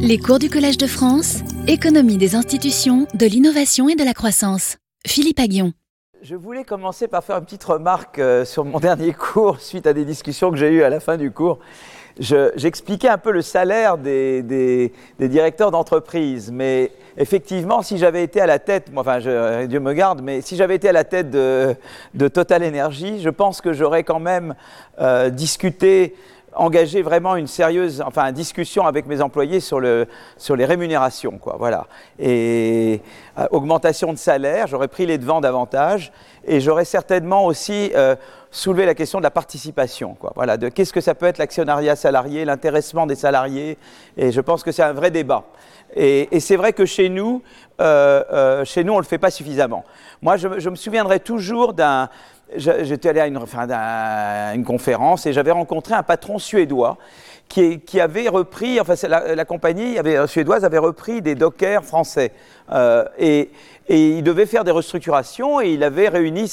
Les cours du Collège de France, économie des institutions, de l'innovation et de la croissance. Philippe Aguillon. Je voulais commencer par faire une petite remarque euh, sur mon dernier cours, suite à des discussions que j'ai eues à la fin du cours. J'expliquais un peu le salaire des, des, directeurs d'entreprise, mais effectivement, si j'avais été à la tête, enfin, je, Dieu me garde, mais si j'avais été à la tête de, de Total Energy, je pense que j'aurais quand même euh, discuté engager vraiment une sérieuse enfin, discussion avec mes employés sur, le, sur les rémunérations. Quoi, voilà. Et euh, augmentation de salaire, j'aurais pris les devants davantage et j'aurais certainement aussi euh, soulevé la question de la participation. Quoi, voilà, de qu'est-ce que ça peut être l'actionnariat salarié, l'intéressement des salariés. Et je pense que c'est un vrai débat. Et, c'est vrai que chez nous, euh, chez nous, on ne le fait pas suffisamment. Moi, je me souviendrai toujours d'un j'étais allé à une, conférence et j'avais rencontré un patron suédois qui, avait repris, enfin la, compagnie avait, suédoise avait repris des dockers français euh, et, il devait faire des restructurations et il avait réuni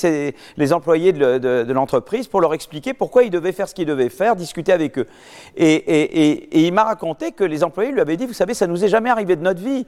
les employés de, l'entreprise pour leur expliquer pourquoi il devait faire ce qu'il devait faire, discuter avec eux. Et, et, et il m'a raconté que les employés lui avaient dit, vous savez, ça nous est jamais arrivé de notre vie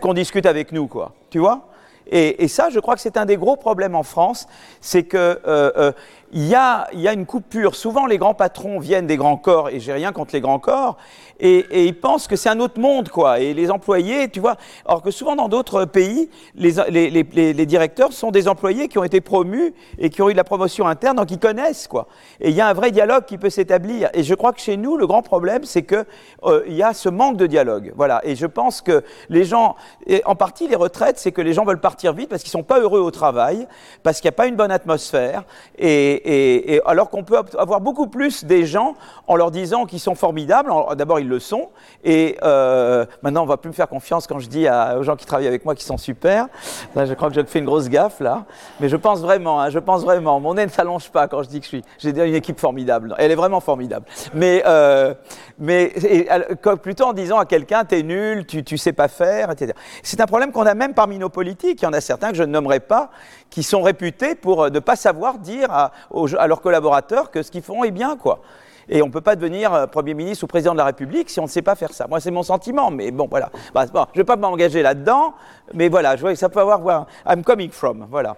qu'on discute avec nous, quoi. Tu vois? Et, et, ça, je crois que c'est un des gros problèmes en France, c'est que euh, euh, il y, a, il y, a, une coupure. Souvent, les grands patrons viennent des grands corps, et j'ai rien contre les grands corps, et, et ils pensent que c'est un autre monde, quoi. Et les employés, tu vois, alors que souvent dans d'autres pays, les, les, les, les, directeurs sont des employés qui ont été promus et qui ont eu de la promotion interne, donc ils connaissent, quoi. Et il y a un vrai dialogue qui peut s'établir. Et je crois que chez nous, le grand problème, c'est que euh, y a ce manque de dialogue, voilà. Et je pense que les gens, en partie, les retraites, c'est que les gens veulent partir vite parce qu'ils sont pas heureux au travail, parce qu'il n'y a pas une bonne atmosphère, et et, alors qu'on peut avoir beaucoup plus des gens en leur disant qu'ils sont formidables. D'abord, ils le sont. Et euh, maintenant, on va plus me faire confiance quand je dis aux gens qui travaillent avec moi qu'ils sont super. Là, je crois que je fais une grosse gaffe là. Mais je pense vraiment, hein, je pense vraiment. Mon nez ne s'allonge pas quand je dis que je suis. J'ai une équipe formidable. Elle est vraiment formidable. Mais, euh, plutôt en disant à quelqu'un, t'es nul, tu, tu sais pas faire, etc. C'est un problème qu'on a même parmi nos politiques. Il y en a certains que je ne nommerai pas, qui sont réputés pour euh, ne pas savoir dire à, leurs collaborateurs que ce qu'ils font est bien, quoi. Et on ne peut pas devenir euh, Premier ministre ou Président de la République si on ne sait pas faire ça. Moi, c'est mon sentiment, mais bon, voilà. Bah, bon, je ne vais pas m'engager là-dedans, mais voilà, je vois que ça peut avoir... Well, I'm coming from, voilà.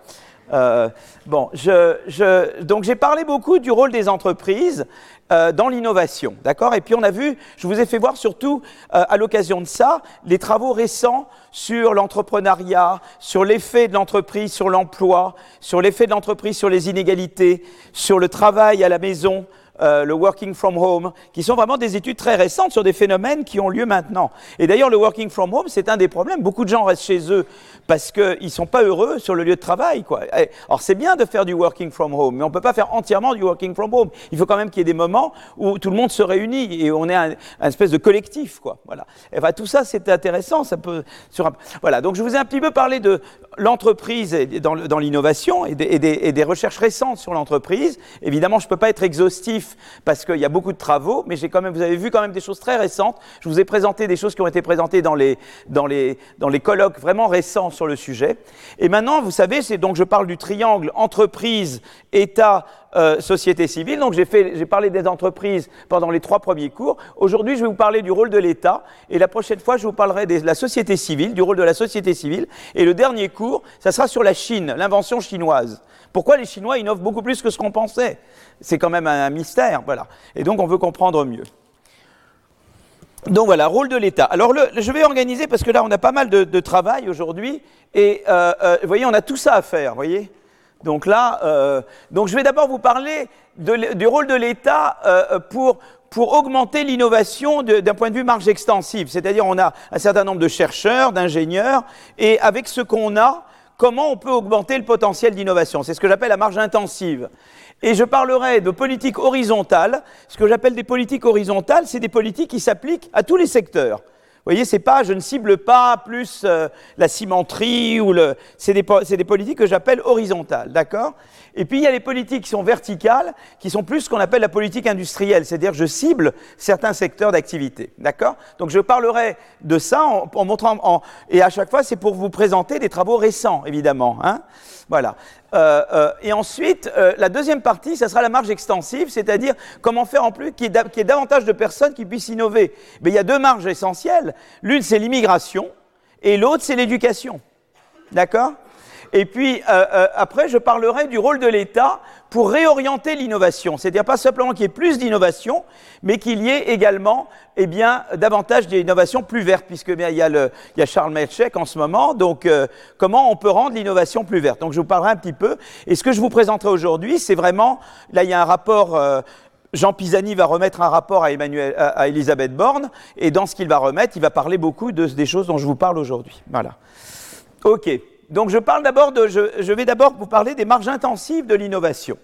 Euh, bon, je, je, donc j'ai parlé beaucoup du rôle des entreprises euh, dans l'innovation, d'accord? Et puis on a vu, je vous ai fait voir surtout euh, à l'occasion de ça, les travaux récents sur l'entrepreneuriat, sur l'effet de l'entreprise sur l'emploi, sur l'effet de l'entreprise sur les inégalités, sur le travail à la maison, euh, le working from home, qui sont vraiment des études très récentes sur des phénomènes qui ont lieu maintenant. Et d'ailleurs, le working from home, c'est un des problèmes. Beaucoup de gens restent chez eux parce qu'ils ne sont pas heureux sur le lieu de travail. Quoi. Alors, c'est bien de faire du working from home, mais on ne peut pas faire entièrement du working from home. Il faut quand même qu'il y ait des moments où tout le monde se réunit et on est un, espèce de collectif. Quoi. Voilà. Et enfin, tout ça, c'est intéressant. Ça peut, sur un... Voilà. Donc, je vous ai un petit peu parlé de l'entreprise dans, l'innovation et, et, des recherches récentes sur l'entreprise. Évidemment, je ne peux pas être exhaustif parce qu'il y a beaucoup de travaux, mais vous avez vu quand même des choses très récentes. Je vous ai présenté des choses qui ont été présentées dans les colloques vraiment récents sur le sujet. Et maintenant, vous savez, c'est donc je parle du triangle entreprise, État, euh, société civile. Donc j'ai parlé des entreprises pendant les trois premiers cours. Aujourd'hui, je vais vous parler du rôle de l'État, et la prochaine fois, je vous parlerai de la société civile, du rôle de la société civile. Et le dernier cours, ça sera sur la Chine, l'invention chinoise. Pourquoi les Chinois innovent beaucoup plus que ce qu'on pensait? C'est quand même un, mystère, voilà. Et donc on veut comprendre mieux. Donc voilà, rôle de l'État. Alors le, je vais organiser parce que là on a pas mal de, de travail aujourd'hui et euh, euh, voyez on a tout ça à faire, voyez? Donc là, euh, donc je vais d'abord vous parler du rôle de l'État euh, pour pour augmenter l'innovation d'un point de vue marge extensive. C'est-à-dire on a un certain nombre de chercheurs, d'ingénieurs et avec ce qu'on a, comment on peut augmenter le potentiel d'innovation. C'est ce que j'appelle la marge intensive. Et je parlerai de politique horizontale. Ce que j'appelle des politiques horizontales, c'est des politiques qui s'appliquent à tous les secteurs. Vous voyez, c'est pas, je ne cible pas plus euh, la cimenterie ou le, c'est des, c'est des politiques que j'appelle horizontales, d'accord? Et puis il y a les politiques qui sont verticales, qui sont plus ce qu'on appelle la politique industrielle, c'est-à-dire je cible certains secteurs d'activité, d'accord? Donc je parlerai de ça en, montrant, en, et à chaque fois c'est pour vous présenter des travaux récents, évidemment, hein Voilà. et ensuite, la deuxième partie, ça sera la marge extensive, c'est-à-dire comment faire en plus qu'il y, ait davantage de personnes qui puissent innover. Mais il y a deux marges essentielles. L'une, c'est l'immigration, et l'autre, c'est l'éducation. D'accord? Et puis euh, euh, après, je parlerai du rôle de l'État pour réorienter l'innovation. C'est-à-dire pas simplement qu'il y ait plus d'innovation, mais qu'il y ait également eh bien, davantage d'innovation plus verte, puisque bien, il, y a le, il y a Charles Merchek en ce moment. Donc, euh, comment on peut rendre l'innovation plus verte? Donc, je vous parlerai un petit peu. Et ce que je vous présenterai aujourd'hui, c'est vraiment, là, il y a un rapport. Jean Pisani va remettre un rapport à, Emmanuel, à, Elisabeth Borne, et dans ce qu'il va remettre, il va parler beaucoup de, des choses dont je vous parle aujourd'hui. Voilà. OK. Donc je, parle vais d'abord vous parler des marges intensives de l'innovation.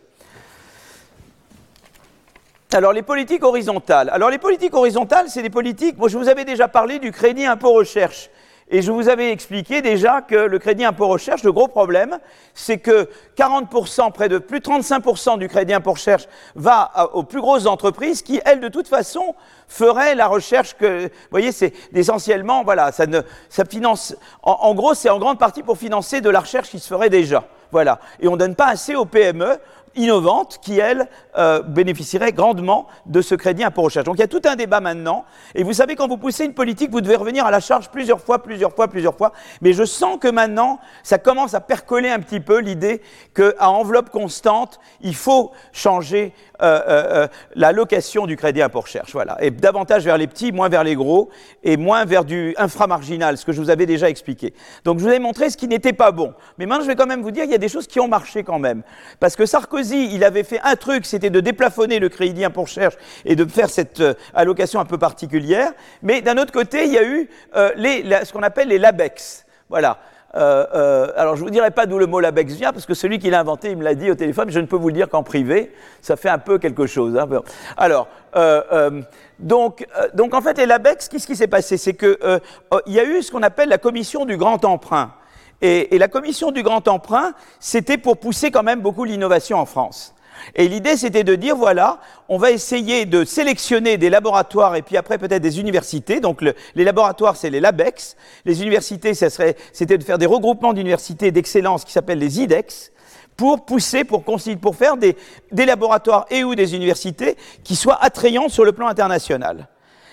Alors les politiques horizontales. Alors les politiques horizontales, c'est des politiques. Moi, je vous avais déjà parlé du crédit impôt recherche. Et je vous avais expliqué déjà que le crédit impôt recherche, le gros problème, c'est que 40%, près de plus de 35% du crédit impôt recherche va aux plus grosses entreprises qui, elles, de toute façon, feraient la recherche que, vous voyez, c'est essentiellement, voilà, ça ne, ça finance, en, gros, c'est en grande partie pour financer de la recherche qui se ferait déjà. Voilà. Et on ne donne pas assez aux PME innovantes qui, elles, euh, bénéficieraient grandement de ce crédit impôt recherche. Donc il y a tout un débat maintenant. Et vous savez, quand vous poussez une politique, vous devez revenir à la charge plusieurs fois, plusieurs fois, plusieurs fois. Mais je sens que maintenant, ça commence à percoler un petit peu l'idée qu'à enveloppe constante, il faut changer euh, euh, euh, la location du crédit impôt recherche. Voilà. Et davantage vers les petits, moins vers les gros, et moins vers du inframarginal, ce que je vous avais déjà expliqué. Donc je vous ai montré ce qui n'était pas bon. Mais maintenant, je vais quand même vous dire, il y a des choses qui ont marché quand même. Parce que Sarkozy, il avait fait un truc, c'était de déplafonner le crédit impôt recherche et de faire cette allocation un peu particulière. Mais d'un autre côté, il y a eu les, ce qu'on appelle les LABEX. Voilà. Euh, euh, alors je ne vous dirai pas d'où le mot LABEX vient, parce que celui qui l'a inventé, il me l'a dit au téléphone, je ne peux vous le dire qu'en privé, ça fait un peu quelque chose. Hein. Alors, euh, donc, donc en fait, les LABEX, qu'est-ce qui s'est passé? C'est qu'il oh, y a eu ce qu'on appelle la commission du grand emprunt. Et, et la commission du grand emprunt, c'était pour pousser quand même beaucoup l'innovation en France. Et l'idée, c'était de dire, voilà, on va essayer de sélectionner des laboratoires et puis après peut-être des universités. Donc les laboratoires, c'est les LABEX. Les universités, c'était de faire des regroupements d'universités d'excellence qui s'appellent les IDEX pour pousser, pour, pour faire des, des laboratoires et ou des universités qui soient attrayants sur le plan international.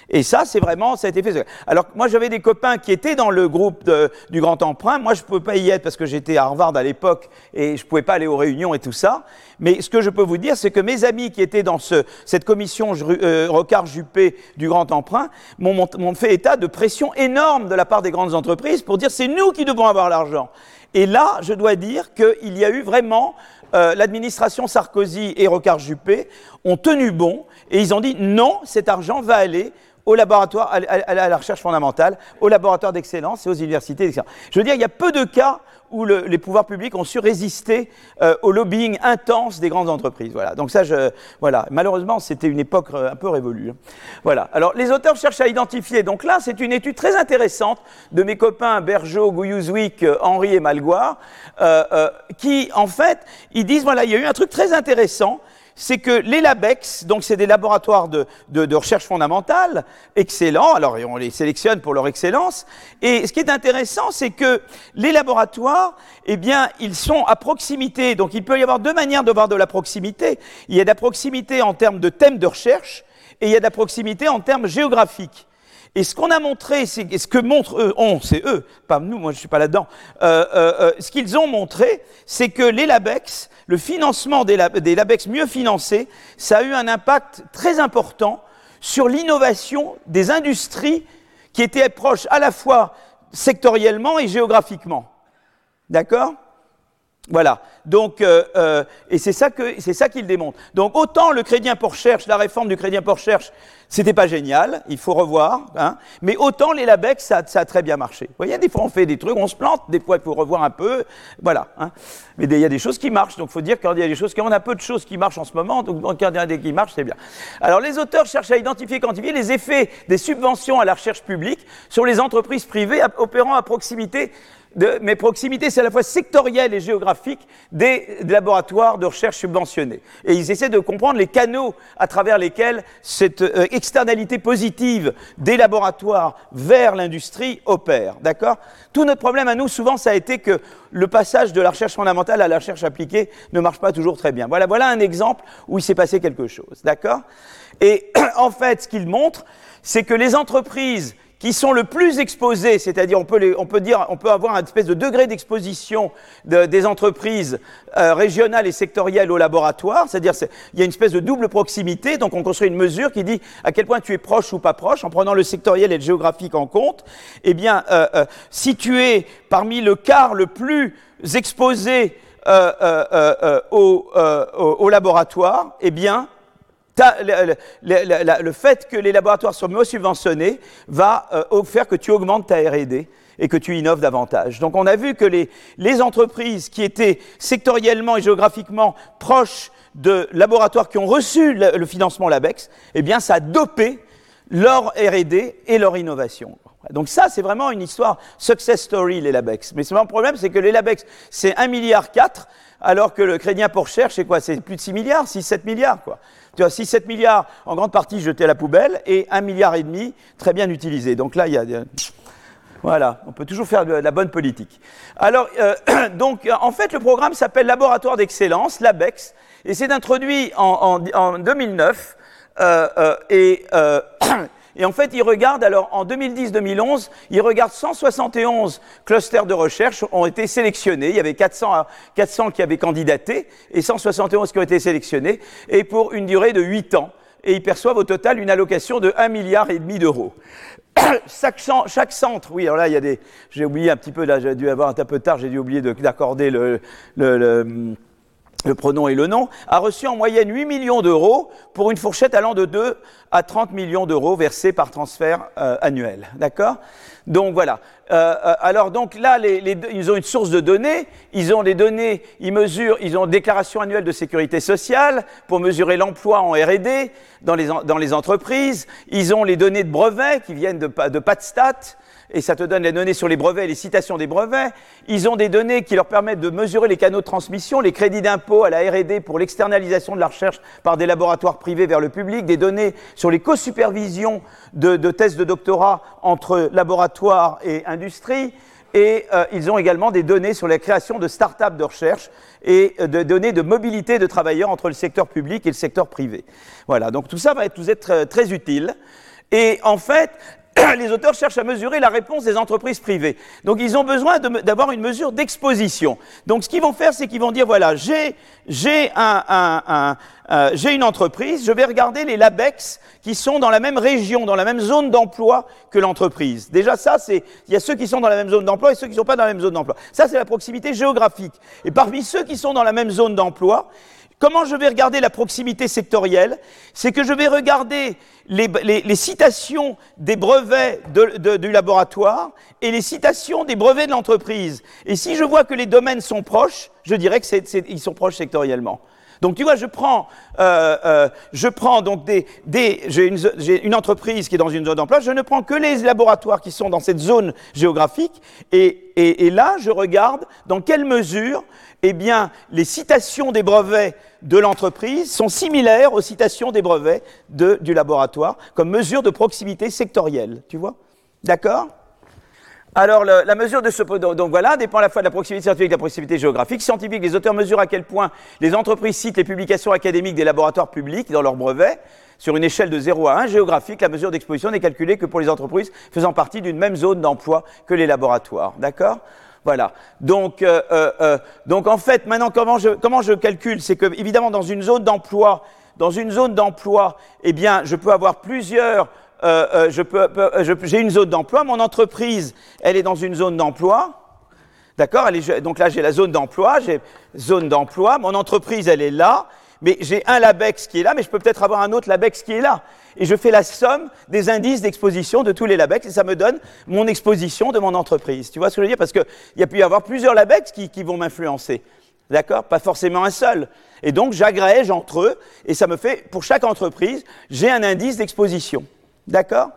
Et ça, c'est vraiment, ça a été fait. Alors, moi, j'avais des copains qui étaient dans le groupe du Grand Emprunt. Moi, je ne pouvais pas y être parce que j'étais à Harvard à l'époque et je ne pouvais pas aller aux réunions et tout ça. Mais ce que je peux vous dire, c'est que mes amis qui étaient dans ce, cette commission euh, Rocard-Juppé du Grand Emprunt m'ont fait état de pression énorme de la part des grandes entreprises pour dire c'est nous qui devons avoir l'argent. Et là, je dois dire qu'il y a eu vraiment euh, l'administration Sarkozy et Rocard-Juppé ont tenu bon et ils ont dit non, cet argent va aller au laboratoire, à, la recherche fondamentale, au laboratoire d'excellence et aux universités d'excellence. Je veux dire, il y a peu de cas où les pouvoirs publics ont su résister euh, au lobbying intense des grandes entreprises. Voilà. Donc ça, je, voilà. Malheureusement, c'était une époque euh, un peu révolue. Hein. Voilà. Alors, les auteurs cherchent à identifier. Donc là, c'est une étude très intéressante de mes copains Bergeau, Gouyouzwick, euh, Henri et Malgoire, qui, en fait, ils disent, voilà, il y a eu un truc très intéressant c'est que les LABEX, donc c'est des laboratoires de, recherche fondamentale, excellents, alors on les sélectionne pour leur excellence, et ce qui est intéressant, c'est que les laboratoires, eh bien, ils sont à proximité, donc il peut y avoir deux manières de voir de la proximité. Il y a de la proximité en termes de thèmes de recherche, et il y a de la proximité en termes géographiques. Et ce qu'on a montré, c'est ce que montrent eux, on, c'est eux, pas nous, moi je suis pas là-dedans. Euh, euh, euh, ce qu'ils ont montré, c'est que les LABEX, le financement des, des, LABEX mieux financés, ça a eu un impact très important sur l'innovation des industries qui étaient proches à la fois sectoriellement et géographiquement. D'accord? Voilà. Donc, euh, euh, et c'est ça que c'est ça qu'il démontre. Donc, autant le crédit impôt recherche, la réforme du crédit impôt recherche, c'était pas génial, il faut revoir. Hein, mais autant les LABEX, ça, ça, a très bien marché. Vous voyez, des fois on fait des trucs, on se plante, des fois il faut revoir un peu, voilà. Hein. Mais il y a des choses qui marchent, donc il faut dire qu'il y a des choses, a peu de choses qui marchent en ce moment, donc quand il y a des qui marchent, c'est bien. Alors, les auteurs cherchent à identifier, quantifier les effets des subventions à la recherche publique sur les entreprises privées opérant à proximité de, mais proximité, c'est à la fois sectorielle et géographique des, laboratoires de recherche subventionnés. Et ils essaient de comprendre les canaux à travers lesquels cette euh, externalité positive des laboratoires vers l'industrie opère. D'accord? Tout notre problème à nous, souvent, ça a été que le passage de la recherche fondamentale à la recherche appliquée ne marche pas toujours très bien. Voilà, voilà un exemple où il s'est passé quelque chose. D'accord? Et en fait, ce qu'il montre, c'est que les entreprises qui sont le plus exposés, c'est-à-dire on peut, on on peut avoir un espèce de degré d'exposition des entreprises euh, régionales et sectorielles au laboratoire, c'est-à-dire il y a une espèce de double proximité, donc on construit une mesure qui dit à quel point tu es proche ou pas proche, en prenant le sectoriel et le géographique en compte. Eh bien, euh, euh, si tu es parmi le quart le plus exposé au, au, laboratoire, eh bien, le, fait que les laboratoires soient mieux subventionnés va euh, faire que tu augmentes ta R&D et que tu innoves davantage. Donc on a vu que les, les entreprises qui étaient sectoriellement et géographiquement proches de laboratoires qui ont reçu le, financement LABEX, eh bien ça a dopé leur R&D et leur innovation. Donc ça, c'est vraiment une histoire success story, les LABEX. Mais c'est le problème, c'est que les LABEX, c'est 1,4 milliard, alors que le crédit pour recherche, c'est quoi? C'est plus de 6 milliards, 6-7 milliards, quoi. Tu as 6-7 milliards en grande partie jetés à la poubelle et 1 milliard et demi très bien utilisé. Donc là, il y a... Voilà, on peut toujours faire de la bonne politique. Alors, euh, donc, en fait, le programme s'appelle Laboratoire d'excellence, LABEX, et c'est introduit en, 2009. Euh, euh, et Et en fait, ils regardent, alors en 2010-2011, ils regardent 171 clusters de recherche ont été sélectionnés. Il y avait 400, 400 qui avaient candidaté et 171 qui ont été sélectionnés, et pour une durée de 8 ans. Et ils perçoivent au total une allocation de 1 milliard et demi d'euros. chaque, chaque, centre, oui, alors là, il y a des. J'ai oublié un petit peu, là, j'ai dû avoir un peu tard, j'ai dû oublier d'accorder le, le, le le pronom et le nom, a reçu en moyenne 8 millions d'euros pour une fourchette allant de 2 à 30 millions d'euros versés par transfert euh, annuel. D'accord? Donc voilà. Euh, alors donc là, ils ont une source de données, ils ont des données, ils mesurent, ils ont déclaration annuelle de sécurité sociale pour mesurer l'emploi en R&D dans les, dans les entreprises, ils ont les données de brevets qui viennent de PATSTAT, et ça te donne les données sur les brevets et les citations des brevets. Ils ont des données qui leur permettent de mesurer les canaux de transmission, les crédits d'impôt à la R&D pour l'externalisation de la recherche par des laboratoires privés vers le public, des données sur les co-supervisions de, tests de doctorat entre laboratoires et industrie. Et euh, ils ont également des données sur la création de start-up de recherche et euh, de données de mobilité de travailleurs entre le secteur public et le secteur privé. Voilà, donc tout ça va être, être très, très utile. Et en fait, les auteurs cherchent à mesurer la réponse des entreprises privées. Donc ils ont besoin d'avoir une mesure d'exposition. Donc ce qu'ils vont faire, c'est qu'ils vont dire, voilà, j'ai euh, une entreprise, je vais regarder les LABEX qui sont dans la même région, dans la même zone d'emploi que l'entreprise. Déjà ça, c'est il y a ceux qui sont dans la même zone d'emploi et ceux qui ne sont pas dans la même zone d'emploi. Ça, c'est la proximité géographique. Et parmi ceux qui sont dans la même zone d'emploi, Comment je vais regarder la proximité sectorielle? C'est que je vais regarder les, citations des brevets du laboratoire et les citations des brevets de l'entreprise. Et si je vois que les domaines sont proches, je dirais qu'ils sont proches sectoriellement. Donc tu vois, je prends, euh, euh, donc des, j'ai une, entreprise qui est dans une zone d'emploi, je ne prends que les laboratoires qui sont dans cette zone géographique, et là, je regarde dans quelle mesure eh bien, les citations des brevets de l'entreprise sont similaires aux citations des brevets du laboratoire comme mesure de proximité sectorielle. Tu vois? D'accord? Alors, la mesure de ce donc voilà dépend à la fois de la proximité scientifique et de la proximité géographique. Scientifique, les auteurs mesurent à quel point les entreprises citent les publications académiques des laboratoires publics dans leurs brevets sur une échelle de 0 à 1. Géographique, la mesure d'exposition n'est calculée que pour les entreprises faisant partie d'une même zone d'emploi que les laboratoires. D'accord? Voilà. Donc, euh, euh, euh, donc en fait, maintenant, comment je, comment je calcule? C'est que, évidemment, dans une zone d'emploi, dans une zone d'emploi, eh bien, je peux avoir plusieurs. je peux, j'ai une zone d'emploi. Mon entreprise, elle est dans une zone d'emploi. D'accord? Donc là, j'ai la zone d'emploi. J'ai zone d'emploi. Mon entreprise, elle est là mais j'ai un LABEX qui est là, mais je peux peut-être avoir un autre LABEX qui est là. Et je fais la somme des indices d'exposition de tous les LABEX et ça me donne mon exposition de mon entreprise. Tu vois ce que je veux dire? Parce qu'il y a pu y avoir plusieurs LABEX qui, vont m'influencer. D'accord? Pas forcément un seul. Et donc j'agrège entre eux et ça me fait, pour chaque entreprise, j'ai un indice d'exposition. D'accord?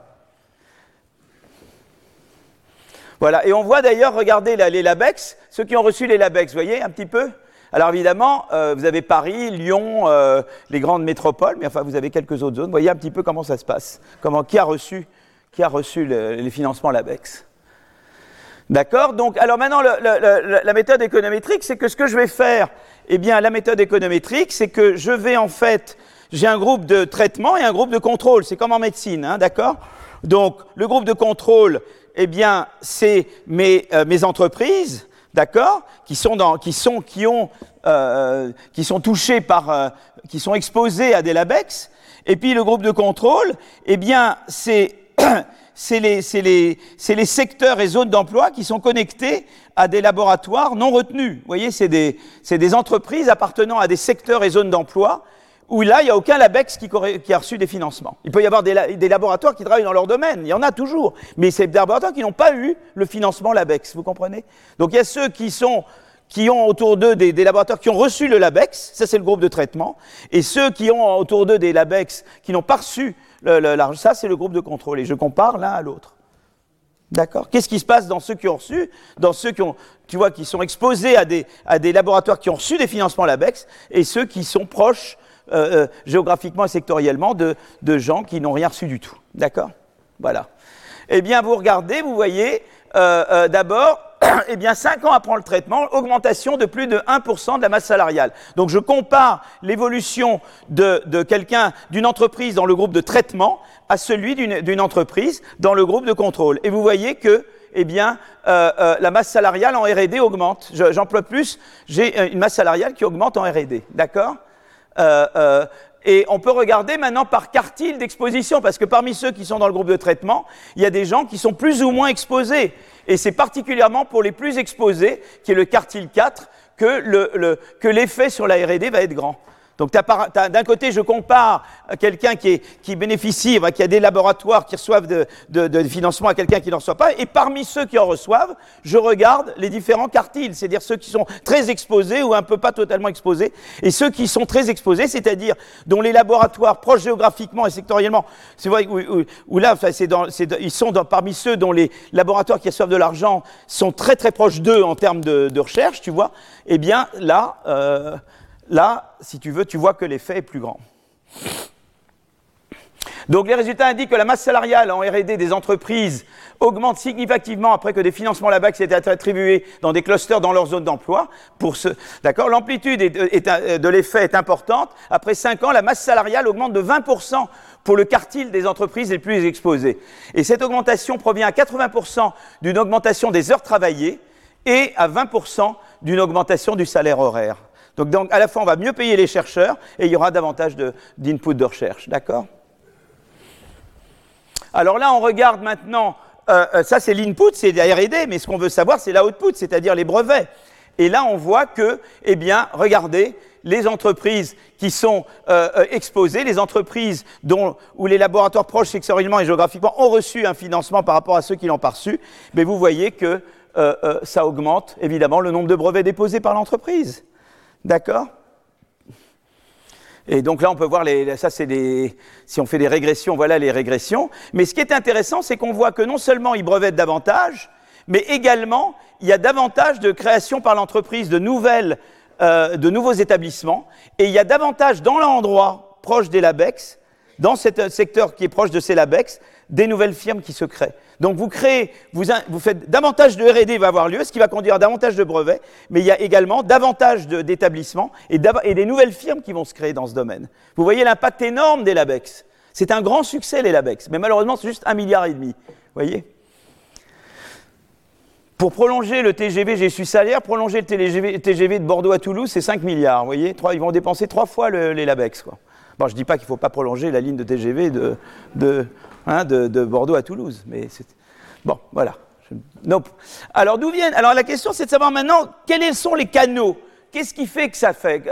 Voilà, et on voit d'ailleurs, regardez là, les LABEX, ceux qui ont reçu les LABEX, vous voyez un petit peu? Alors évidemment, euh, vous avez Paris, Lyon, euh, les grandes métropoles, mais enfin vous avez quelques autres zones. Voyez un petit peu comment ça se passe. Comment, qui a reçu, qui a reçu les financements LABEX D'accord? Donc, alors maintenant, la méthode économétrique, c'est que ce que je vais faire, eh bien, la méthode économétrique, c'est que je vais en fait, j'ai un groupe de traitement et un groupe de contrôle. C'est comme en médecine, hein, d'accord? Donc, le groupe de contrôle, eh bien, c'est mes, euh, mes entreprises d'accord, qui qui sont, qui ont, euh, qui sont touchés par, euh, qui sont exposés à des labex. Et puis le groupe de contrôle, eh bien, c'est c'est les, les, les, secteurs et zones d'emploi qui sont connectés à des laboratoires non retenus. Vous voyez, c'est des, des entreprises appartenant à des secteurs et zones d'emploi où là, il n'y a aucun LABEX qui, a reçu des financements. Il peut y avoir des, laboratoires qui travaillent dans leur domaine, il y en a toujours, mais c'est des laboratoires qui n'ont pas eu le financement LABEX, vous comprenez? Donc il y a ceux qui sont qui ont autour d'eux des, laboratoires qui ont reçu le LABEX, ça c'est le groupe de traitement, et ceux qui ont autour d'eux des LABEX qui n'ont pas reçu le, ça c'est le groupe de contrôle, et je compare l'un à l'autre. D'accord? Qu'est-ce qui se passe dans ceux qui ont reçu, dans ceux qui ont, tu vois, qui sont exposés à des laboratoires qui ont reçu des financements LABEX, et ceux qui sont proches euh, euh, géographiquement et sectoriellement de, gens qui n'ont rien reçu du tout. D'accord? Voilà. Eh bien, vous regardez, vous voyez, euh, d'abord, eh bien, 5 ans après le traitement, augmentation de plus de 1% de la masse salariale. Donc, je compare l'évolution de, quelqu'un, d'une entreprise dans le groupe de traitement à celui d'une entreprise dans le groupe de contrôle. Et vous voyez que, eh bien, la masse salariale en R&D augmente. J'emploie plus, j'ai une masse salariale qui augmente en R&D. D'accord? Euh, euh, et on peut regarder maintenant par quartile d'exposition, parce que parmi ceux qui sont dans le groupe de traitement, il y a des gens qui sont plus ou moins exposés. Et c'est particulièrement pour les plus exposés, qui est le quartile 4, que l'effet le, sur la R&D va être grand. Donc d'un côté, je compare quelqu'un qui, qui, bénéficie, qui a des laboratoires qui reçoivent de, de, financement à quelqu'un qui n'en reçoit pas, et parmi ceux qui en reçoivent, je regarde les différents quartiles, c'est-à-dire ceux qui sont très exposés ou un peu pas totalement exposés, et ceux qui sont très exposés, c'est-à-dire dont les laboratoires proches géographiquement et sectoriellement, c'est vrai où, là, enfin, dans, ils sont dans, parmi ceux dont les laboratoires qui reçoivent de l'argent sont très très proches d'eux en termes de, de, recherche, tu vois, eh bien là, euh, Là, si tu veux, tu vois que l'effet est plus grand. Donc les résultats indiquent que la masse salariale en R&D des entreprises augmente significativement après que des financements LABAX aient été attribués dans des clusters dans leur zone d'emploi. D'accord, l'amplitude de l'effet est importante. Après 5 ans, la masse salariale augmente de 20% pour le quartile des entreprises les plus exposées. Et cette augmentation provient à 80% d'une augmentation des heures travaillées et à 20% d'une augmentation du salaire horaire. Donc, à la fois, on va mieux payer les chercheurs et il y aura davantage d'input de, recherche. D'accord? Alors là, on regarde maintenant, euh, euh, ça c'est l'input, c'est la RD, mais ce qu'on veut savoir, c'est l'output, c'est-à-dire les brevets. Et là, on voit que, eh bien, regardez, les entreprises qui sont euh, exposées, les entreprises dont, où les laboratoires proches sectoriellement et géographiquement ont reçu un financement par rapport à ceux qui l'ont pas reçu, mais vous voyez que ça augmente évidemment le nombre de brevets déposés par l'entreprise. D'accord? Et donc là, on peut voir, les, ça c'est des, si on fait des régressions, voilà les régressions. Mais ce qui est intéressant, c'est qu'on voit que non seulement ils brevettent davantage, mais également, il y a davantage de création par l'entreprise de nouvelles, euh, de nouveaux établissements, et il y a davantage dans l'endroit proche des LABEX, dans ce secteur qui est proche de ces LABEX, des nouvelles firmes qui se créent. Donc vous créez, vous, faites davantage de R&D va avoir lieu, ce qui va conduire à davantage de brevets, mais il y a également davantage d'établissements et, des nouvelles firmes qui vont se créer dans ce domaine. Vous voyez l'impact énorme des LABEX. C'est un grand succès les LABEX, mais malheureusement c'est juste un milliard et demi. Voyez? Pour prolonger le TGV, j'ai su salaire, prolonger le TGV, de Bordeaux à Toulouse, c'est 5 milliards. Vous voyez? Ils vont dépenser trois fois les LABEX. Bon, je ne dis pas qu'il ne faut pas prolonger la ligne de TGV de, Hein, de, Bordeaux à Toulouse. Mais bon, voilà. Alors d'où viennent Alors la question, c'est de savoir maintenant quels sont les canaux? Qu'est-ce qui fait que ça fait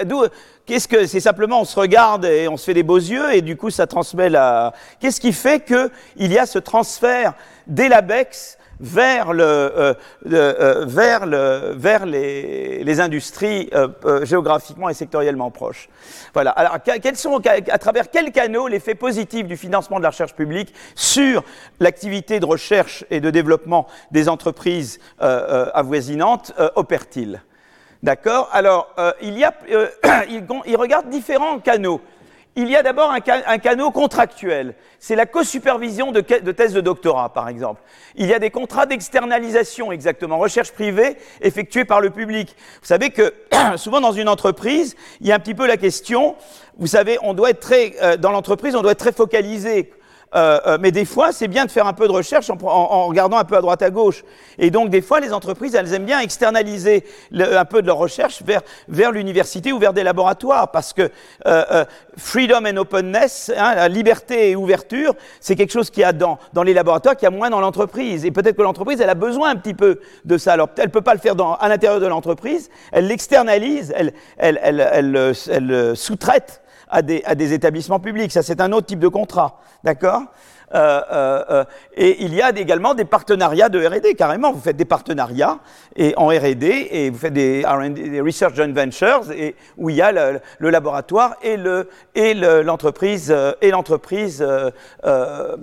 Qu'est-ce que c'est simplement on se regarde et on se fait des beaux yeux et du coup ça transmet la. Qu'est-ce qui fait que il y a ce transfert des LABEX euh, euh, vers, le, vers les, industries euh, géographiquement et sectoriellement proches. Voilà. Alors, quels sont, à travers quels canaux l'effet positif du financement de la recherche publique sur l'activité de recherche et de développement des entreprises avoisinantes opère-t-il? D'accord? Alors, il, y a, il, il regarde différents canaux. Il y a d'abord un, ca- un canot contractuel. C'est la co-supervision de, de thèses de doctorat, par exemple. Il y a des contrats d'externalisation, exactement, recherche privée effectuée par le public. Vous savez que souvent dans une entreprise, il y a un petit peu la question, vous savez, on doit être très, euh, dans l'entreprise, on doit être très focalisé. Euh, euh, mais des fois, c'est bien de faire un peu de recherche en, regardant un peu à droite à gauche. Et donc, des fois, les entreprises, elles aiment bien externaliser un peu de leur recherche vers, vers l'université ou vers des laboratoires, parce que euh, freedom and openness, hein, la liberté et ouverture, c'est quelque chose qu'il y a dans, dans les laboratoires, qu'il y a moins dans l'entreprise. Et peut-être que l'entreprise, elle a besoin un petit peu de ça. Alors, elle peut pas le faire à l'intérieur de l'entreprise, elle l'externalise, elle, elle, elle, elle, elle, sous-traite à des, à des établissements publics. Ça, c'est un autre type de contrat. D'accord? Euh, euh, euh, et il y a également des partenariats de R&D, carrément. Vous faites des partenariats et, en R&D et vous faites des, des Research Joint Ventures et, où il y a le, laboratoire et le- et le- l'entreprise euh, et l'entreprise euh, euh,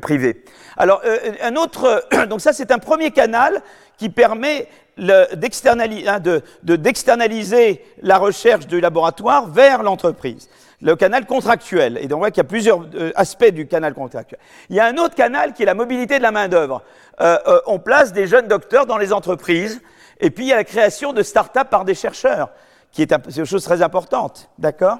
privée. Alors, un autre... Donc ça, c'est un premier canal qui permet hein, de- de- d'externaliser la recherche du laboratoire vers l'entreprise. Le canal contractuel. Et donc, on voit qu'il y a plusieurs euh, aspects du canal contractuel. Il y a un autre canal qui est la mobilité de la main-d'œuvre. Euh, euh, on place des jeunes docteurs dans les entreprises. Et puis, il y a la création de start-up par des chercheurs, qui est c'est une chose très importante. D'accord?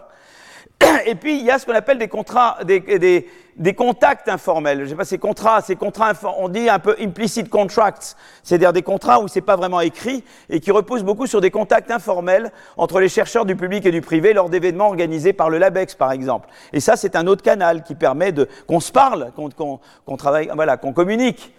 Et puis, il y a ce qu'on appelle des contrats, des, des, des contacts informels. Je sais pas, ces contrats, ces contrats, on dit un peu implicit contracts, c'est-à-dire des contrats où c'est pas vraiment écrit et qui reposent beaucoup sur des contacts informels entre les chercheurs du public et du privé lors d'événements organisés par le LABEX, par exemple. Et ça, c'est un autre canal qui permet de, qu'on se parle, qu'on, travaille, voilà, qu'on communique.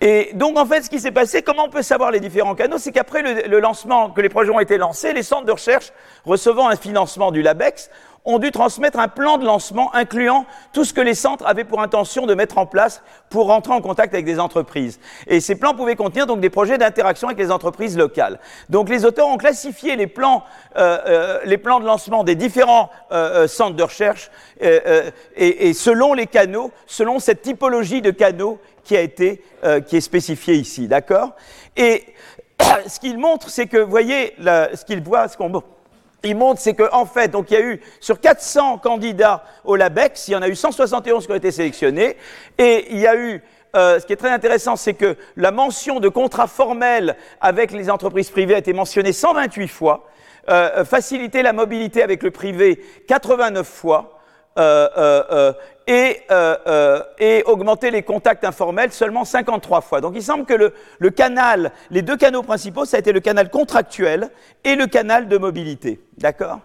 Et donc, en fait, ce qui s'est passé, comment on peut savoir les différents canaux? C'est qu'après le lancement, que les projets ont été lancés, les centres de recherche recevant un financement du LABEX ont dû transmettre un plan de lancement incluant tout ce que les centres avaient pour intention de mettre en place pour rentrer en contact avec des entreprises. Et ces plans pouvaient contenir donc des projets d'interaction avec les entreprises locales. Donc les auteurs ont classifié les plans, euh, euh, les plans de lancement des différents euh, centres de recherche et, selon les canaux, selon cette typologie de canaux qui a été, qui est spécifiée ici, d'accord? Et ce qu'il montre, c'est que, voyez, ce qu'il voit, ce qu'on il montre, c'est qu'en en fait, donc il y a eu sur 400 candidats au LABEX, il y en a eu 171 qui ont été sélectionnés, et il y a eu euh, ce qui est très intéressant, c'est que la mention de contrat formel avec les entreprises privées a été mentionnée 128 fois, euh, faciliter la mobilité avec le privé 89 fois, et, euh, euh, et augmenter les contacts informels seulement 53 fois. Donc il semble que le, canal, les deux canaux principaux, ça a été le canal contractuel et le canal de mobilité. D'accord?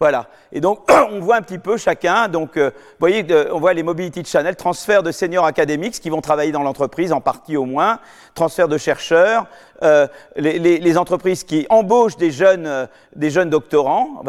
Voilà. Et donc, on voit un petit peu chacun. Donc, euh, vous voyez, de- on voit les mobility channels, transfert de seniors académiques qui vont travailler dans l'entreprise, en partie au moins, transfert de chercheurs, euh, les, entreprises qui embauchent des jeunes, euh, des jeunes doctorants,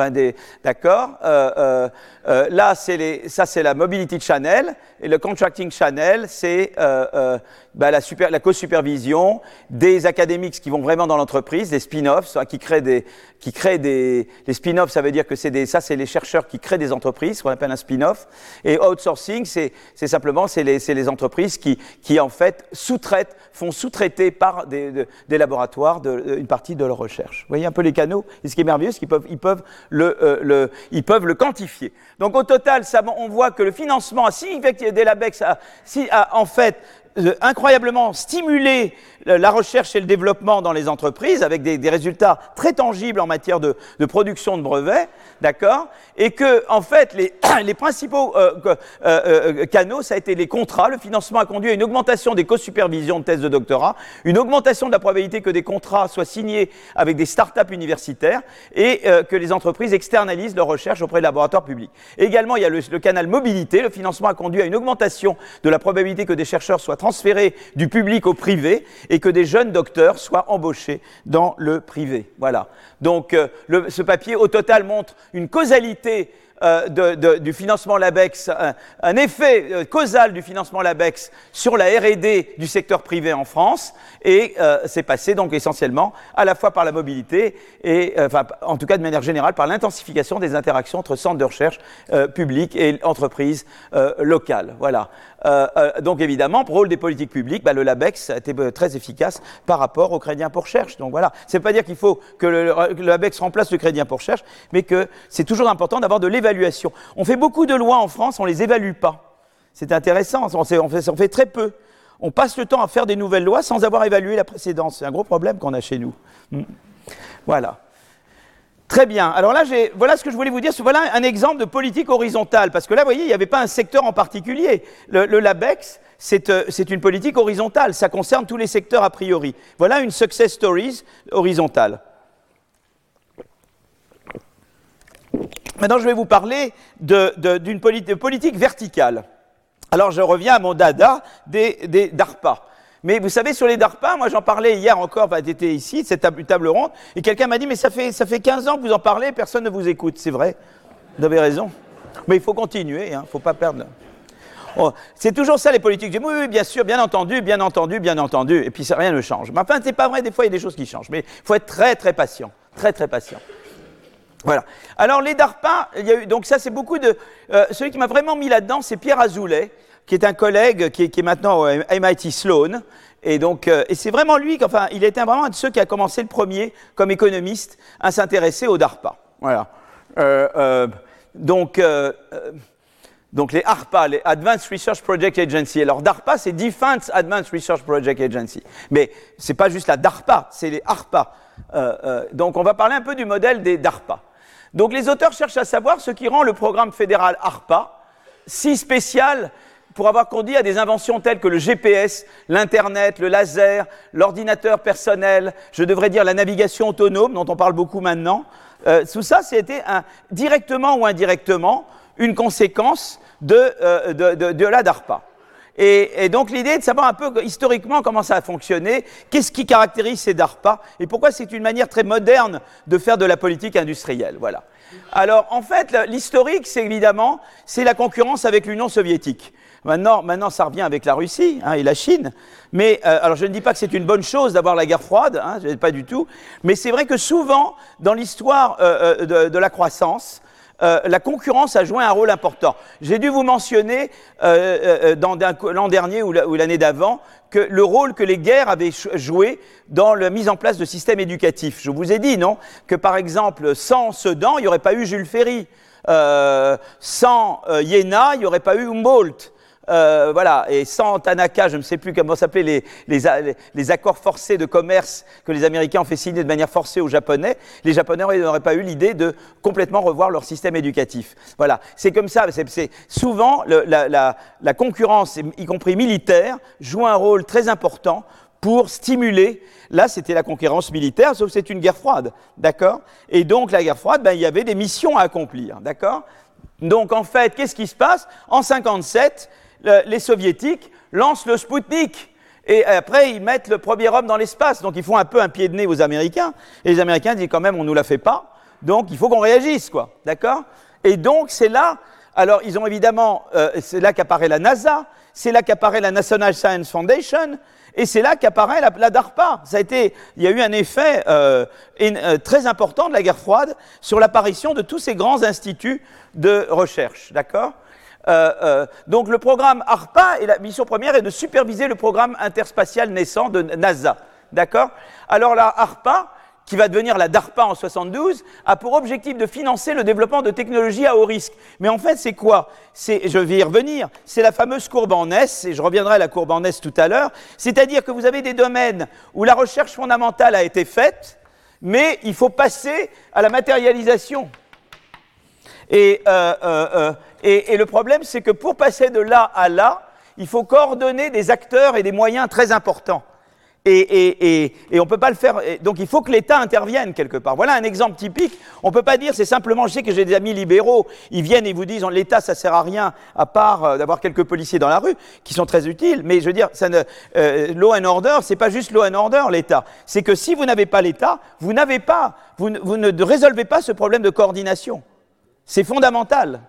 d'accord. Euh, là, c'est ça c'est la mobility channel et le contracting channel, c'est ben, la, super, la co-supervision des académiques qui vont vraiment dans l'entreprise, des spin-offs, soit qui créent des, qui créent des, les spin-offs, ça veut dire que c'est des, ça c'est les chercheurs qui créent des entreprises, ce qu'on appelle un spin-off. Et outsourcing, c'est, simplement c'est les, entreprises qui, qui en fait sous-traitent, font sous-traiter par des, de- des laboratoires de, de- une partie de leur recherche. Vous voyez un peu les canaux. Et ce qui est merveilleux, c'est qu'ils peuvent, ils peuvent le, euh, le, ils peuvent le quantifier. Donc au total, ça, on voit que le financement a signifié des LABEX a, si- a en fait euh, incroyablement stimulé la recherche et le développement dans les entreprises avec des, des résultats très tangibles en matière de, de production de brevets, d'accord Et que, en fait, les, les principaux euh, que- euh, euh, canaux, ça a été les contrats. Le financement a conduit à une augmentation des co-supervisions de thèses de doctorat, une augmentation de la probabilité que des contrats soient signés avec des start-up universitaires et euh, que les entreprises externalisent leur recherche auprès de laboratoires publics. Également, il y a le, le canal mobilité. Le financement a conduit à une augmentation de la probabilité que des chercheurs soient transférés du public au privé que des jeunes docteurs soient embauchés dans le privé. Voilà. Donc, euh, ce papier, au total, montre une causalité euh, du financement LABEX, un, effet euh, causal du financement LABEX sur la R&D du secteur privé en France, et c'est passé donc essentiellement à la fois par la mobilité et, enfin, en tout cas de manière générale, par l'intensification des interactions entre centres de recherche publics et entreprises locales. Voilà. Donc évidemment, pour le rôle des politiques publiques, bah, le LABEX a été très efficace par rapport au crédit pour recherche. Donc voilà, c'est pas dire qu'il faut que le, LABEX remplace le crédit pour recherche, mais que c'est toujours important d'avoir de l'évaluation. On fait beaucoup de lois en France, on les évalue pas. C'est intéressant, on, fait, on fait très peu. On passe le temps à faire des nouvelles lois sans avoir évalué la précédente. C'est un gros problème qu'on a chez nous. Hmm. Voilà. Très bien. Alors là, voilà ce que je voulais vous dire. Voilà un exemple de politique horizontale. Parce que là, vous voyez, il n'y avait pas un secteur en particulier. Le, LABEX, euh, c'est une politique horizontale. Ça concerne tous les secteurs a priori. Voilà une success stories horizontale. Maintenant, je vais vous parler d'une politique verticale. Alors, je reviens à mon dada des, DARPA. Mais vous savez, sur les DARPA, moi j'en parlais hier encore, j'étais ici, cette table, ronde, et quelqu'un m'a dit, mais ça fait, ça fait 15 ans que vous en parlez, personne ne vous écoute. C'est vrai, vous avez raison. Mais il faut continuer, il hein, ne faut pas perdre. Oh, c'est toujours ça les politiques. Je dis, oui, oui, bien sûr, bien entendu, bien entendu, bien entendu, et puis ça, rien ne change. Mais enfin, c'est pas vrai, des fois il y a des choses qui changent. Mais il faut être très, très patient, très, très patient. Voilà. Alors les DARPA, il y a eu, donc ça c'est beaucoup de... Euh, celui qui m'a vraiment mis là-dedans, c'est Pierre Azoulay, qui est un collègue qui est, maintenant au MIT Sloan. Et donc, euh, et c'est vraiment lui, enfin, il était vraiment un de ceux qui a commencé le premier, comme économiste, à s'intéresser aux DARPA. Voilà. Euh, donc, donc les ARPA, les Advanced Research Project Agency. Alors DARPA, c'est Defense Advanced Research Project Agency. Mais c'est pas juste la DARPA, c'est les ARPA. donc on va parler un peu du modèle des DARPA. Donc les auteurs cherchent à savoir ce qui rend le programme fédéral ARPA si spécial pour avoir conduit à des inventions telles que le GPS, l'Internet, le laser, l'ordinateur personnel, je devrais dire la navigation autonome, dont on parle beaucoup maintenant. Euh, tout ça, c'était directement ou indirectement une conséquence de, euh, de la DARPA. Et, donc l'idée est de savoir un peu historiquement comment ça a fonctionné, qu'est-ce qui caractérise ces DARPA et pourquoi c'est une manière très moderne de faire de la politique industrielle. Voilà. Alors en fait, l'historique, c'est évidemment, c'est la concurrence avec l'Union soviétique. Maintenant, maintenant, ça revient avec la Russie hein, et la Chine. Mais euh, alors, je ne dis pas que c'est une bonne chose d'avoir la guerre froide, hein, pas du tout. Mais c'est vrai que souvent, dans l'histoire euh, euh, de, la croissance, la concurrence a joué un rôle important. J'ai dû vous mentionner l'an dernier ou l'année d'avant que le rôle que les guerres avaient joué dans la mise en place de systèmes éducatifs. Je vous ai dit, non, que par exemple, sans Sedan, il n'y aurait pas eu Jules Ferry. sans Iéna, il n'y aurait pas eu Humboldt. Euh, voilà, et sans Tanaka, je ne sais plus comment s'appelaient les, les, accords forcés de commerce que les Américains ont fait signer de manière forcée aux Japonais, les Japonais n'auraient pas eu l'idée de complètement revoir leur système éducatif. Voilà, c'est comme ça. C'est, souvent la, concurrence, y compris militaire, joue un rôle très important pour stimuler. Là, c'était la concurrence militaire, sauf que c'est une guerre froide, d'accord? Et donc, la guerre froide, ben, il y avait des missions à accomplir, d'accord? Donc, en fait, qu'est-ce qui se passe? En 57, les soviétiques lancent le Sputnik. Et après, ils mettent le premier homme dans l'espace. Donc, ils font un peu un pied de nez aux Américains. Et les Américains disent quand même, on ne nous la fait pas. Donc, il faut qu'on réagisse, quoi. D'accord? Et donc, c'est là. Alors, ils ont évidemment. Euh, c'est là qu'apparaît la NASA. C'est là qu'apparaît la National Science Foundation. Et c'est là qu'apparaît la, DARPA. Ça a été, il y a eu un effet euh, euh, très important de la guerre froide sur l'apparition de tous ces grands instituts de recherche. D'accord? Euh, euh, donc le programme ARPA et la mission première est de superviser le programme interspatial naissant de NASA. D'accord? Alors la ARPA, qui va devenir la DARPA en 72, a pour objectif de financer le développement de technologies à haut risque. Mais en fait, c'est quoi? Je vais y revenir. C'est la fameuse courbe en S, et je reviendrai à la courbe en S tout à l'heure. C'est-à-dire que vous avez des domaines où la recherche fondamentale a été faite, mais il faut passer à la matérialisation. Et, euh, euh, euh, et, le problème, c'est que pour passer de là à là, il faut coordonner des acteurs et des moyens très importants. Et, on ne peut pas le faire. Donc il faut que l'État intervienne quelque part. Voilà un exemple typique. On ne peut pas dire, c'est simplement, je sais que j'ai des amis libéraux, ils viennent et vous disent, l'État, ça sert à rien, à part d'avoir quelques policiers dans la rue, qui sont très utiles. Mais je veux dire, ne, euh, law and order, c'est pas juste law and order, l'État. C'est que si vous n'avez pas l'État, vous n'avez pas, vous ne résolvez pas ce problème de coordination. C'est fondamental.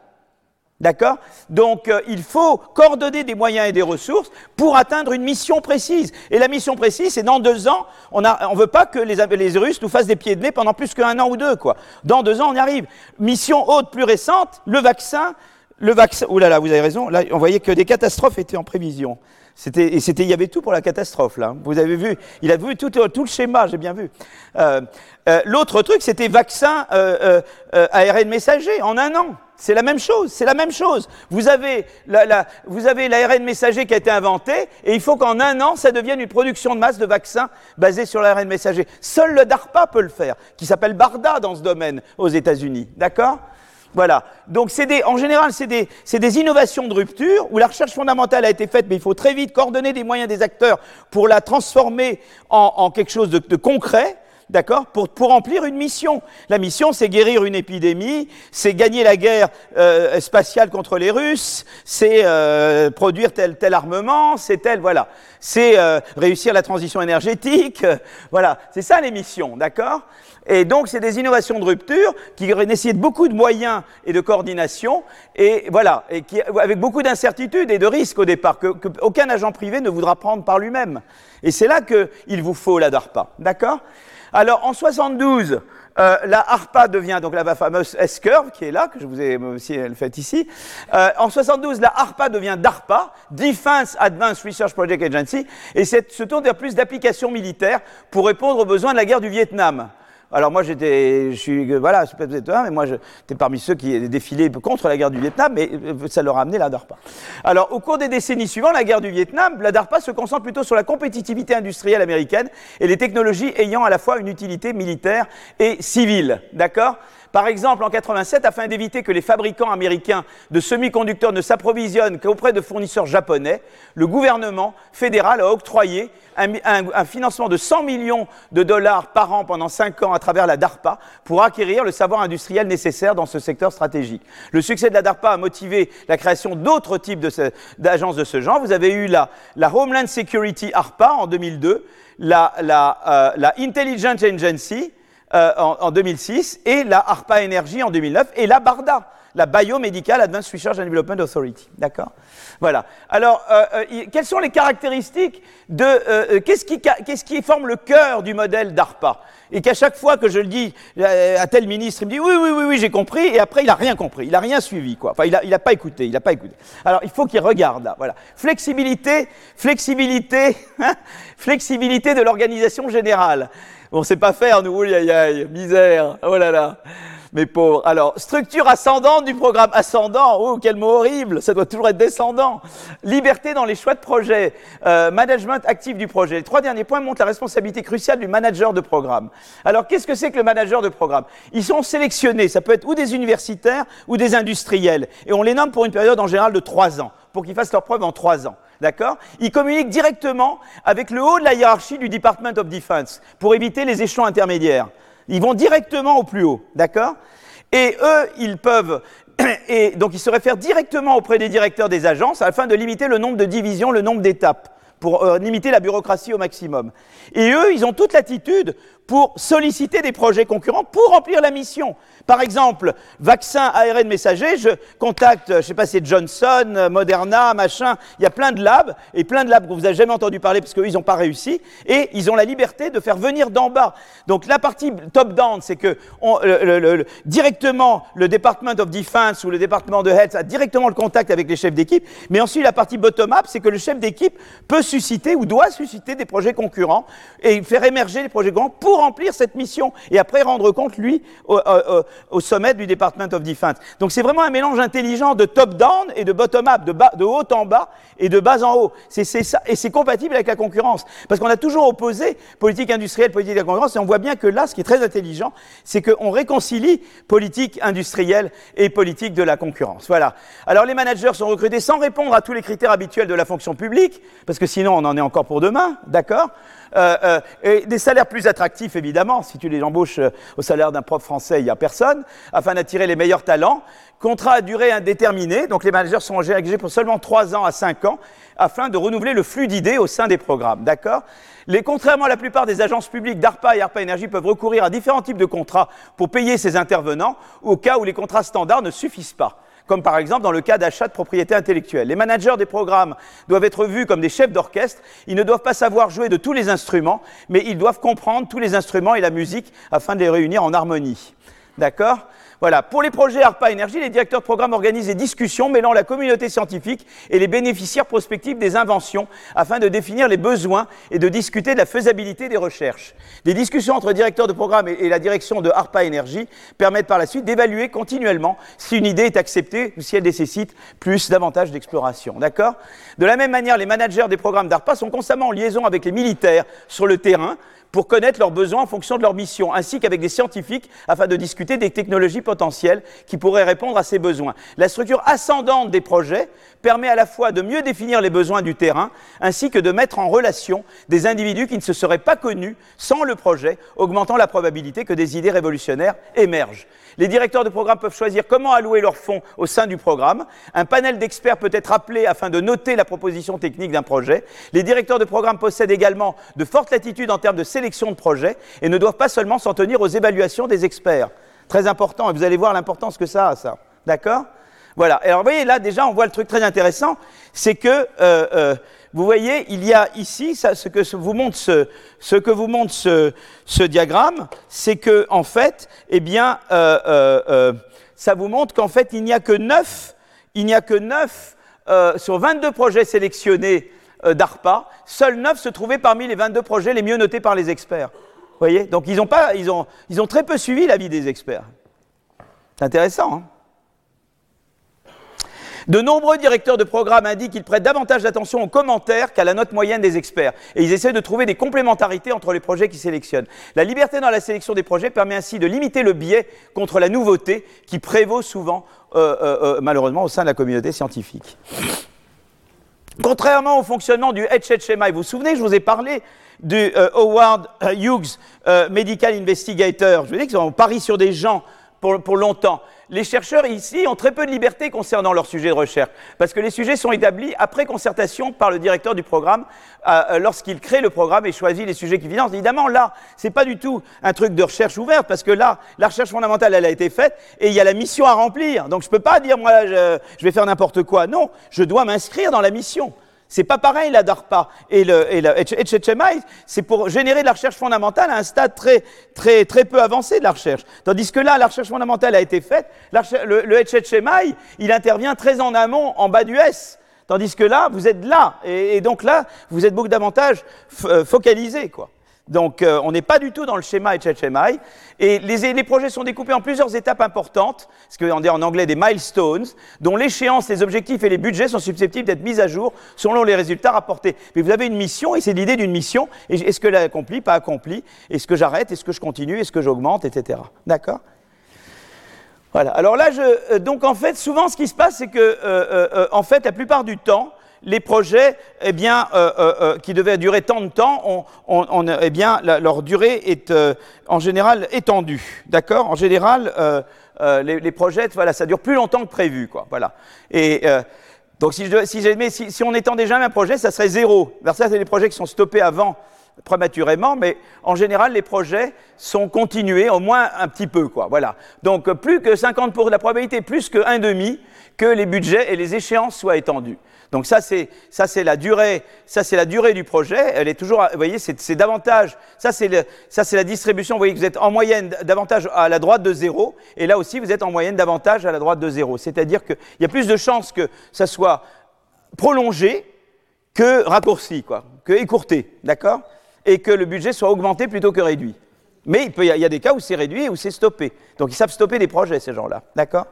D'accord? Donc euh, il faut coordonner des moyens et des ressources pour atteindre une mission précise. Et la mission précise, c'est dans deux ans, on ne veut pas que les, Russes nous fassent des pieds de nez pendant plus qu'un an ou deux. Quoi. Dans deux ans, on y arrive. Mission haute plus récente, le vaccin. Le vaccin. Ouh là là, vous avez raison. Là, on voyait que des catastrophes étaient en prévision. C'était, et c'était, il y avait tout pour la catastrophe là. Vous avez vu, il a vu tout, tout le schéma, j'ai bien vu. Euh, euh, l'autre truc, c'était vaccin euh, ARN messager en un an. C'est la même chose, c'est la même chose. Vous avez, la, vous avez l'ARN messager qui a été inventé, et il faut qu'en un an, ça devienne une production de masse de vaccins basée sur l'ARN messager. Seul le DARPA peut le faire, qui s'appelle BARDA dans ce domaine aux États-Unis. D'accord? Voilà. Donc, des, en général, c'est des, innovations de rupture où la recherche fondamentale a été faite, mais il faut très vite coordonner des moyens des acteurs pour la transformer en, quelque chose de concret d'accord, pour, pour remplir une mission. La mission, c'est guérir une épidémie, c'est gagner la guerre euh, spatiale contre les Russes, c'est euh, produire tel, tel armement, c'est tel, voilà, c'est euh, réussir la transition énergétique, voilà, c'est ça les missions, d'accord et donc, c'est des innovations de rupture qui nécessitent beaucoup de moyens et de coordination, et voilà, et qui, avec beaucoup d'incertitudes et de risques au départ, que, aucun agent privé ne voudra prendre par lui-même. Et c'est là qu'il vous faut la DARPA, d'accord alors en 72, euh, la ARPA devient donc la fameuse S-curve qui est là, que je vous ai aussi faite ici. Euh, en 72, la ARPA devient DARPA, Defense Advanced Research Project Agency, et se tourne vers plus d'applications militaires pour répondre aux besoins de la guerre du Vietnam. Alors moi j'étais, je suis, voilà, je mais moi j'étais parmi ceux qui défilé contre la guerre du Vietnam, mais euh, ça leur a amené la DARPA. Alors au cours des décennies suivantes, la guerre du Vietnam, la DARPA se concentre plutôt sur la compétitivité industrielle américaine et les technologies ayant à la fois une utilité militaire et civile, d'accord? Par exemple, en 87, afin d'éviter que les fabricants américains de semi-conducteurs ne s'approvisionnent qu'auprès de fournisseurs japonais, le gouvernement fédéral a octroyé un, financement de 100 millions de dollars par an pendant 5 ans à travers la DARPA pour acquérir le savoir industriel nécessaire dans ce secteur stratégique. Le succès de la DARPA a motivé la création d'autres types d'agences de, ce genre. Vous avez eu la, Homeland Security ARPA en 2002, la, la euh, Intelligence Agency, euh, en, 2006, et la ARPA Energy en 2009, et la BARDA, la Biomedical Advanced Research and Development Authority. D'accord? Voilà. Alors, euh, euh, quelles sont les caractéristiques de... qu'est-ce, qui, forme le cœur du modèle d'ARPA Et qu'à chaque fois que je le dis à tel ministre, il me dit oui, oui, oui, oui, j'ai compris, et après, il n'a rien compris, il n'a rien suivi, quoi. Enfin, il n'a il a pas écouté, il n'a pas écouté. Alors, il faut qu'il regarde, là, voilà. Flexibilité, flexibilité, hein, flexibilité de l'organisation générale. On ne sait pas faire, nous, aïe aïe aïe, misère, oh là là, mes pauvres. Alors, structure ascendante du programme ascendant, oh, quel mot horrible, ça doit toujours être descendant. Liberté dans les choix de projet, euh, management actif du projet. Les trois derniers points montrent la responsabilité cruciale du manager de programme. Alors, qu'est-ce que c'est que le manager de programme? Ils sont sélectionnés, ça peut être ou des universitaires ou des industriels, et on les nomme pour une période en général de trois ans, pour qu'ils fassent leur preuve en trois ans. D'accord Ils communiquent directement avec le haut de la hiérarchie du Department of Defense pour éviter les échelons intermédiaires. Ils vont directement au plus haut. D'accord Et eux, ils peuvent. Et donc, ils se réfèrent directement auprès des directeurs des agences afin de limiter le nombre de divisions, le nombre d'étapes pour euh, limiter la bureaucratie au maximum. Et eux, ils ont toute l'attitude pour solliciter des projets concurrents pour remplir la mission. Par exemple, vaccin ARN messager, je contacte, je ne sais pas, c'est Johnson, Moderna, machin, il y a plein de labs, et plein de labs que vous n'avez jamais entendu parler parce qu'eux, ils n'ont pas réussi, et ils ont la liberté de faire venir d'en bas. Donc la partie top-down, c'est que directement, le Department of Defense ou le département de Health a directement le contact avec les chefs d'équipe, mais ensuite la partie bottom-up, c'est que le chef d'équipe peut susciter ou doit susciter des projets concurrents et faire émerger les projets concurrents pour remplir cette mission et après rendre compte, lui, au, sommet du Department of Defense. Donc c'est vraiment un mélange intelligent de top-down et de bottom-up, de, de haut en bas et de bas en haut. C'est ça, et c'est compatible avec la concurrence. Parce qu'on a toujours opposé politique industrielle, politique de la concurrence, et on voit bien que là, ce qui est très intelligent, c'est qu'on réconcilie politique industrielle et politique de la concurrence. Voilà. Alors les managers sont recrutés sans répondre à tous les critères habituels de la fonction publique, parce que sinon on en est encore pour demain, d'accord? Euh, euh, des salaires plus attractifs, évidemment. Si tu les embauches euh, au salaire d'un prof français, il n'y a personne, afin d'attirer les meilleurs talents. Contrat à durée indéterminée, donc les managers sont engagés pour seulement 3 ans à 5 ans, afin de renouveler le flux d'idées au sein des programmes. D'accord? Contrairement à la plupart des agences publiques, DARPA et ARPA Énergie peuvent recourir à différents types de contrats pour payer ces intervenants, au cas où les contrats standards ne suffisent pas comme par exemple dans le cas d'achat de propriété intellectuelle. Les managers des programmes doivent être vus comme des chefs d'orchestre. Ils ne doivent pas savoir jouer de tous les instruments, mais ils doivent comprendre tous les instruments et la musique afin de les réunir en harmonie. D'accord? Voilà. Pour les projets ARPA Énergie, les directeurs de programme organisent des discussions mêlant la communauté scientifique et les bénéficiaires prospectifs des inventions afin de définir les besoins et de discuter de la faisabilité des recherches. Des discussions entre directeurs de programme et la direction de ARPA Énergie permettent par la suite d'évaluer continuellement si une idée est acceptée ou si elle nécessite plus davantage d'exploration. D'accord? De la même manière, les managers des programmes d'ARPA sont constamment en liaison avec les militaires sur le terrain pour connaître leurs besoins en fonction de leur mission, ainsi qu'avec des scientifiques afin de discuter des technologies potentielles qui pourraient répondre à ces besoins. La structure ascendante des projets permet à la fois de mieux définir les besoins du terrain, ainsi que de mettre en relation des individus qui ne se seraient pas connus sans le projet, augmentant la probabilité que des idées révolutionnaires émergent. Les directeurs de programme peuvent choisir comment allouer leurs fonds au sein du programme. Un panel d'experts peut être appelé afin de noter la proposition technique d'un projet. Les directeurs de programme possèdent également de fortes latitudes en termes de sélection de projets et ne doivent pas seulement s'en tenir aux évaluations des experts. Très important, et vous allez voir l'importance que ça a, ça. D'accord? Voilà. Alors, vous voyez, là, déjà, on voit le truc très intéressant, c'est que euh, euh, vous voyez, il y a ici, ce, que vous montre ce, que vous montre ce, diagramme, c'est que, en fait, eh bien, euh, euh, euh, ça vous montre qu'en fait, il n'y a que 9, il n'y a que 9 sur 22 projets sélectionnés d'ARPA, seuls 9 se trouvaient parmi les 22 projets les mieux notés par les experts. Vous voyez? Donc, ils ont, pas, ils, ont, ils ont très peu suivi l'avis des experts. C'est intéressant, hein? De nombreux directeurs de programme indiquent qu'ils prêtent davantage d'attention aux commentaires qu'à la note moyenne des experts. Et ils essaient de trouver des complémentarités entre les projets qu'ils sélectionnent. La liberté dans la sélection des projets permet ainsi de limiter le biais contre la nouveauté qui prévaut souvent, euh, euh, euh, malheureusement, au sein de la communauté scientifique. Contrairement au fonctionnement du HHMI, vous vous souvenez, je vous ai parlé du Howard Hughes Medical Investigator. Je vous dis qu'ils ont pari sur des gens pour longtemps les chercheurs ici ont très peu de liberté concernant leurs sujets de recherche, parce que les sujets sont établis après concertation par le directeur du programme euh, euh, lorsqu'il crée le programme et choisit les sujets qu'il finance. Évidemment, là, c'est pas du tout un truc de recherche ouverte, parce que là, la recherche fondamentale, elle a été faite et il y a la mission à remplir. Donc, je peux pas dire moi, je vais faire n'importe quoi. Non, je dois m'inscrire dans la mission. C'est pas pareil la DARPA et le, et HHMI, c'est pour générer de la recherche fondamentale à un stade très, très, très peu avancé de la recherche. Tandis que là, la recherche fondamentale a été faite, le, le HHMI, il intervient très en amont, en bas du S. Tandis que là, vous êtes là, et, et donc là, vous êtes beaucoup davantage euh, focalisé, quoi. Donc euh, on n'est pas du tout dans le schéma HHMI. Et les, projets sont découpés en plusieurs étapes importantes, ce qu'on dit en anglais des milestones, dont l'échéance, les objectifs et les budgets sont susceptibles d'être mis à jour selon les résultats rapportés. Mais vous avez une mission, et c'est l'idée d'une mission. Est-ce que l'ai accompli, pas accompli? Est-ce que j'arrête? Est-ce que je continue? Est-ce que j'augmente? Etc. D'accord? Voilà. Alors là, je, euh, donc en fait, souvent, ce qui se passe, c'est que, euh, en fait, la plupart du temps, les projets eh bien, euh, euh, euh, qui devaient durer tant de temps, eh bien, leur durée est en général étendue. D'accord? En général, les, projets, voilà, ça dure plus longtemps que prévu. Quoi, voilà. Et donc, si, si, si, on étend déjà un projet, ça serait zéro. Ça, c'est les projets qui sont stoppés avant prématurément, mais en général, les projets sont continués au moins un petit peu, quoi. Voilà. Donc, plus que 50 pour la probabilité, plus que un demi, que les budgets et les échéances soient étendus. Donc ça c'est ça c'est la durée ça c'est la durée du projet. Elle est toujours vous voyez c'est davantage ça c'est ça c'est la distribution. Vous voyez que vous êtes en moyenne davantage à la droite de zéro et là aussi vous êtes en moyenne davantage à la droite de zéro. C'est-à-dire qu'il y a plus de chances que ça soit prolongé que raccourci quoi, que écourté, d'accord, et que le budget soit augmenté plutôt que réduit. Mais il, peut, y a des cas où c'est réduit et où c'est stoppé. Donc ils savent stopper des projets ces gens-là, d'accord?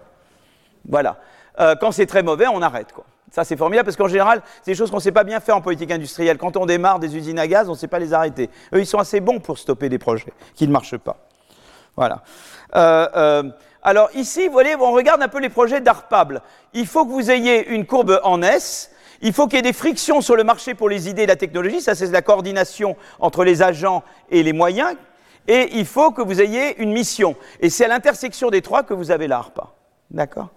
Voilà. Euh, quand c'est très mauvais, on arrête quoi. Ça, c'est formidable parce qu'en général, c'est des choses qu'on ne sait pas bien faire en politique industrielle. Quand on démarre des usines à gaz, on ne sait pas les arrêter. Eux, ils sont assez bons pour stopper des projets qui ne marchent pas. Voilà. Euh, euh, alors ici, vous voyez, on regarde un peu les projets d'ARPABLE. Il faut que vous ayez une courbe en S. Il faut qu'il y ait des frictions sur le marché pour les idées et la technologie, ça c'est la coordination entre les agents et les moyens, et il faut que vous ayez une mission. Et c'est à l'intersection des trois que vous avez l'ARPA. D'accord?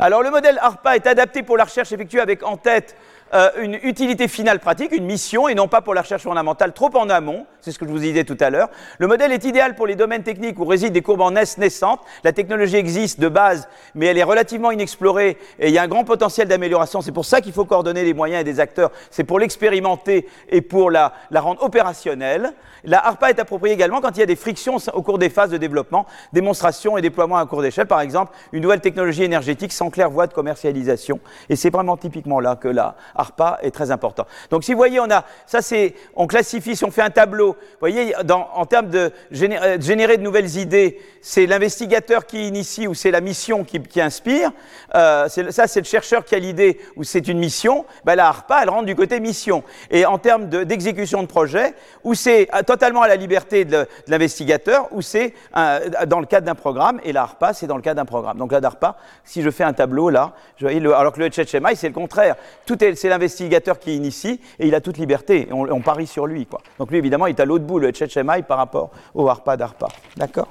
Alors le modèle ARPA est adapté pour la recherche effectuée avec en tête euh, une utilité finale pratique, une mission, et non pas pour la recherche fondamentale trop en amont, c'est ce que je vous disais tout à l'heure. Le modèle est idéal pour les domaines techniques où résident des courbes en S naissantes. La technologie existe de base, mais elle est relativement inexplorée et il y a un grand potentiel d'amélioration. C'est pour ça qu'il faut coordonner les moyens et des acteurs. C'est pour l'expérimenter et pour la, la rendre opérationnelle. La ARPA est appropriée également quand il y a des frictions au cours des phases de développement, démonstration et déploiement à court d'échelle. Par exemple, une nouvelle technologie énergétique sans claire voie de commercialisation. Et c'est vraiment typiquement là que la ARPA est très important. Donc si vous voyez, on a, ça c'est, on classifie, si on fait un tableau, vous voyez, en termes de générer, de générer, de nouvelles idées, c'est l'investigateur qui initie ou c'est la mission qui, inspire. Euh, ça c'est le chercheur qui a l'idée ou c'est une mission. Ben, la ARPA, elle rentre du côté mission. Et en termes d'exécution de, projet, où c'est totalement à la liberté de, l'investigateur, ou c'est dans le cadre d'un programme, et la ARPA, c'est dans le cadre d'un programme. Donc la DARPA, si je fais un tableau là, alors que le HHMI, c'est le contraire. Tout est, c'est l'investigateur qui initie et il a toute liberté. On, parie sur lui. Quoi. Donc lui, évidemment, il est à l'autre bout, le HHMI, par rapport au ARPA d'ARPA. D'accord?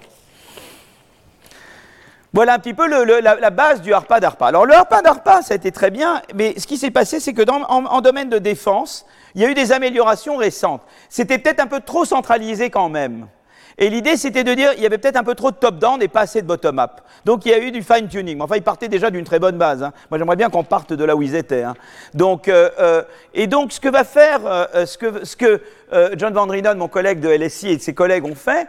Voilà un petit peu la, base du ARPA d'ARPA. Alors le ARPA d'ARPA, ça a été très bien, mais ce qui s'est passé, c'est que dans, en, domaine de défense, il y a eu des améliorations récentes. C'était peut-être un peu trop centralisé quand même. Et l'idée, c'était de dire, il y avait peut-être un peu trop de top-down et pas assez de bottom-up. Donc il y a eu du fine-tuning. Enfin, ils partaient déjà d'une très bonne base. Hein. Moi, j'aimerais bien qu'on parte de là où ils étaient. Hein. Donc, euh, euh, et donc, ce que va faire, euh, ce que, ce que John Van Drienen, mon collègue de LSI et ses collègues ont fait,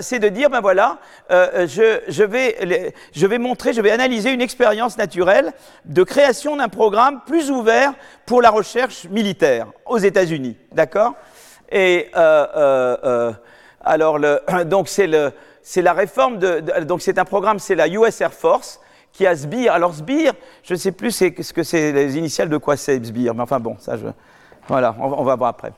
c'est de dire, ben voilà, je, je, vais, je vais montrer, je vais analyser une expérience naturelle de création d'un programme plus ouvert pour la recherche militaire aux États-Unis. D'accord? Et alors, c'est la réforme de, de donc c'est un programme, c'est la US Air Force qui a SBIR. Alors SBIR, je ne sais plus ce que c'est les initiales de quoi c'est SBIR, mais enfin bon, ça je, voilà, on, on va voir après.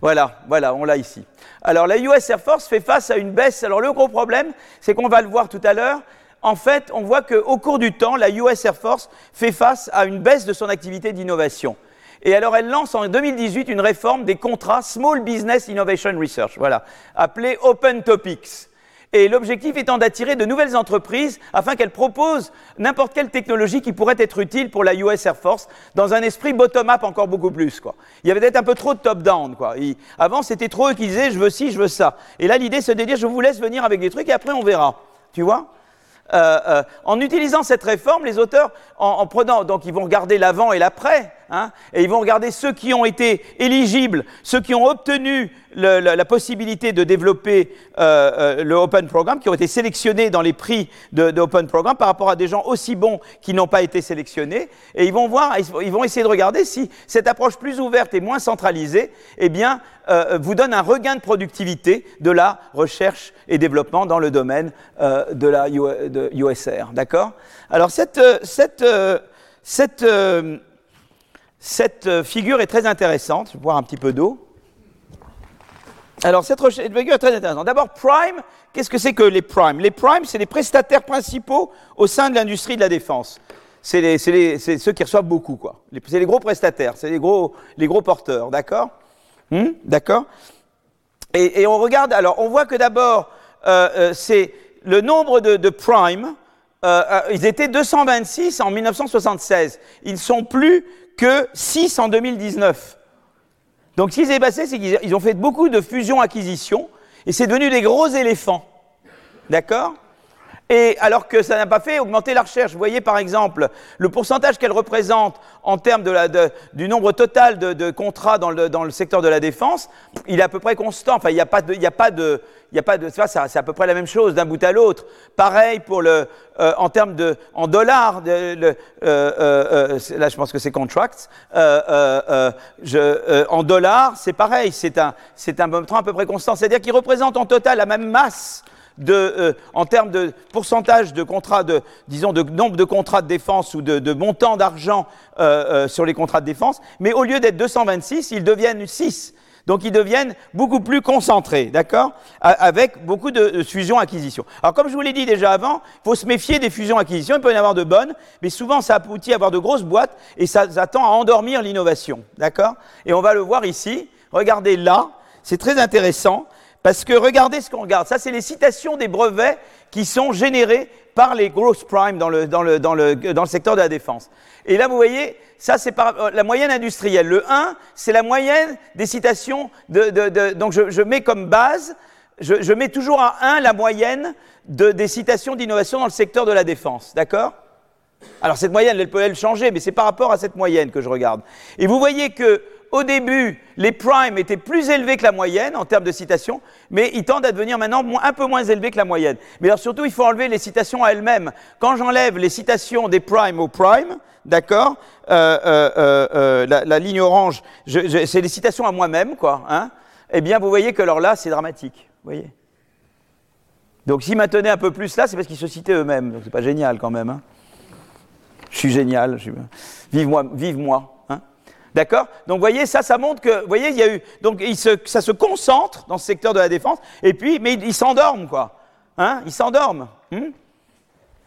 Voilà, voilà, on l'a ici. Alors la US Air Force fait face à une baisse. Alors le gros problème, c'est qu'on va le voir tout à l'heure. En fait, on voit qu'au cours du temps, la US Air Force fait face à une baisse de son activité d'innovation. Et alors, elle lance en 2018 une réforme des contrats Small Business Innovation Research, voilà, appelée Open Topics. Et l'objectif étant d'attirer de nouvelles entreprises afin qu'elles proposent n'importe quelle technologie qui pourrait être utile pour la US Air Force dans un esprit bottom-up encore beaucoup plus. Quoi. Il y avait peut-être un peu trop de top-down. Quoi. avant, c'était trop eux qui disaient je veux ci, je veux ça. Et là, l'idée, c'est de dire je vous laisse venir avec des trucs et après, on verra. Tu vois? Euh, euh, en utilisant cette réforme, les auteurs, en, en prenant, donc ils vont regarder l'avant et l'après, hein, et ils vont regarder ceux qui ont été éligibles, ceux qui ont obtenu la, possibilité de développer euh, euh, le Open Programme, qui ont été sélectionnés dans les prix de, de Open par rapport à des gens aussi bons qui n'ont pas été sélectionnés, et ils vont voir, ils vont essayer de regarder si cette approche plus ouverte et moins centralisée, eh bien, euh, vous donne un regain de productivité de la recherche et développement dans le domaine de la USR. D'accord? Alors cette, cette, cette, cette figure est très intéressante. Je vais boire un petit peu d'eau. Alors cette figure est très intéressante. D'abord, Prime, qu'est-ce que c'est que les Prime? Les Prime, c'est les prestataires principaux au sein de l'industrie de la défense. C'est ceux qui reçoivent beaucoup, quoi. C'est les gros prestataires, c'est les gros, les gros porteurs, d'accord? Hmm, D'accord? Et, on regarde, alors on voit que d'abord, euh, euh, c'est le nombre de, de prime, euh, euh ils étaient 226 en 1976. Ils sont plus que 6 en 2019. Donc ce qui s'est passé, c'est qu'ils ont fait beaucoup de fusions-acquisitions, et c'est devenu des gros éléphants. D'accord? Et alors que ça n'a pas fait augmenter la recherche. Vous voyez par exemple le pourcentage qu'elle représente en termes de du nombre total de, contrats dans le, secteur de la défense, il est à peu près constant. Enfin, il n'y a pas de, il n'y a pas de, il n'y a pas de, ça, c'est à peu près la même chose d'un bout à l'autre. Pareil pour le, euh, en termes de, en dollars, euh, euh, là je pense que c'est contracts. En dollars, c'est pareil, c'est un, c'est un montant à peu près constant. C'est-à-dire qu'il représente en total la même masse de, en termes de pourcentage de contrats, de, disons, de nombre de contrats de défense ou de, de montant d'argent sur les contrats de défense, mais au lieu d'être 226, ils deviennent 6. Donc ils deviennent beaucoup plus concentrés, d'accord Avec beaucoup de, fusions-acquisitions. Alors comme je vous l'ai dit déjà avant, il faut se méfier des fusions-acquisitions, il peut y en avoir de bonnes, mais souvent ça aboutit à avoir de grosses boîtes et ça, ça tend à endormir l'innovation, d'accord. Et on va le voir ici, regardez là, c'est très intéressant, parce que regardez ce qu'on regarde, ça c'est les citations des brevets qui sont générés par les growth prime dans le, secteur de la défense. Et là, vous voyez, ça c'est euh, la moyenne industrielle. Le 1, c'est la moyenne des citations. De, donc je, mets comme base, je, mets toujours à 1 la moyenne de, des citations d'innovation dans le secteur de la défense. D'accord? Alors cette moyenne, elle peut elle changer, mais c'est par rapport à cette moyenne que je regarde. Et vous voyez que au début, les primes étaient plus élevés que la moyenne en termes de citations, mais ils tendent à devenir maintenant un peu moins élevés que la moyenne. Mais alors surtout, il faut enlever les citations à elles-mêmes. Quand j'enlève les citations des primes aux primes, d'accord, euh, euh, euh, la, ligne orange, c'est les citations à moi-même, quoi. Hein, eh bien, vous voyez que alors là, c'est dramatique. Vous voyez Donc, s'ils maintenaient un peu plus là, c'est parce qu'ils se citaient eux-mêmes. Donc, c'est pas génial quand même. Hein. je suis génial. Vive moi, vive moi. D'accord? Donc, vous voyez, ça, ça montre que, vous voyez, il y a eu, donc, ça se concentre dans ce secteur de la défense, et puis, mais ils s'endorment, quoi. Hein? Ils s'endorment. Hmm?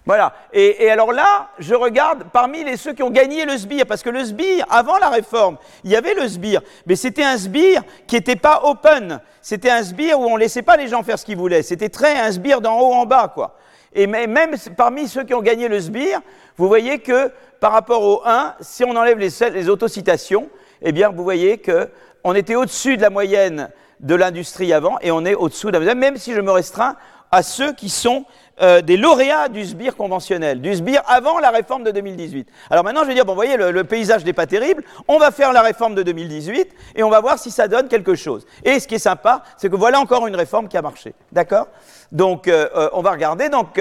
Voilà. Et, alors là, je regarde parmi les, ceux qui ont gagné le sbire, parce que le sbire, avant la réforme, il y avait le sbire, mais c'était un sbire qui n'était pas open. C'était un sbire où on laissait pas les gens faire ce qu'ils voulaient. C'était très un sbire d'en haut en bas, quoi. Et même parmi ceux qui ont gagné le sbire, vous voyez que par rapport au 1, si on enlève les, autocitations, eh bien, vous voyez qu'on était au-dessus de la moyenne de l'industrie avant et on est au-dessous de la moyenne, même si je me restreins à ceux qui sont euh, des lauréats du sbire conventionnel, du sbire avant la réforme de 2018. Alors maintenant, je vais dire, vous voyez, le, paysage n'est pas terrible, on va faire la réforme de 2018 et on va voir si ça donne quelque chose. Et ce qui est sympa, c'est que voilà encore une réforme qui a marché. D'accord? Donc, euh, euh, on va regarder. Donc,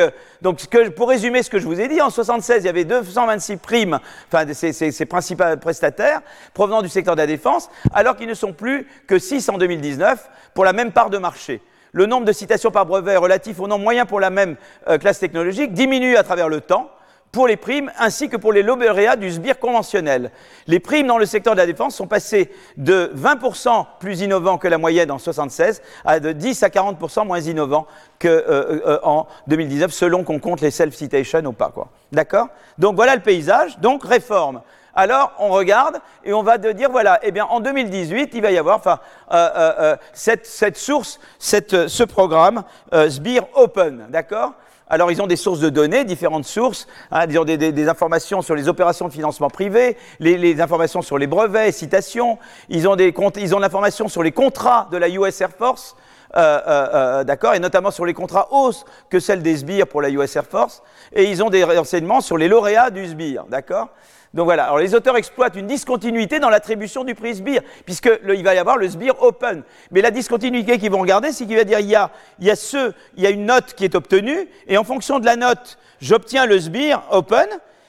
pour résumer ce que je vous ai dit, en 76, il y avait 226 primes, enfin, ces principaux prestataires provenant du secteur de la défense, alors qu'ils ne sont plus que 6 en 2019 pour la même part de marché le nombre de citations par brevet relatif au nombre moyen pour la même euh, classe technologique diminue à travers le temps pour les primes ainsi que pour les lauréats du sbire conventionnel. Les primes dans le secteur de la défense sont passées de 20% plus innovants que la moyenne en 76 à de 10 à 40% moins innovants qu'en euh, euh, 2019 selon qu'on compte les self-citations ou pas. D'accord? Donc voilà le paysage. Donc réforme alors on regarde et on va dire, voilà, eh bien en 2018, il va y avoir enfin, euh, euh, euh, cette, cette, source, cette, ce programme SBIR Open, d'accord? Alors, ils ont des sources de données, différentes sources. Hein, ils ont des, informations sur les opérations de financement privé, les, informations sur les brevets, citations. Ils ont, des, ils ont l'information sur les contrats de la US Air Force. Euh, euh, d'accord, et notamment sur les contrats hausses que celles des SBIR pour la US Air Force, et ils ont des renseignements sur les lauréats du SBIR, d'accord? Donc voilà, alors les auteurs exploitent une discontinuité dans l'attribution du prix SBIR, puisque il va y avoir le SBIR open. Mais la discontinuité qu'ils vont regarder, c'est qu'il va dire il y a, il y a ce, il y a une note qui est obtenue, et en fonction de la note, j'obtiens le SBIR open,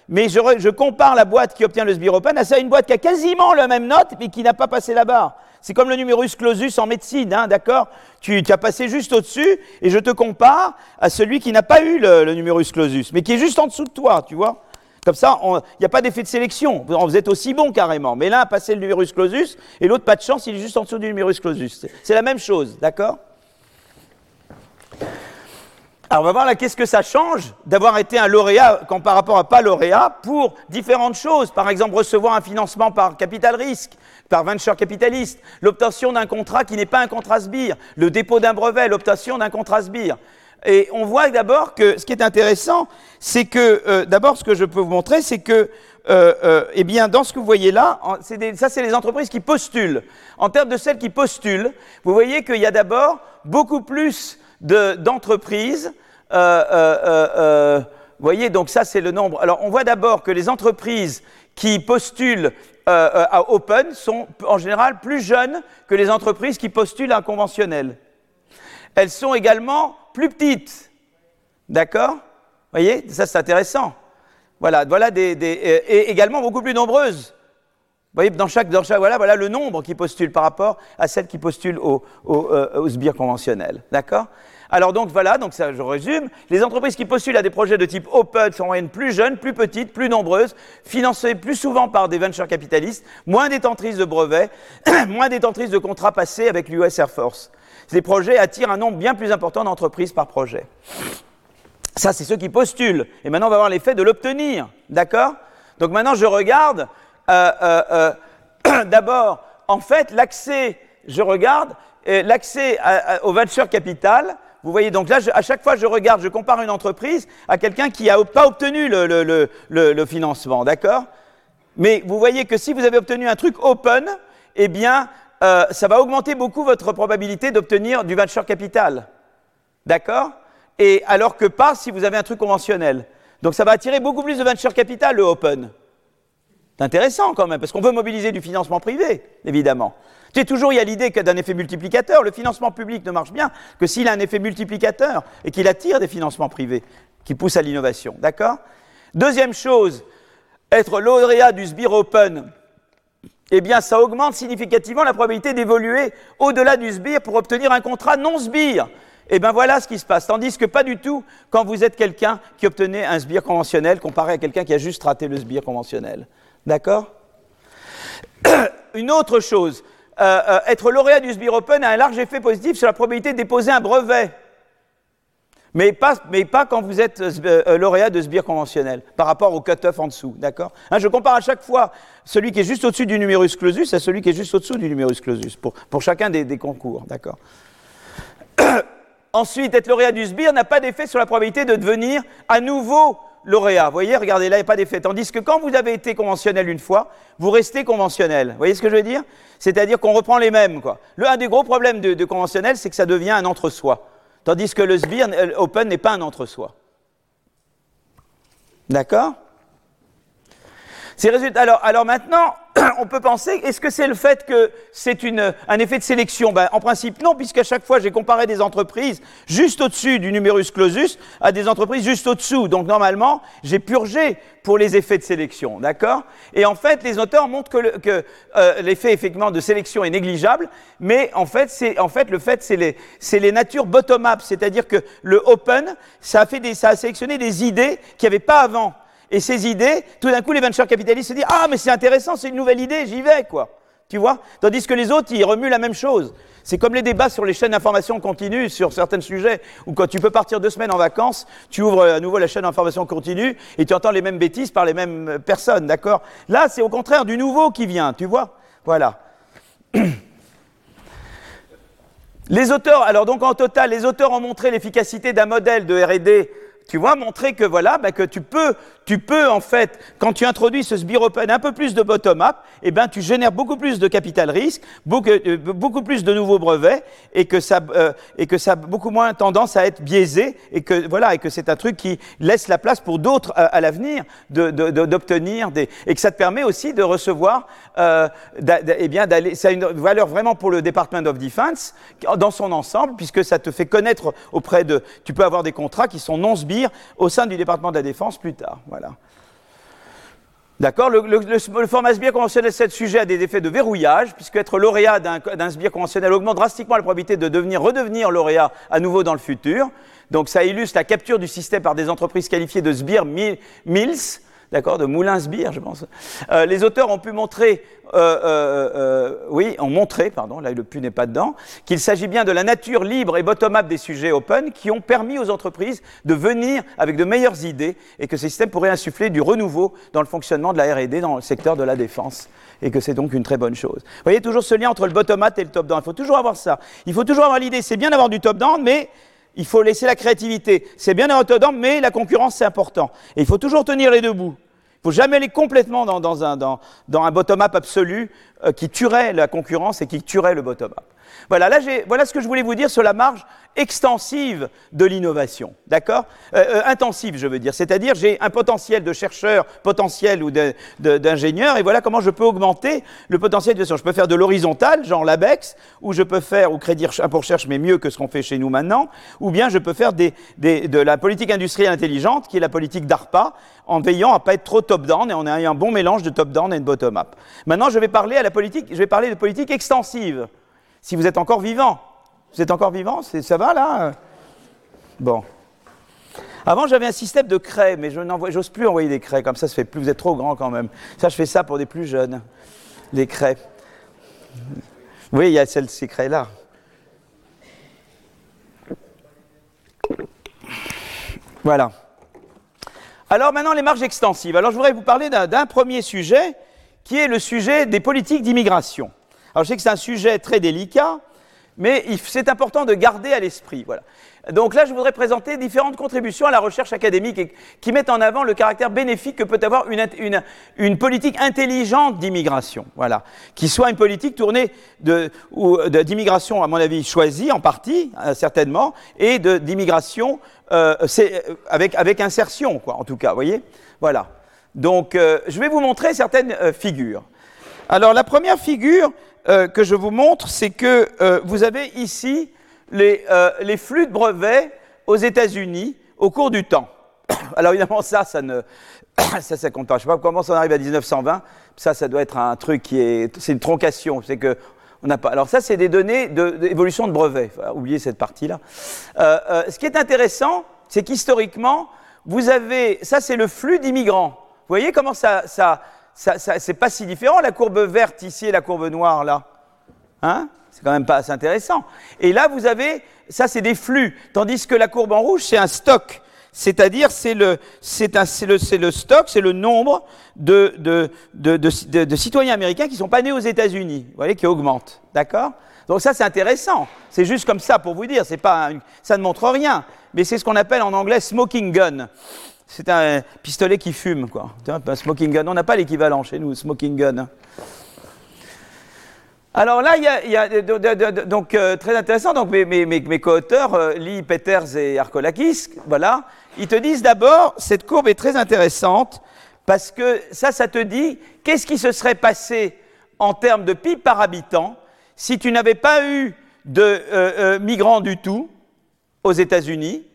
mais je, je, compare la boîte qui obtient le SBIR open à ça une boîte qui a quasiment la même note, mais qui n'a pas passé la barre. C'est comme le numerus clausus en médecine, hein, d'accord? Tu, tu, as passé juste au-dessus, et je te compare à celui qui n'a pas eu le, le numerus clausus, mais qui est juste en dessous de toi, tu vois? Comme ça, il n'y a pas d'effet de sélection. Vous êtes aussi bon carrément. Mais l'un a passé le numerus clausus et l'autre, pas de chance, il est juste en dessous du numerus clausus. C'est la même chose, d'accord? Alors on va voir là qu'est-ce que ça change d'avoir été un lauréat par rapport à pas lauréat pour différentes choses. Par exemple, recevoir un financement par capital risque, par venture capitaliste, l'obtention d'un contrat qui n'est pas un contrat SBIR, le dépôt d'un brevet, l'obtention d'un contrat SBIR. Et on voit d'abord que ce qui est intéressant, c'est que, euh, d'abord, ce que je peux vous montrer, c'est que, euh, euh, eh bien, dans ce que vous voyez là, ça, c'est les entreprises qui postulent. En termes de celles qui postulent, vous voyez qu'il y a d'abord beaucoup plus d'entreprises. vous voyez, donc ça, c'est le nombre. Alors, on voit d'abord que les entreprises qui postulent à Open sont en général plus jeunes que les entreprises qui postulent à un conventionnel. Elles sont également plus petites. D'accord? Vous voyez? Ça, c'est intéressant. Voilà, voilà des, des, et également beaucoup plus nombreuses. voyez, dans chaque, dans chaque, voilà, voilà le nombre qui postule par rapport à celle qui postule au, au, euh, sbire conventionnel. D'accord? Alors donc voilà, donc ça je résume. Les entreprises qui postulent à des projets de type open sont en moyenne plus jeunes, plus petites, plus nombreuses, financées plus souvent par des venture capitalistes, moins détentrices de brevets, moins détentrices de contrats passés avec l'US Air Force. Ces projets attirent un nombre bien plus important d'entreprises par projet. Ça, c'est ceux qui postulent. Et maintenant, on va voir l'effet de l'obtenir. D'accord? Donc maintenant, je regarde. Euh, euh, euh, D'abord, en fait, l'accès, je regarde, l'accès au venture capital. Vous voyez, donc là, à chaque fois, je regarde, je compare une entreprise à quelqu'un qui n'a pas obtenu le, le financement. D'accord? Mais vous voyez que si vous avez obtenu un truc open, eh bien, euh, ça va augmenter beaucoup votre probabilité d'obtenir du venture capital. D'accord? Et alors que pas si vous avez un truc conventionnel. Donc ça va attirer beaucoup plus de venture capital, le open. C'est intéressant quand même, parce qu'on veut mobiliser du financement privé, évidemment. Tu sais, toujours, il y a l'idée d'un effet multiplicateur. Le financement public ne marche bien que s'il a un effet multiplicateur et qu'il attire des financements privés qui poussent à l'innovation. D'accord? Deuxième chose, être lauréat du SBIR Open, eh bien, ça augmente significativement la probabilité d'évoluer au-delà du SBIR pour obtenir un contrat non SBIR. Et eh bien voilà ce qui se passe. Tandis que pas du tout quand vous êtes quelqu'un qui obtenait un SBIR conventionnel comparé à quelqu'un qui a juste raté le SBIR conventionnel. D'accord Une autre chose, euh, euh, être lauréat du SBIR Open a un large effet positif sur la probabilité de déposer un brevet mais pas, quand vous êtes euh, euh, lauréat de sbire conventionnel, par rapport au cut-off en dessous, d'accord? Hein, Je compare à chaque fois celui qui est juste au-dessus du numerus clausus à celui qui est juste au-dessous du numerus clausus, pour, pour chacun des, concours, d'accord Ensuite, être lauréat du sbire n'a pas d'effet sur la probabilité de devenir à nouveau lauréat. Vous voyez, regardez, là, il n'y a pas d'effet. Tandis que quand vous avez été conventionnel une fois, vous restez conventionnel. Vous voyez ce que je veux dire? C'est-à-dire qu'on reprend les mêmes. Quoi. Le, un des gros problèmes de conventionnel, c'est que ça devient un entre-soi. Tandis que le SBIR euh, Open n'est pas un entre-soi. D'accord? Alors, alors maintenant, on peut penser, est-ce que c'est le fait que c'est un effet de sélection? Ben, En principe, non, puisqu'à chaque fois, j'ai comparé des entreprises juste au-dessus du numerus clausus à des entreprises juste au-dessous. Donc, normalement, j'ai purgé pour les effets de sélection, d'accord? Et en fait, les auteurs montrent que, euh, l'effet, effectivement, de sélection est négligeable, mais en fait, c'est, en fait le fait, c'est les, c'est les natures bottom-up, c'est-à-dire que le open, ça a, fait des, ça a sélectionné des idées qu'il n'y avait pas avant. Et ces idées, tout d'un coup, les venture capitalistes se disent Ah, mais c'est intéressant, c'est une nouvelle idée, j'y vais, quoi. Tu vois? Tandis que les autres, ils remuent la même chose. C'est comme les débats sur les chaînes d'information continue sur certains sujets, où quand tu peux partir deux semaines en vacances, tu ouvres à nouveau la chaîne d'information continue et tu entends les mêmes bêtises par les mêmes personnes, d'accord? Là, c'est au contraire du nouveau qui vient, tu vois? Voilà. Les auteurs, alors donc en total, les auteurs ont montré l'efficacité d'un modèle de R&D tu vois, montrer que voilà, bah, que tu peux, tu peux en fait, quand tu introduis ce SBIR Open un peu plus de bottom-up, eh ben tu génères beaucoup plus de capital risque, beaucoup, euh, beaucoup plus de nouveaux brevets, et que ça, euh, et que ça a beaucoup moins tendance à être biaisé, et que voilà, et que c'est un truc qui laisse la place pour d'autres euh, à l'avenir d'obtenir de, de, des, et que ça te permet aussi de recevoir, euh, eh bien d'aller, ça a une valeur vraiment pour le Department of Defense dans son ensemble, puisque ça te fait connaître auprès de, tu peux avoir des contrats qui sont non Au sein du département de la Défense plus tard. Voilà. D'accord le, format SBIR conventionnel, sujet à des effets de verrouillage, puisque être lauréat d'un SBIR conventionnel augmente drastiquement la probabilité de devenir, redevenir lauréat à nouveau dans le futur. Donc ça illustre la capture du système par des entreprises qualifiées de SBIR Mills, d'accord, de Moulins-Sbire, je pense. Euh, les auteurs ont pu montrer, euh, euh, oui, ont montré, pardon, là le pu n'est pas dedans, qu'il s'agit bien de la nature libre et bottom-up des sujets open qui ont permis aux entreprises de venir avec de meilleures idées et que ces systèmes pourraient insuffler du renouveau dans le fonctionnement de la R&D dans le secteur de la défense et que c'est donc une très bonne chose. Vous voyez toujours ce lien entre le bottom-up et le top-down. Il faut toujours avoir ça. Il faut toujours avoir l'idée, c'est bien d'avoir du top-down, mais il faut laisser la créativité. C'est bien d'avoir top-down, mais la concurrence, c'est important. Et il faut toujours tenir les deux bouts faut jamais aller complètement dans, un, dans, un bottom-up absolu euh, qui tuerait la concurrence et qui tuerait le bottom-up. Voilà, là, voilà ce que je voulais vous dire sur la marge extensive de l'innovation, d'accord euh, euh, Intensive, je veux dire. C'est-à-dire, j'ai un potentiel de chercheur, potentiel ou d'ingénieur, et voilà comment je peux augmenter le potentiel de Je peux faire de l'horizontal, genre l'ABEX, ou je peux faire, ou crédit pour recherche, mais mieux que ce qu'on fait chez nous maintenant, ou bien je peux faire de la politique industrielle intelligente, qui est la politique d'ARPA, en veillant à pas être trop top-down, et on a un bon mélange de top-down et de bottom-up. Maintenant, je vais parler à la politique, je vais parler de politique extensive, si vous êtes encore vivant. Vous êtes encore vivant Ça va là? Bon. Avant, j'avais un système de craie, mais je n'ose plus envoyer des craies, comme ça, ça fait plus. Vous êtes trop grand quand même. Ça, je fais ça pour des plus jeunes, les craies. Oui, il y a celles, ces craies-là. Voilà. Alors maintenant, les marges extensives. Alors je voudrais vous parler d'un premier sujet, qui est le sujet des politiques d'immigration. Alors je sais que c'est un sujet très délicat, mais c'est important de garder à l'esprit. Voilà. Donc là, je voudrais présenter différentes contributions à la recherche académique qui mettent en avant le caractère bénéfique que peut avoir une, politique intelligente d'immigration, voilà, qui soit une politique tournée d'immigration, à mon avis, choisie en partie, euh, certainement, et d'immigration euh, avec, avec insertion, quoi, en tout cas, voyez Voilà. Donc, euh, je vais vous montrer certaines figures. Alors, la première figure, euh, que je vous montre, c'est que euh, vous avez ici les, euh, les, flux de brevets aux États-Unis au cours du temps. Alors évidemment, ça, ça ne ça, ça compte pas. Je ne sais pas comment ça arrive à 1920. Ça, ça doit être un truc qui est, c'est une troncation. C'est que on n'a pas. Alors ça, c'est des données d'évolution de, brevets. oubliez cette partie-là. ce qui est intéressant, c'est qu'historiquement, vous avez, ça, c'est le flux d'immigrants. Vous voyez comment ça, ça, ça, c'est pas si différent, la courbe verte ici et la courbe noire là. Hein? C'est quand même pas assez intéressant. Et là, vous avez, ça c'est des flux, tandis que la courbe en rouge, c'est un stock. C'est-à-dire, c'est le, c'est un, c'est le, c'est le stock, c'est le nombre de, de, de, de, citoyens américains qui sont pas nés aux États-Unis, vous voyez, qui augmente. D'accord? Donc ça, c'est intéressant. C'est juste comme ça pour vous dire. C'est pas, ça ne montre rien, mais c'est ce qu'on appelle en anglais smoking gun c'est un pistolet qui fume, quoi. Un smoking gun. On n'a pas l'équivalent chez nous, smoking gun. Alors là, il y a, donc euh, très intéressant. Donc mes, mes, mes co-auteurs, euh, Lee, Peters et Arkolakis, voilà, ils te disent d'abord cette courbe est très intéressante parce que ça, ça te dit qu'est-ce qui se serait passé en termes de PIB par habitant si tu n'avais pas eu de euh, migrants du tout aux États-Unis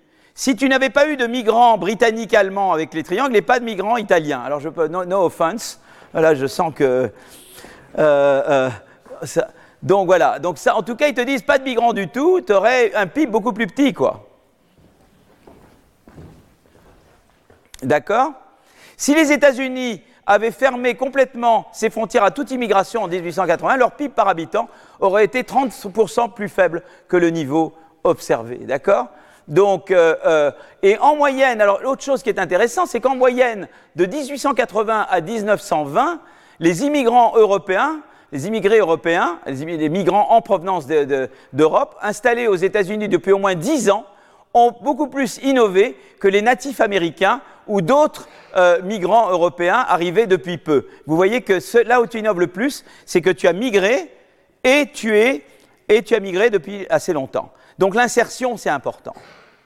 si tu n'avais pas eu de migrants britanniques allemands avec les triangles et pas de migrants italiens, alors je peux, no, offense, voilà, je sens que. Euh, euh, donc voilà, donc ça, en tout cas, ils te disent pas de migrants du tout, tu aurais un PIB beaucoup plus petit, quoi. D'accord? Si les États-Unis avaient fermé complètement ses frontières à toute immigration en 1880, leur PIB par habitant aurait été 30% plus faible que le niveau observé. D'accord? Donc, euh, euh, et en moyenne, alors l'autre chose qui est intéressante, c'est qu'en moyenne, de 1880 à 1920, les immigrants européens, les immigrés européens, les, migrants en provenance d'Europe, installés aux États-Unis depuis au moins 10 ans, ont beaucoup plus innové que les natifs américains ou d'autres euh, migrants européens arrivés depuis peu. Vous voyez que là où tu innoves le plus, c'est que tu as migré et tu es et tu as migré depuis assez longtemps. Donc l'insertion, c'est important.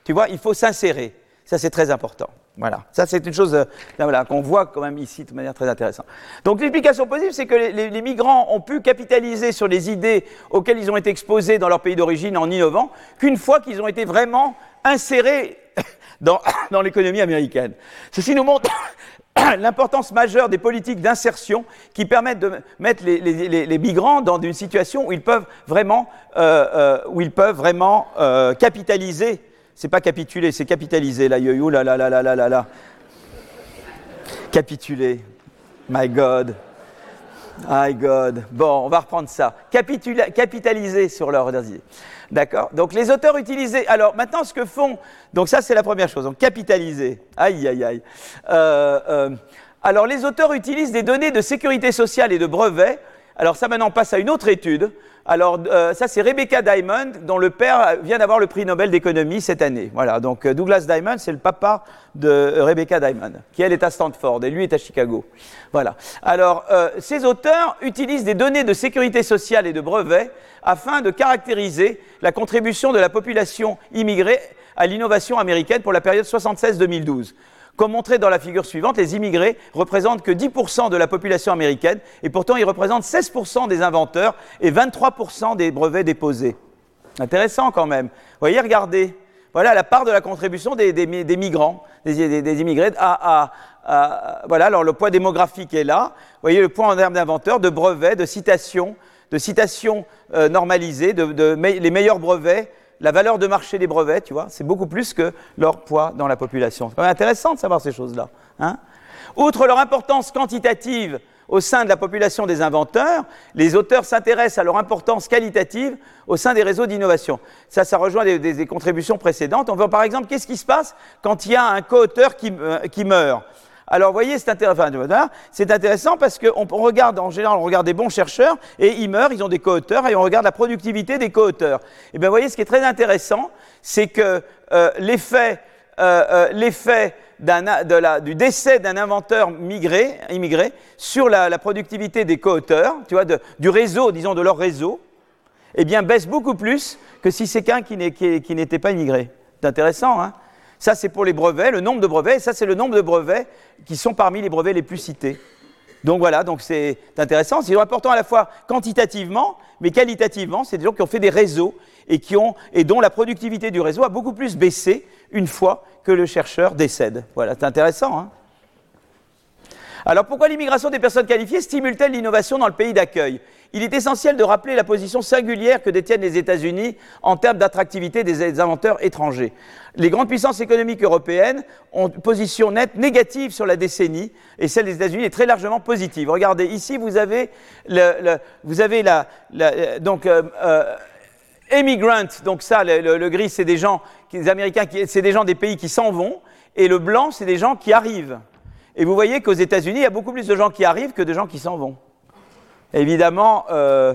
Tu vois, il faut s'insérer. Ça, c'est très important. Voilà. Ça, c'est une chose euh, qu'on voit quand même ici de manière très intéressante. Donc, l'explication possible, c'est que les, migrants ont pu capitaliser sur les idées auxquelles ils ont été exposés dans leur pays d'origine en innovant, qu'une fois qu'ils ont été vraiment insérés dans l'économie américaine. Ceci nous montre l'importance majeure des politiques d'insertion qui permettent de mettre les, migrants dans une situation où ils peuvent vraiment, euh, euh, où ils peuvent vraiment capitaliser c'est pas capituler, c'est capitaliser, là, yo, là, là, là, là, là, là. Capituler. My God. My God. Bon, on va reprendre ça. capitaliser sur leur D'accord? Donc les auteurs utilisaient. Alors maintenant, ce que font. Donc ça, c'est la première chose. Donc capitaliser. Aïe, aïe, aïe. Euh, euh, alors les auteurs utilisent des données de sécurité sociale et de brevets. Alors ça maintenant passe à une autre étude Alors, euh, ça, c'est Rebecca Diamond, dont le père vient d'avoir le prix Nobel d'économie cette année. Voilà, donc euh, Douglas Diamond, c'est le papa de euh, Rebecca Diamond, qui elle est à Stanford et lui est à Chicago. Voilà. Alors, ces auteurs utilisent des données de sécurité sociale et de brevets afin de caractériser la contribution de la population immigrée à l'innovation américaine pour la période 76-2012. Comme montré dans la figure suivante, les immigrés représentent que 10% de la population américaine et pourtant ils représentent 16% des inventeurs et 23% des brevets déposés. Intéressant quand même. Voyez, regardez. Voilà la part de la contribution des, migrants, des, immigrés. voilà, alors le poids démographique est là. Voyez le poids en termes d'inventeurs, de brevets, de citations, de citations euh, normalisées, de, les meilleurs brevets la valeur de marché des brevets, tu vois, c'est beaucoup plus que leur poids dans la population. C'est intéressant de savoir ces choses-là. Hein. Outre leur importance quantitative au sein de la population des inventeurs, les auteurs s'intéressent à leur importance qualitative au sein des réseaux d'innovation. Ça, ça rejoint des, contributions précédentes. On voit par exemple qu'est-ce qui se passe quand il y a un co-auteur qui euh, meurt? Alors, vous voyez, c'est intéressant. parce qu'on regarde, en général, on regarde des bons chercheurs et ils meurent, ils ont des co-auteurs et on regarde la productivité des co-auteurs. Et bien, vous voyez, ce qui est très intéressant, c'est que euh, l'effet, euh, euh, du décès d'un inventeur migré, immigré sur la, productivité des co-auteurs, tu vois, du réseau, disons, de leur réseau, eh bien, baisse beaucoup plus que si c'est qu'un qui n'était pas immigré. C'est intéressant, hein? Ça, c'est pour les brevets, le nombre de brevets, et ça, c'est le nombre de brevets qui sont parmi les brevets les plus cités. Donc voilà, c'est intéressant. C'est important à la fois quantitativement, mais qualitativement. C'est des gens qui ont fait des réseaux et dont la productivité du réseau a beaucoup plus baissé une fois que le chercheur décède. Voilà, c'est intéressant. Hein alors pourquoi l'immigration des personnes qualifiées stimule-t-elle l'innovation dans le pays d'accueil? Il est essentiel de rappeler la position singulière que détiennent les États-Unis en termes d'attractivité des inventeurs étrangers. Les grandes puissances économiques européennes ont une position nette négative sur la décennie et celle des États-Unis est très largement positive. Regardez, ici vous avez, le, vous avez la, donc euh, euh, donc ça, le, gris, c'est des gens, Américains, c'est des gens des pays qui s'en vont, et le blanc, c'est des gens qui arrivent. Et vous voyez qu'aux États-Unis, il y a beaucoup plus de gens qui arrivent que de gens qui s'en vont. Évidemment, euh,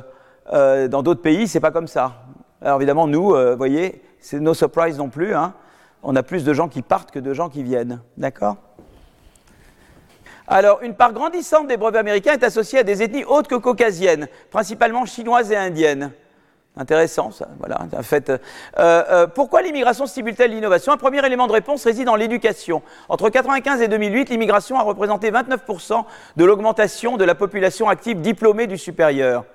euh, dans d'autres pays, c'est pas comme ça. Alors évidemment, nous, euh, vous voyez, c'est no surprise non plus. Hein. On a plus de gens qui partent que de gens qui viennent. D'accord? Alors, une part grandissante des brevets américains est associée à des ethnies autres que caucasiennes, principalement chinoises et indiennes. Intéressant, ça. Voilà, un fait. Euh, euh, pourquoi l'immigration stimule-t-elle l'innovation? Un premier élément de réponse réside dans l'éducation. Entre 1995 et 2008, l'immigration a représenté 29% de l'augmentation de la population active diplômée du supérieur.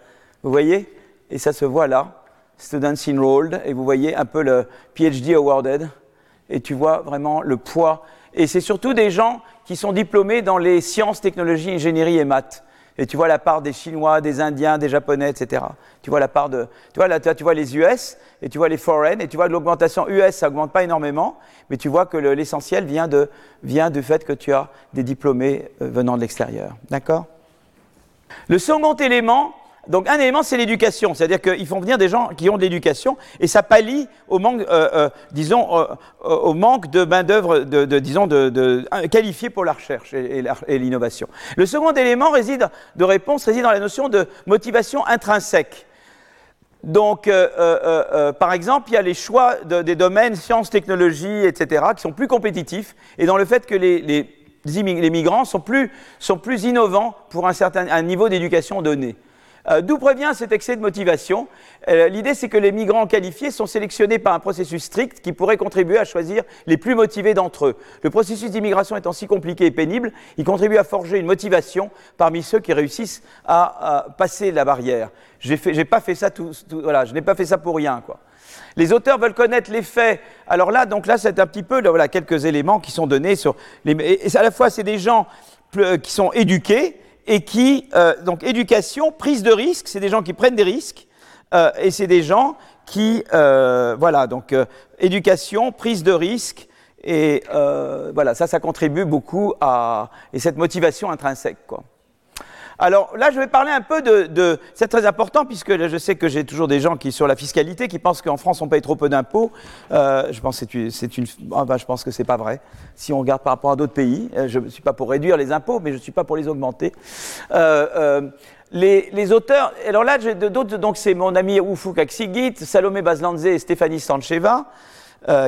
Vous voyez? Et ça se voit là, Students Enrolled, et vous voyez un peu le PhD Awarded, et tu vois vraiment le poids. Et c'est surtout des gens qui sont diplômés dans les sciences, technologies, ingénierie et maths et tu vois la part des Chinois, des Indiens, des Japonais, etc. Tu vois la part de, tu vois là, tu vois les US et tu vois les foreign et tu vois l'augmentation US, ça augmente pas énormément, mais tu vois que l'essentiel vient de, vient du fait que tu as des diplômés euh, venant de l'extérieur. D'accord? Le second élément, donc un élément, c'est l'éducation, c'est-à-dire qu'ils font venir des gens qui ont de l'éducation, et ça pallie au manque, euh, euh, disons, euh, de main d'œuvre, de, disons, de, qualifiée pour la recherche et, l'innovation. Le second élément réside, de réponse réside dans la notion de motivation intrinsèque. Donc, par exemple, il y a les choix des domaines sciences, technologies, etc., qui sont plus compétitifs, et dans le fait que les, migrants sont plus, sont plus innovants pour un certain un niveau d'éducation donné. Euh, d'où provient cet excès de motivation euh, L'idée, c'est que les migrants qualifiés sont sélectionnés par un processus strict qui pourrait contribuer à choisir les plus motivés d'entre eux. Le processus d'immigration étant si compliqué et pénible, il contribue à forger une motivation parmi ceux qui réussissent à, passer la barrière. J'ai pas fait ça tout, voilà, je n'ai pas fait ça pour rien, quoi. Les auteurs veulent connaître les faits. Alors là, donc là, c'est un petit peu voilà, quelques éléments qui sont donnés sur les. Et à la fois, c'est des gens qui sont éduqués, et qui, euh, donc éducation, prise de risque, c'est des gens qui prennent des risques, euh, et c'est des gens qui, euh, voilà, donc éducation, prise de risque, et voilà, ça, ça contribue beaucoup à et cette motivation intrinsèque, quoi. Alors là, je vais parler un peu de. c'est très important puisque je sais que j'ai toujours des gens qui sur la fiscalité qui pensent qu'en France on paye trop peu d'impôts. Euh, je pense que c'est une. Ah bah, je pense que c'est pas vrai. Si on regarde par rapport à d'autres pays, euh, je ne suis pas pour réduire les impôts, mais je ne suis pas pour les augmenter. Euh, les, auteurs, alors là, d'autres, donc c'est mon ami Oufou Kaksigit, Salomé Bazlandze et Stéphanie Stancheva,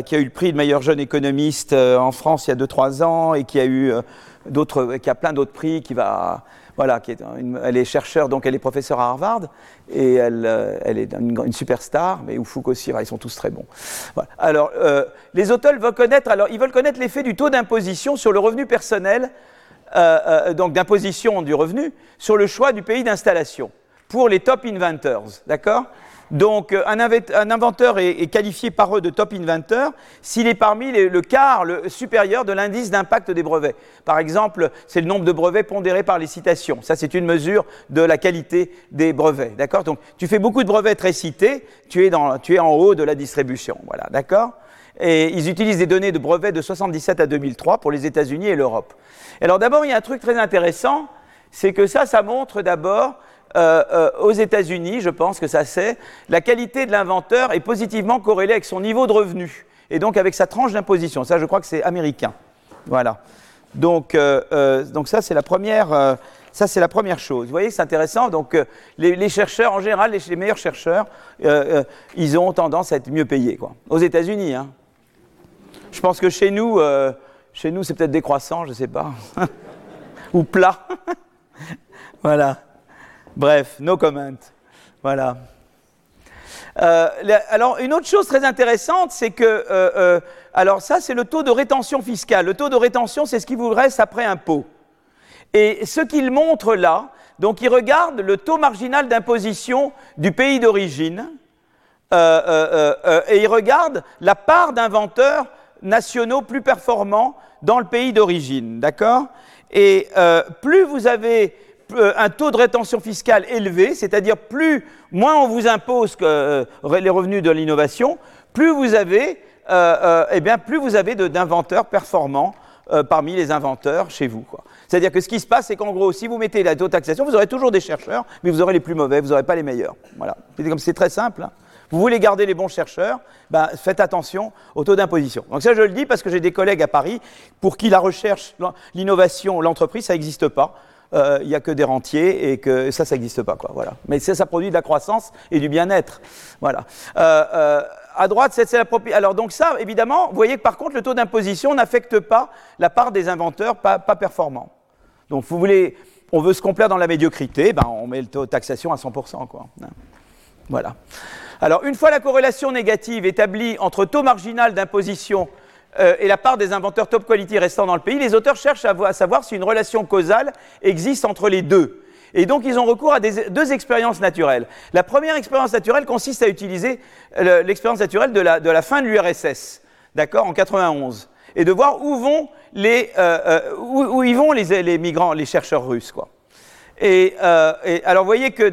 qui a eu le prix de meilleur jeune économiste en France il y a 2-3 ans et qui a eu d'autres, qui a plein d'autres prix, qui va voilà, qui est elle est chercheure, donc elle est professeure à Harvard, et elle, euh, elle est une, superstar, mais Ufuk aussi, ils sont tous très bons. Alors, euh, les auteurs veulent connaître, alors, ils veulent connaître l'effet du taux d'imposition sur le revenu personnel, euh, donc d'imposition du revenu, sur le choix du pays d'installation, pour les top inventors, d'accord? Donc, euh, un, inventeur est, qualifié par eux de top inventor s'il est parmi le quart supérieur de l'indice d'impact des brevets. Par exemple, c'est le nombre de brevets pondérés par les citations. Ça, c'est une mesure de la qualité des brevets. D'accord? Donc, tu fais beaucoup de brevets très cités, tu es, tu es en haut de la distribution. Voilà, d'accord? Et ils utilisent des données de brevets de 77 à 2003 pour les États-Unis et l'Europe. Alors, d'abord, il y a un truc très intéressant, c'est que ça, ça montre d'abord euh, euh, aux États-Unis, je pense que ça c'est, la qualité de l'inventeur est positivement corrélée avec son niveau de revenu et donc avec sa tranche d'imposition. Ça, je crois que c'est américain. Voilà. Donc, euh, donc ça, c'est la première. ça, c'est la première chose. Vous voyez, c'est intéressant. Donc, les, chercheurs, en général, les, meilleurs chercheurs, ils ont tendance à être mieux payés, quoi. Aux États-Unis, hein. Je pense que chez nous, chez nous, c'est peut-être décroissant, je ne sais pas, ou plat. voilà. Bref, no comment. Voilà. Euh, alors, une autre chose très intéressante, c'est que, euh, euh, alors ça, c'est le taux de rétention fiscale. Le taux de rétention, c'est ce qui vous reste après impôt. Et ce qu'il montre là, donc il regarde le taux marginal d'imposition du pays d'origine, et il regarde la part d'inventeurs nationaux plus performants dans le pays d'origine, d'accord? Et plus vous avez un taux de rétention fiscale élevé, c'est-à-dire plus, moins on vous impose que, euh, les revenus de l'innovation, plus vous avez, euh, eh bien, plus vous avez d'inventeurs performants parmi les inventeurs chez vous. C'est-à-dire que ce qui se passe, c'est qu'en gros, si vous mettez la taux de taxation, vous aurez toujours des chercheurs, mais vous aurez les plus mauvais, vous n'aurez pas les meilleurs. Voilà. C'est très simple. Hein. Vous voulez garder les bons chercheurs, ben, faites attention au taux d'imposition. Donc ça, je le dis parce que j'ai des collègues à Paris pour qui la recherche, l'innovation, l'entreprise, ça n'existe pas. Euh, il n'y a que des rentiers et que ça, ça n'existe pas. Quoi, voilà. Mais ça, ça produit de la croissance et du bien-être. Voilà. Euh, euh, à droite, c'est la propriété. Alors donc ça, évidemment, vous voyez que par contre, le taux d'imposition n'affecte pas la part des inventeurs pas, performants. Donc vous voulez, on veut se complaire dans la médiocrité, ben, on met le taux de taxation à 100%. Quoi. Hein. Voilà. Alors une fois la corrélation négative établie entre taux marginal d'imposition euh, et la part des inventeurs top quality restant dans le pays, les auteurs cherchent à, savoir si une relation causale existe entre les deux. Et donc, ils ont recours à deux expériences naturelles. La première expérience naturelle consiste à utiliser euh, l'expérience naturelle de la, fin de l'URSS, d'accord, en 91, et de voir où vont les, euh, où, vont les, migrants, les chercheurs russes, quoi. Et, alors, vous voyez que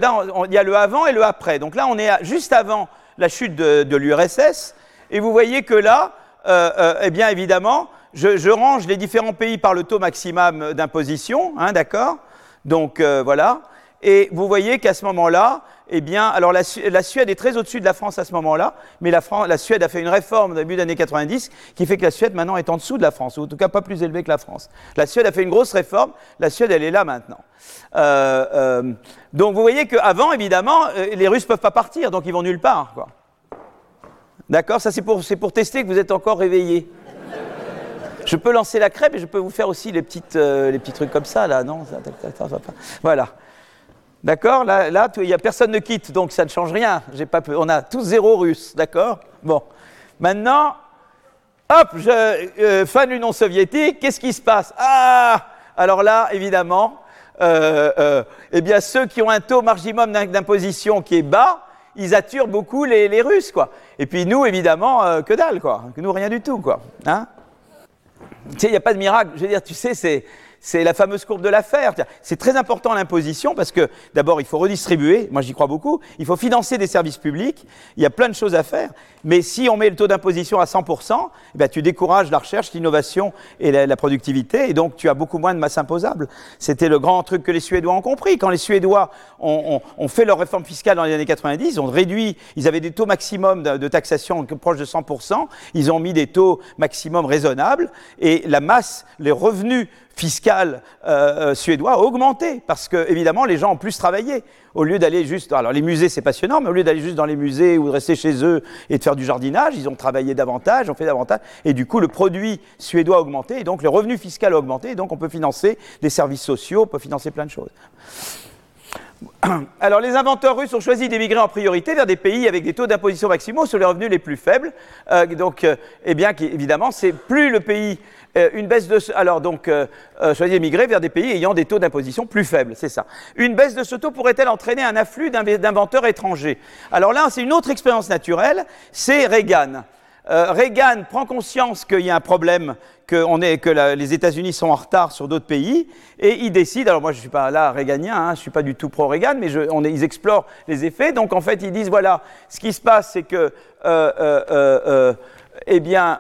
il y a le avant et le après. Donc là, on est juste avant la chute de l'URSS, et vous voyez que là, euh, euh, eh bien évidemment, je, range les différents pays par le taux maximum d'imposition, hein, d'accord? Donc euh, voilà. Et vous voyez qu'à ce moment-là, eh bien, alors la, Suède est très au-dessus de la France à ce moment-là, mais la, la, Suède a fait une réforme au début des années 90 qui fait que la Suède maintenant est en dessous de la France, ou en tout cas pas plus élevée que la France. La Suède a fait une grosse réforme, la Suède elle est là maintenant. donc vous voyez qu'avant, évidemment, les Russes peuvent pas partir, donc ils vont nulle part. Quoi. D'accord Ça, c'est pour, tester que vous êtes encore réveillé. Je peux lancer la crêpe et je peux vous faire aussi les, petites, euh, petits trucs comme ça, là, non? Voilà. D'accord? Là, là a personne ne quitte, donc ça ne change rien. On a tous zéro russe, d'accord? Bon. Maintenant, hop, je, euh, fin de l'Union soviétique, qu'est-ce qui se passe? Ah Alors là, évidemment, euh, eh bien, ceux qui ont un taux maximum d'imposition qui est bas, ils attirent beaucoup les, Russes, quoi. Et puis nous, évidemment, euh, que dalle, quoi. Nous, rien du tout, quoi. Hein tu sais, il n'y a pas de miracle. Je veux dire, tu sais, c'est, c'est la fameuse courbe de l'affaire. C'est très important l'imposition parce que d'abord, il faut redistribuer, moi j'y crois beaucoup, il faut financer des services publics, il y a plein de choses à faire, mais si on met le taux d'imposition à 100%, eh bien, tu décourages la recherche, l'innovation et la, productivité, et donc tu as beaucoup moins de masse imposable. C'était le grand truc que les Suédois ont compris. Quand les Suédois ont, fait leur réforme fiscale dans les années 90, ils ont réduit, ils avaient des taux maximum de, taxation proches de 100%, ils ont mis des taux maximum raisonnables, et la masse, les revenus fiscal euh, euh, suédois a augmenté parce que évidemment les gens ont plus travaillé. Au lieu d'aller juste alors les musées c'est passionnant mais au lieu d'aller juste dans les musées ou de rester chez eux et de faire du jardinage ils ont travaillé davantage ont fait davantage. Et du coup le produit suédois a augmenté et donc le revenu fiscal a augmenté. Et donc on peut financer des services sociaux on peut financer plein de choses. Alors, les inventeurs russes ont choisi d'émigrer en priorité vers des pays avec des taux d'imposition maximaux sur les revenus les plus faibles. Euh, donc, eh bien, évidemment, c'est plus le pays euh, une baisse de alors donc euh, euh, d'émigrer vers des pays ayant des taux d'imposition plus faibles, c'est ça. Une baisse de ce taux pourrait-elle entraîner un afflux d'inventeurs étrangers? Alors là, c'est une autre expérience naturelle, c'est Reagan. Reagan prend conscience qu'il y a un problème, que, est, que les États-Unis sont en retard sur d'autres pays, et il décide, alors moi je ne suis pas là réganien, hein, je ne suis pas du tout pro-Reagan, mais je, on ils explorent les effets, donc en fait ils disent, voilà, ce qui se passe c'est que, eh bien,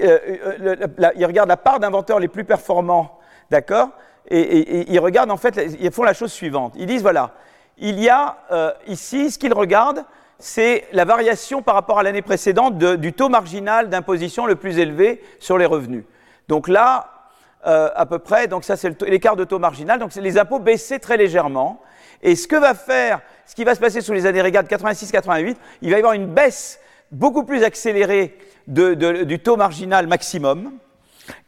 euh, euh, ils regardent la part d'inventeurs les plus performants, d'accord? Et, ils regardent en fait, ils font la chose suivante. Ils disent voilà, il y a euh, ici, ce qu'ils regardent, c'est la variation par rapport à l'année précédente du taux marginal d'imposition le plus élevé sur les revenus. Donc là, à peu près, donc ça c'est l'écart de taux marginal, donc les impôts baissaient très légèrement. Et ce que va faire, ce qui va se passer sous les années Reagan 86-88, il va y avoir une baisse beaucoup plus accélérée du taux marginal maximum.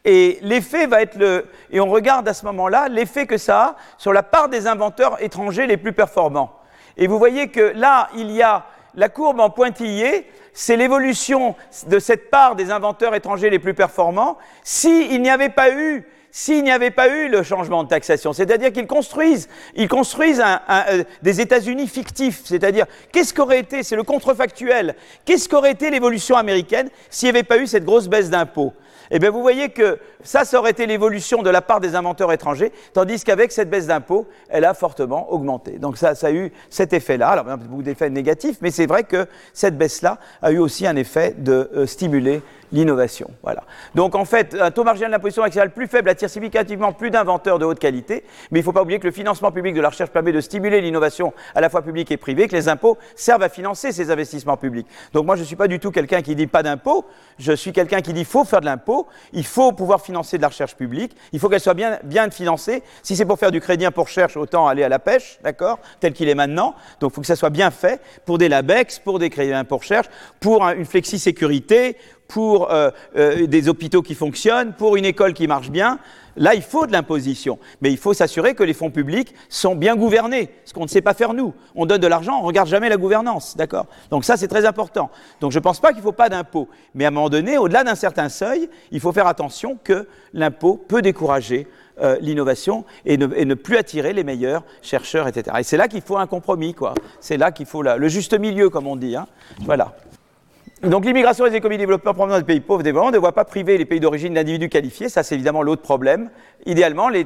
Et l'effet va être le. Et on regarde à ce moment-là l'effet que ça a sur la part des inventeurs étrangers les plus performants. Et vous voyez que là, il y a la courbe en pointillé, c'est l'évolution de cette part des inventeurs étrangers les plus performants s'il n'y avait pas eu s'il n'y avait pas eu le changement de taxation. C'est-à-dire qu'ils construisent, ils construisent euh, des États-Unis fictifs. C'est-à-dire, qu'est-ce qu'aurait été, c'est le contrefactuel, qu'est-ce qu'aurait été l'évolution américaine s'il n'y avait pas eu cette grosse baisse d'impôts? Eh bien, vous voyez que ça, ça aurait été l'évolution de la part des inventeurs étrangers, tandis qu'avec cette baisse d'impôts, elle a fortement augmenté. Donc ça, a eu cet effet-là. Alors, beaucoup d'effets négatifs, mais c'est vrai que cette baisse-là a eu aussi un effet de euh, stimuler l'innovation. Voilà. Donc en fait, un taux marginal d'imposition maximale plus faible attire significativement plus d'inventeurs de haute qualité, mais il ne faut pas oublier que le financement public de la recherche permet de stimuler l'innovation à la fois publique et privée, que les impôts servent à financer ces investissements publics. Donc moi, je ne suis pas du tout quelqu'un qui dit pas d'impôts, je suis quelqu'un qui dit faut faire de l'impôt, il faut pouvoir financer de la recherche publique, il faut qu'elle soit bien, bien financée. Si c'est pour faire du crédit pour recherche, autant aller à la pêche, d'accord, tel qu'il est maintenant. Donc il faut que ça soit bien fait pour des LABEX, pour des crédits pour recherche, pour une flexi-sécurité, pour euh, euh, des hôpitaux qui fonctionnent, pour une école qui marche bien. Là, il faut de l'imposition. Mais il faut s'assurer que les fonds publics sont bien gouvernés, ce qu'on ne sait pas faire nous. On donne de l'argent, on ne regarde jamais la gouvernance. D'accord? Donc ça, c'est très important. Donc je ne pense pas qu'il ne faut pas d'impôt. Mais à un moment donné, au-delà d'un certain seuil, il faut faire attention que l'impôt peut décourager euh, l'innovation et ne, plus attirer les meilleurs chercheurs, etc. Et c'est là qu'il faut un compromis, quoi. C'est là qu'il faut le juste milieu, comme on dit. Hein. Voilà. Donc l'immigration des économies développeurs provenant des pays pauvres développement ne doit pas priver les pays d'origine d'individus qualifiés, ça c'est évidemment l'autre problème. Idéalement, les,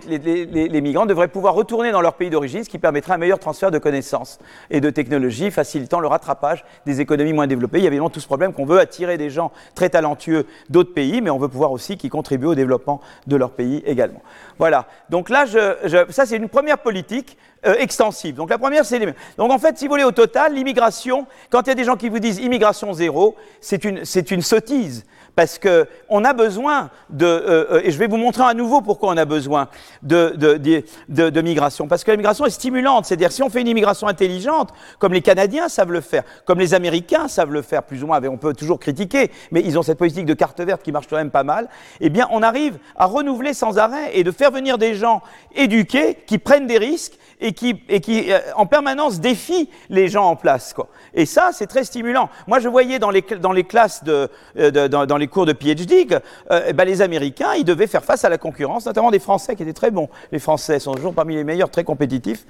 migrants devraient pouvoir retourner dans leur pays d'origine, ce qui permettrait un meilleur transfert de connaissances et de technologies, facilitant le rattrapage des économies moins développées. Il y a évidemment tout ce problème qu'on veut attirer des gens très talentueux d'autres pays, mais on veut pouvoir aussi qu'ils contribuent au développement de leur pays également. Voilà. Donc là, ça c'est une première politique euh, extensive. Donc la première, c'est Donc en fait, si vous voulez, au total, l'immigration, quand il y a des gens qui vous disent immigration zéro, c'est une, une sottise parce qu'on a besoin de, euh, euh, et je vais vous montrer à nouveau pourquoi on a besoin de, de, migration, parce que l'immigration est stimulante, c'est-à-dire si on fait une immigration intelligente, comme les Canadiens savent le faire, comme les Américains savent le faire, plus ou moins, on peut toujours critiquer, mais ils ont cette politique de carte verte qui marche quand même pas mal, eh bien on arrive à renouveler sans arrêt et de faire venir des gens éduqués qui prennent des risques et qui, et qui euh, en permanence défient les gens en place. Quoi. Et ça, c'est très stimulant. Moi, je voyais dans les, dans les classes de, dans, dans les cours de PhD eh ben, les Américains, ils devaient faire face à la concurrence, notamment des Français qui étaient très bons. Les Français sont toujours parmi les meilleurs, très compétitifs,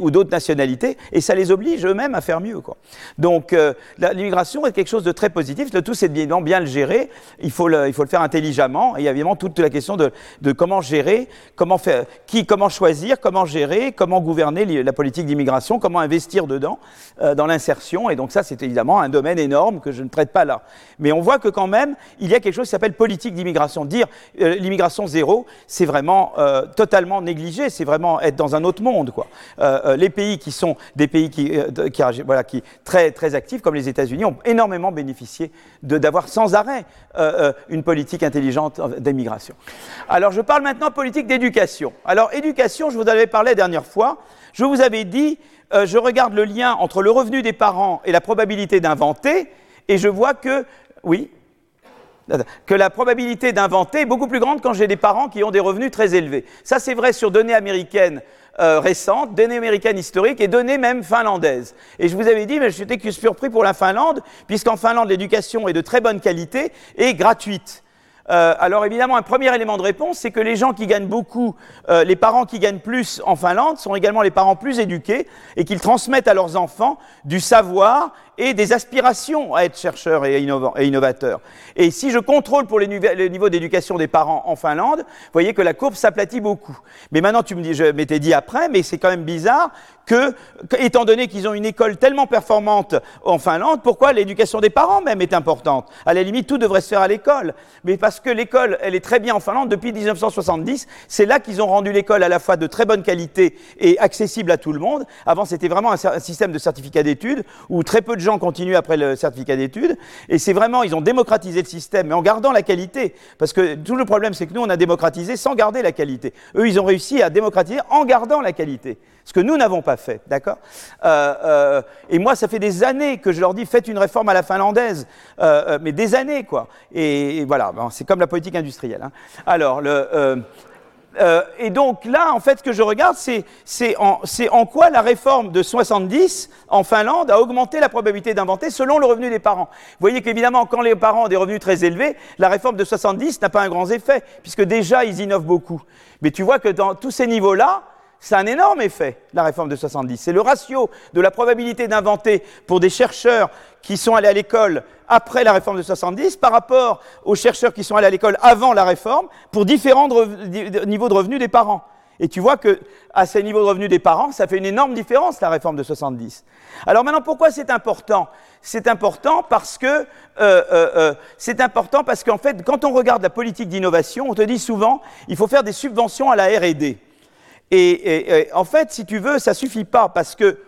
ou d'autres nationalités, et ça les oblige eux-mêmes à faire mieux. Donc l'immigration est quelque chose de très positif. Le tout, c'est de bien, le gérer. Il faut le, faire intelligemment. Et il y a évidemment toute la question de, comment gérer, comment qui, comment choisir, comment gérer, comment gouverner la politique d'immigration, comment investir dedans, dans l'insertion. Et donc ça, c'est évidemment un domaine énorme que je ne traite pas là. Mais on voit que quand même, il y a quelque chose qui s'appelle politique d'immigration. Dire euh, l'immigration zéro, c'est vraiment euh, totalement négligé, c'est vraiment être dans un autre monde. Quoi. Euh, les pays qui sont des pays qui, qui, voilà, qui très, très actifs, comme les États-Unis, ont énormément bénéficié d'avoir sans arrêt une politique intelligente d'immigration. Alors je parle maintenant politique d'éducation. Alors éducation, je vous avais parlé la dernière fois, je vous avais dit, je regarde le lien entre le revenu des parents et la probabilité d'inventer, et je vois que, oui, que la probabilité d'inventer est beaucoup plus grande quand j'ai des parents qui ont des revenus très élevés. Ça, c'est vrai sur données américaines euh, récentes, données américaines historiques et données même finlandaises. Et je vous avais dit, mais je suis surpris pour la Finlande, puisqu'en Finlande, l'éducation est de très bonne qualité et gratuite. Euh, alors évidemment, un premier élément de réponse, c'est que les gens qui gagnent beaucoup, euh, les parents qui gagnent plus en Finlande sont également les parents plus éduqués et qu'ils transmettent à leurs enfants du savoir et des aspirations à être chercheurs et, innovateurs. Et si je contrôle pour les, niveaux d'éducation des parents en Finlande, vous voyez que la courbe s'aplatit beaucoup. Mais maintenant, tu me dis, je m'étais dit après, mais c'est quand même bizarre que, étant donné qu'ils ont une école tellement performante en Finlande, pourquoi l'éducation des parents même est importante? À la limite, tout devrait se faire à l'école. Mais parce que l'école, elle est très bien en Finlande depuis 1970, c'est là qu'ils ont rendu l'école à la fois de très bonne qualité et accessible à tout le monde. Avant, c'était vraiment un système de certificat d'études où très peu de gens continuent après le certificat d'études. Et c'est vraiment, ils ont démocratisé le système, mais en gardant la qualité. Parce que tout le problème, c'est que nous, on a démocratisé sans garder la qualité. Eux, ils ont réussi à démocratiser en gardant la qualité. Ce que nous n'avons pas fait, d'accord euh, euh, Et moi, ça fait des années que je leur dis, faites une réforme à la finlandaise. Euh, mais des années, quoi. Et, voilà, c'est comme la politique industrielle. Hein. Alors, le... Euh, et donc là, en fait, ce que je regarde, c'est en, en, quoi la réforme de 70 en Finlande a augmenté la probabilité d'inventer selon le revenu des parents. Vous voyez qu'évidemment, quand les parents ont des revenus très élevés, la réforme de 70 n'a pas un grand effet, puisque déjà, ils innovent beaucoup. Mais tu vois que dans tous ces niveaux-là, c'est un énorme effet, la réforme de 70. C'est le ratio de la probabilité d'inventer pour des chercheurs qui sont allés à l'école après la réforme de 70 par rapport aux chercheurs qui sont allés à l'école avant la réforme pour différents niveaux de revenus des parents. Et tu vois que à ces niveaux de revenus des parents, ça fait une énorme différence la réforme de 70. Alors maintenant, pourquoi c'est important? C'est important parce que euh, euh, euh, c'est important parce qu'en fait, quand on regarde la politique d'innovation, on te dit souvent, il faut faire des subventions à la R&D. Et, en fait, si tu veux, ça suffit pas parce que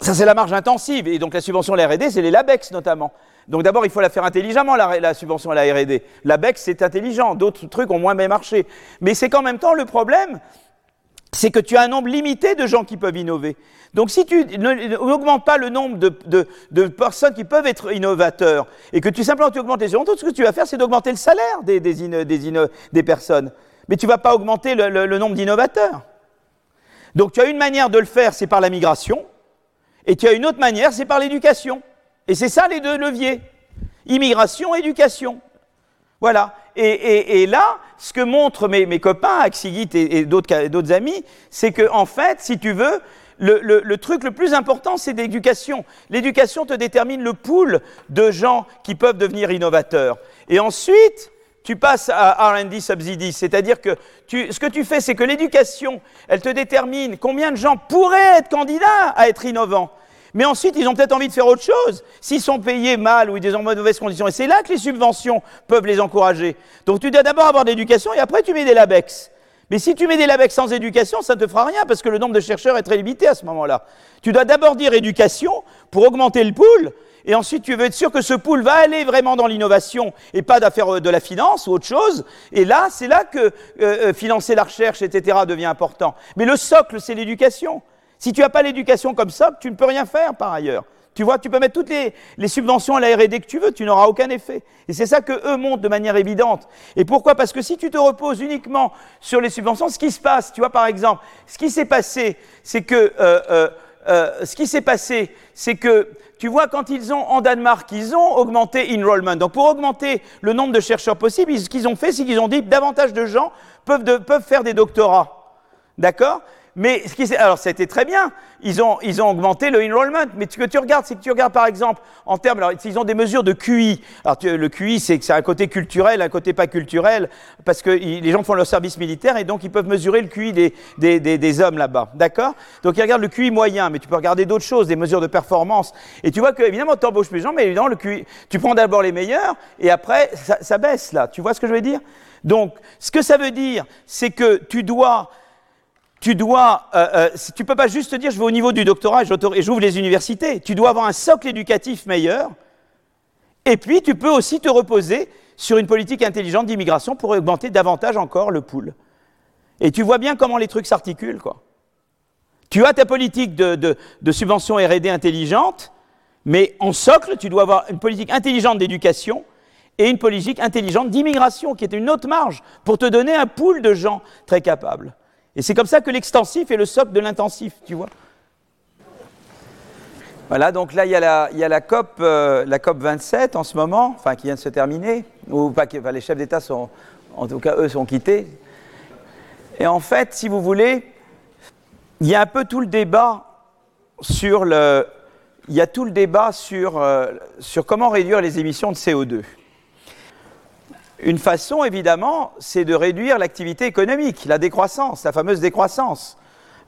ça, c'est la marge intensive. Et donc, la subvention à la RD, c'est les LABEX notamment. Donc, d'abord, il faut la faire intelligemment, la, subvention à la RD. L'ABEX, c'est intelligent. D'autres trucs ont moins bien marché. Mais c'est qu'en même temps, le problème, c'est que tu as un nombre limité de gens qui peuvent innover. Donc, si tu n'augmentes pas le nombre de, personnes qui peuvent être innovateurs et que tu simplement tu augmentes les gens, tout ce que tu vas faire, c'est d'augmenter le salaire des, des personnes mais tu ne vas pas augmenter le, nombre d'innovateurs. Donc tu as une manière de le faire, c'est par la migration, et tu as une autre manière, c'est par l'éducation. Et c'est ça les deux leviers. Immigration, éducation. Voilà. Et, là, ce que montrent mes, copains, Axigit et, d'autres amis, c'est que, en fait, si tu veux, le, le truc le plus important, c'est l'éducation. L'éducation te détermine le pool de gens qui peuvent devenir innovateurs. Et ensuite, tu passes à RD subsidies, c'est-à-dire que ce que tu fais, c'est que l'éducation, elle te détermine combien de gens pourraient être candidats à être innovants. Mais ensuite, ils ont peut-être envie de faire autre chose. S'ils sont payés mal ou ils sont en mauvaises conditions. Et c'est là que les subventions peuvent les encourager. Donc tu dois d'abord avoir de l'éducation et après tu mets des LABEX. Mais si tu mets des LABEX sans éducation, ça ne te fera rien parce que le nombre de chercheurs est très limité à ce moment-là. Tu dois d'abord dire éducation pour augmenter le pool et ensuite tu veux être sûr que ce pool va aller vraiment dans l'innovation et pas d'affaire de la finance ou autre chose, et là, c'est là que euh, euh, financer la recherche, etc., devient important. Mais le socle, c'est l'éducation. Si tu n'as pas l'éducation comme socle, tu ne peux rien faire par ailleurs. Tu vois, tu peux mettre toutes les, les subventions à la R&D que tu veux, tu n'auras aucun effet. Et c'est ça que eux montrent de manière évidente. Et pourquoi? Parce que si tu te reposes uniquement sur les subventions, ce qui se passe, tu vois, par exemple, ce qui s'est passé, c'est que euh, euh, ce qui s'est passé, c'est que, tu vois, quand ils ont, en Danemark, ils ont augmenté enrollment. Donc, pour augmenter le nombre de chercheurs possibles, ce qu'ils ont fait, c'est qu'ils ont dit davantage de gens peuvent, peuvent faire des doctorats. D'accord? Mais alors, été très bien. Ils ont, ils ont augmenté le enrollment. Mais ce que tu regardes, c'est que tu regardes, par exemple, en termes, alors, ils ont des mesures de QI. Alors, le QI, c'est que c'est un côté culturel, un côté pas culturel, parce que les gens font leur service militaire et donc ils peuvent mesurer le QI des, des, des, des hommes là-bas. D'accord? Donc, ils regardent le QI moyen, mais tu peux regarder d'autres choses, des mesures de performance. Et tu vois que, évidemment, tu embauches plus de gens, mais évidemment, le QI, tu prends d'abord les meilleurs et après, ça baisse là. Tu vois ce que je veux dire? Donc, ce que ça veut dire, c'est que tu dois tu dois, euh, euh, tu peux pas juste te dire je vais au niveau du doctorat et j'ouvre les universités. Tu dois avoir un socle éducatif meilleur. Et puis tu peux aussi te reposer sur une politique intelligente d'immigration pour augmenter davantage encore le pool. Et tu vois bien comment les trucs s'articulent, quoi. Tu as ta politique de, de, de subvention R&D intelligente, mais en socle, tu dois avoir une politique intelligente d'éducation et une politique intelligente d'immigration, qui est une autre marge, pour te donner un pool de gens très capables. Et c'est comme ça que l'extensif est le socle de l'intensif, tu vois. Voilà, donc là, il y a la, il y a la, COP, euh, la COP 27 en ce moment, enfin, qui vient de se terminer, ou pas, enfin, les chefs d'État sont, en tout cas, eux, sont quittés. Et en fait, si vous voulez, il y a un peu tout le débat sur le, il y a tout le débat sur, euh, sur comment réduire les émissions de CO2. Une façon, évidemment, c'est de réduire l'activité économique, la décroissance, la fameuse décroissance.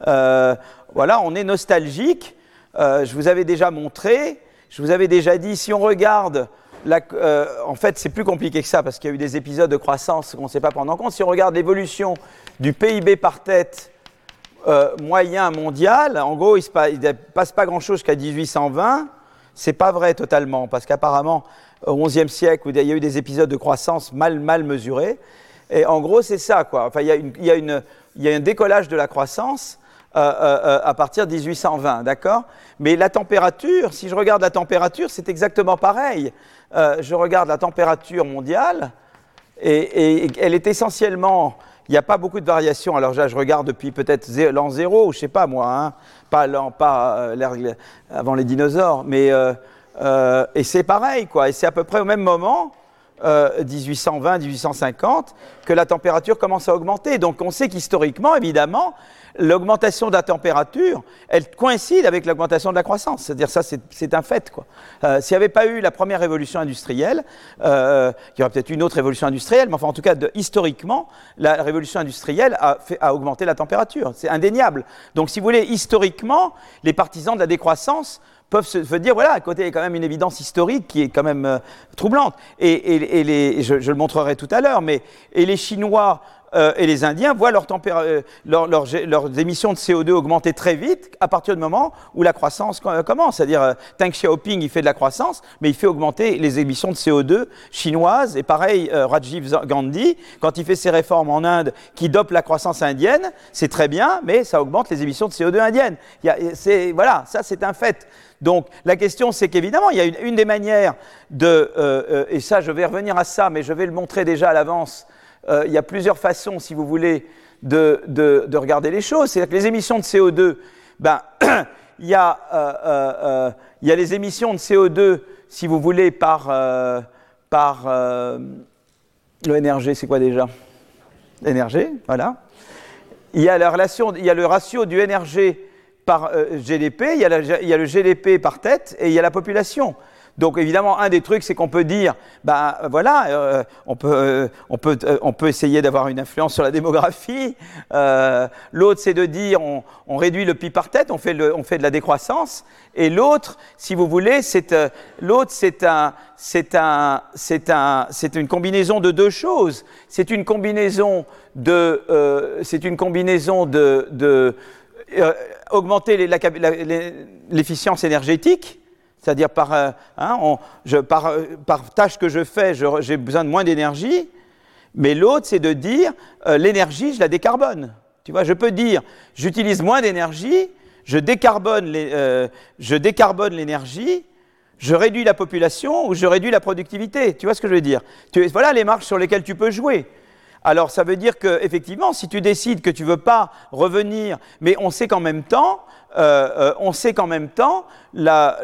Euh, voilà, on est nostalgique. Euh, je vous avais déjà montré, je vous avais déjà dit, si on regarde, euh, en fait, c'est plus compliqué que ça parce qu'il y a eu des épisodes de croissance qu'on ne sait pas prendre en compte. Si on regarde l'évolution du PIB par tête moyen mondial, en gros, il ne passe pas grand-chose jusqu'à 1820. C'est pas vrai totalement parce qu'apparemment, au XIe siècle où il y a eu des épisodes de croissance mal, mal mesurés. Et en gros, c'est ça, quoi. Enfin, il y, a une, il, y a un décollage de la croissance euh, euh, euh à partir de 1820, d'accord? Mais la température, si je regarde la température, c'est exactement pareil. Je regarde la température mondiale et, elle est essentiellement il n'y a pas beaucoup de variations. Alors là, je regarde depuis peut-être l'an zéro, je sais pas moi, hein, pas, pas euh, avant les dinosaures, mais euh, et c'est pareil, quoi. Et c'est à peu près au même moment, 1820-1850, euh, que la température commence à augmenter. Donc on sait qu'historiquement, évidemment, l'augmentation de la température, elle coïncide avec l'augmentation de la croissance. C'est-à-dire ça, c'est un fait. Quoi. Euh, S'il n'y avait pas eu la première révolution industrielle, il y aurait peut-être une autre révolution industrielle, mais enfin en tout cas, historiquement, la révolution industrielle a augmenté la température. C'est indéniable. Donc si vous voulez, historiquement, les partisans de la décroissance peuvent se, dire, voilà, à côté, il y a quand même une évidence historique qui est quand même euh, troublante. Et, je, le montrerai tout à l'heure, mais et les Chinois euh, et les Indiens voient euh, leur, leur, leurs émissions de CO2 augmenter très vite à partir du moment où la croissance commence. C'est-à-dire, Deng Xiaoping, il fait de la croissance, mais il fait augmenter les émissions de CO2 chinoises. Et pareil, Rajiv Gandhi, quand il fait ses réformes en Inde qui dopent la croissance indienne, c'est très bien, mais ça augmente les émissions de CO2 indiennes. Voilà, ça c'est un fait. Donc la question, c'est qu'évidemment, il y a une, des manières de, euh, et ça je vais revenir à ça, mais je vais le montrer déjà à l'avance, euh, il y a plusieurs façons, si vous voulez, de, de, de regarder les choses. C'est-à-dire que les émissions de CO2, ben, il, y a, euh, euh, il y a les émissions de CO2, si vous voulez, par, euh, par euh, le NRG, c'est quoi déjà? L'énergie, voilà. Il y a la relation, il y a le ratio du NRG par GDP, il y, a la, il y a le GDP par tête et il y a la population. Donc évidemment, un des trucs, c'est qu'on peut dire, ben voilà, euh, on, peut, euh, on, peut, euh, on peut essayer d'avoir une influence sur la démographie. Euh, l'autre, c'est de dire, on, on, réduit le PIB par tête, on fait, le, on fait de la décroissance. Et l'autre, si vous voulez, c'est euh, l'autre, c'est un, c'est un, c'est un, c'est une combinaison de deux choses. C'est une combinaison de, c'est une combinaison de, de augmenter l'efficience énergétique c'est-à-dire par, euh, hein, euh, par, tâche que je fais, j'ai besoin de moins d'énergie. Mais l'autre, c'est de dire euh, l'énergie, je la décarbone. Tu vois, je peux dire j'utilise moins d'énergie, je décarbone euh, l'énergie, je réduis la population ou je réduis la productivité. Tu vois ce que je veux dire? Voilà les marches sur lesquelles tu peux jouer. Alors ça veut dire que effectivement, si tu décides que tu veux pas revenir, mais on sait qu'en même temps, euh, euh, on sait qu'en même temps, la,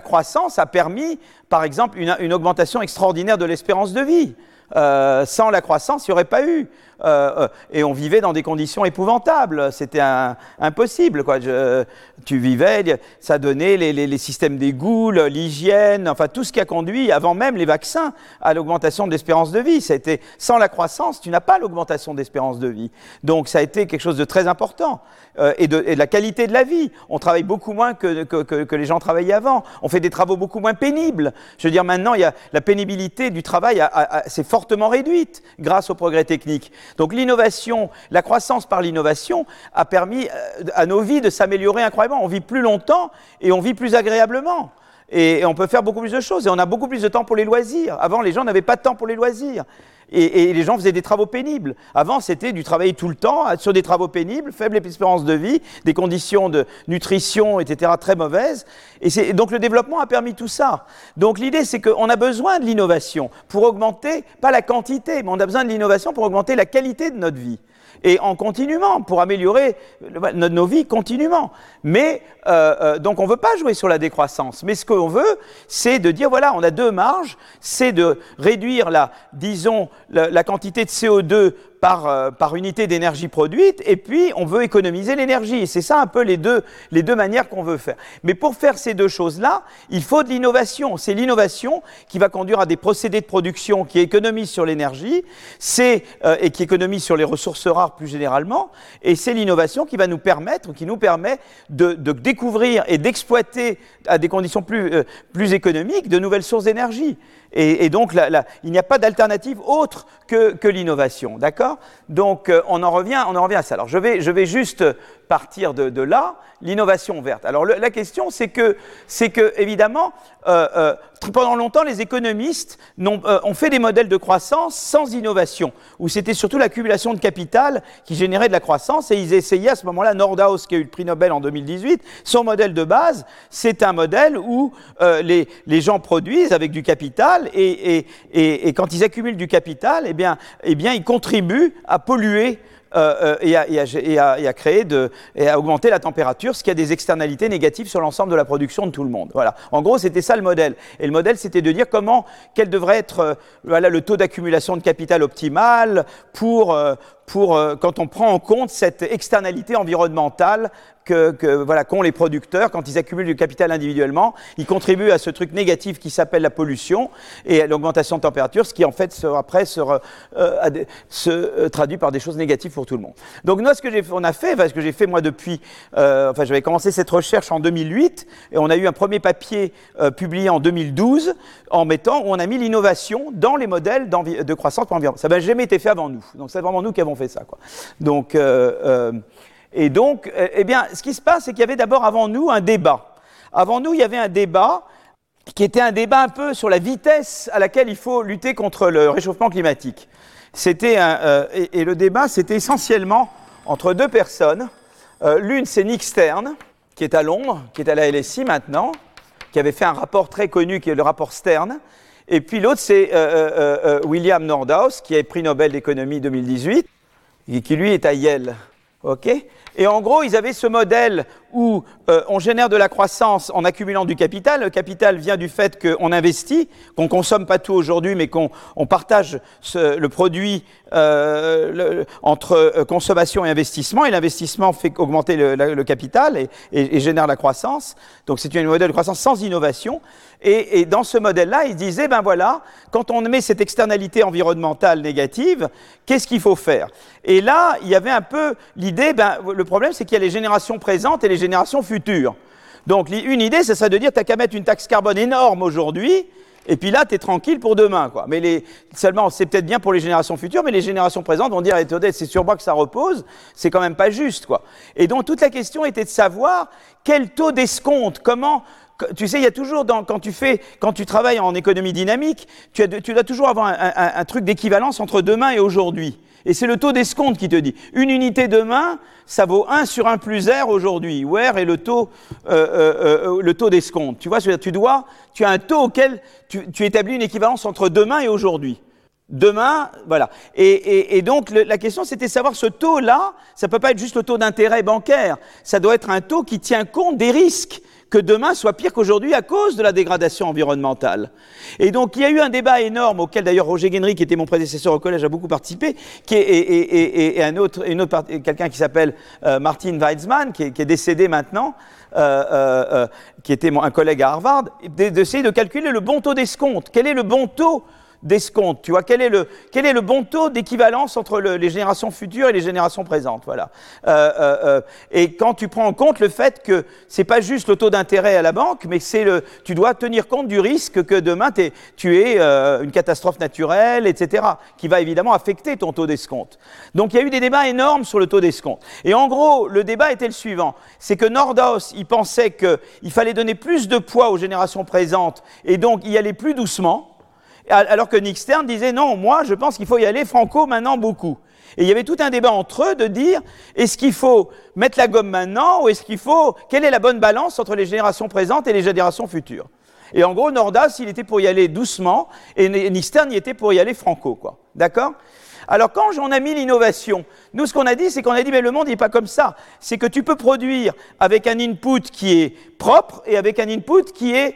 croissance a permis, par exemple, une, une augmentation extraordinaire de l'espérance de vie. Euh, sans la croissance, il n'y aurait pas eu. Euh, euh, et on vivait dans des conditions épouvantables. C'était impossible. Quoi. Tu vivais, ça donnait les, systèmes d'égout, l'hygiène, enfin tout ce qui a conduit, avant même les vaccins, à l'augmentation de l'espérance de vie. Ça sans la croissance, tu n'as pas l'augmentation d'espérance de vie. Donc ça a été quelque chose de très important. Euh, et, de, la qualité de la vie. On travaille beaucoup moins que, que, les gens travaillaient avant. On fait des travaux beaucoup moins pénibles. Je veux dire, maintenant, il y a, la pénibilité du travail s'est fortement réduite grâce au progrès technique. Donc l'innovation, la croissance par l'innovation a permis euh, à nos vies de s'améliorer incroyablement. On vit plus longtemps et on vit plus agréablement. Et, on peut faire beaucoup plus de choses. Et on a beaucoup plus de temps pour les loisirs. Avant, les gens n'avaient pas de temps pour les loisirs. Et, et, les gens faisaient des travaux pénibles. Avant, c'était du travail tout le temps, sur des travaux pénibles, faible espérance de vie, des conditions de nutrition, etc., très mauvaises. Et donc le développement a permis tout ça. Donc l'idée, c'est qu'on a besoin de l'innovation pour augmenter, pas la quantité, mais on a besoin de l'innovation pour augmenter la qualité de notre vie et en continuellement, pour améliorer nos vies continuellement. Mais euh, euh, donc on ne veut pas jouer sur la décroissance, mais ce qu'on veut, c'est de dire voilà, on a deux marges, c'est de réduire la, disons, la quantité de CO2 par, euh, par unité d'énergie produite, et puis on veut économiser l'énergie. C'est ça un peu les deux, les deux manières qu'on veut faire. Mais pour faire ces deux choses-là, il faut de l'innovation. C'est l'innovation qui va conduire à des procédés de production qui économisent sur l'énergie, c'est euh, et qui économisent sur les ressources rares plus généralement, et c'est l'innovation qui va nous permettre, qui nous permet de, de découvrir et d'exploiter à des conditions plus, euh, plus économiques de nouvelles sources d'énergie. Et, donc, il n'y a pas d'alternative autre que, l'innovation, d'accord? Donc, euh, on en revient, on en revient à ça. Alors, je vais juste partir de, là, l'innovation verte. Alors, la question, c'est que, c'est que, évidemment, euh, euh, pendant longtemps, les économistes ont, euh, ont, fait des modèles de croissance sans innovation, où c'était surtout l'accumulation de capital qui générait de la croissance, et ils essayaient à ce moment-là, Nordhaus, qui a eu le prix Nobel en 2018, son modèle de base, c'est un modèle où les, les, gens produisent avec du capital, et, et, et, et, quand ils accumulent du capital, eh bien, eh bien ils contribuent à polluer euh, et, à, et, à, et, à, augmenter la température, ce qui a des externalités négatives sur l'ensemble de la production de tout le monde. Voilà. En gros, c'était ça le modèle. Et le modèle, c'était de dire comment, quel devrait être euh, voilà, le taux d'accumulation de capital optimal pour, euh, pour euh, quand on prend en compte cette externalité environnementale que, que voilà qu'ont les producteurs quand ils accumulent du capital individuellement, ils contribuent à ce truc négatif qui s'appelle la pollution et l'augmentation de température, ce qui en fait après se, euh, se euh, traduit par des choses négatives pour tout le monde. Donc nous, ce que j'ai on a fait, enfin, ce que j'ai fait moi depuis, euh, enfin j'avais commencé cette recherche en 2008 et on a eu un premier papier euh, publié en 2012 en mettant où on a mis l'innovation dans les modèles de croissance pour l'environnement. Ça n'a jamais été fait avant nous. Donc c'est vraiment nous qui avons fait ça. Quoi. Donc, euh, euh, et donc, eh bien, ce qui se passe, c'est qu'il y avait d'abord avant nous un débat. Avant nous, il y avait un débat qui était un débat un peu sur la vitesse à laquelle il faut lutter contre le réchauffement climatique. C'était euh, et, le débat, c'était essentiellement entre deux personnes. L'une, c'est Nick Stern, qui est à Londres, qui est à la LSI maintenant, qui avait fait un rapport très connu, qui est le rapport Stern. Et puis l'autre, c'est William Nordhaus, qui a prix Nobel d'économie 2018 et qui lui est à Yale. OK? Et en gros, ils avaient ce modèle où euh, on génère de la croissance en accumulant du capital. Le capital vient du fait qu'on investit, qu'on consomme pas tout aujourd'hui, mais qu'on on partage le produit euh, entre consommation et investissement. Et l'investissement fait augmenter le, capital et, et, et, génère la croissance. Donc c'est un modèle de croissance sans innovation. Et, dans ce modèle-là, ils disaient, ben voilà, quand on met cette externalité environnementale négative, qu'est-ce qu'il faut faire? Et là, il y avait un peu l'idée, ben, le problème, c'est qu'il y a les générations présentes et les générations futures. Donc une idée, ce serait de dire, tu n'as qu'à mettre une taxe carbone énorme aujourd'hui, et puis là, tu tranquille pour demain. Quoi. Mais seulement, c'est peut-être bien pour les générations futures, mais les générations présentes vont dire, c'est sur moi que ça repose, c'est quand même pas juste. Quoi. Et donc toute la question était de savoir quel taux d'escompte, comment tu sais, il y a toujours, dans, quand, tu fais, quand tu travailles en économie dynamique, tu, as, tu dois toujours avoir un, truc d'équivalence entre demain et aujourd'hui. Et c'est le taux d'escompte qui te dit. Une unité demain, ça vaut 1 sur 1 plus R aujourd'hui, où R est le taux, euh, euh, euh, le taux d'escompte? Tu vois, tu dois, tu as un taux auquel tu, établis une équivalence entre demain et aujourd'hui. Demain, voilà. Et, donc la question, c'était savoir ce taux-là, ça peut pas être juste le taux d'intérêt bancaire, ça doit être un taux qui tient compte des risques que demain soit pire qu'aujourd'hui à cause de la dégradation environnementale. Et donc il y a eu un débat énorme auquel d'ailleurs Roger Guenry, qui était mon prédécesseur au collège, a beaucoup participé, qui et, un autre, autre quelqu'un qui s'appelle euh, Martin Weizmann, qui est, décédé maintenant, euh, euh, qui était un collègue à Harvard, d'essayer de calculer le bon taux d'escompte. Quel est le bon taux d'escompte. Tu vois, quel est le, quel est le bon taux d'équivalence entre les générations futures et les générations présentes Voilà. Euh, euh, euh, et quand tu prends en compte le fait que c'est pas juste le taux d'intérêt à la banque, mais c'est le, tu dois tenir compte du risque que demain tu aies une catastrophe naturelle, etc., qui va évidemment affecter ton taux d'escompte. Donc il y a eu des débats énormes sur le taux d'escompte. Et en gros, le débat était le suivant c'est que Nordhaus, il pensait qu'il fallait donner plus de poids aux générations présentes et donc y aller plus doucement alors que Nick Stern disait non, moi je pense qu'il faut y aller franco maintenant beaucoup. Et il y avait tout un débat entre eux de dire est-ce qu'il faut mettre la gomme maintenant ou est-ce qu'il faut quelle est la bonne balance entre les générations présentes et les générations futures? Et en gros, Nordas, il était pour y aller doucement et Nick Stern, il était pour y aller franco, quoi. D'accord? Alors quand on a mis l'innovation, nous ce qu'on a dit, c'est qu'on a dit mais le monde n'est pas comme ça. C'est que tu peux produire avec un input qui est propre et avec un input qui est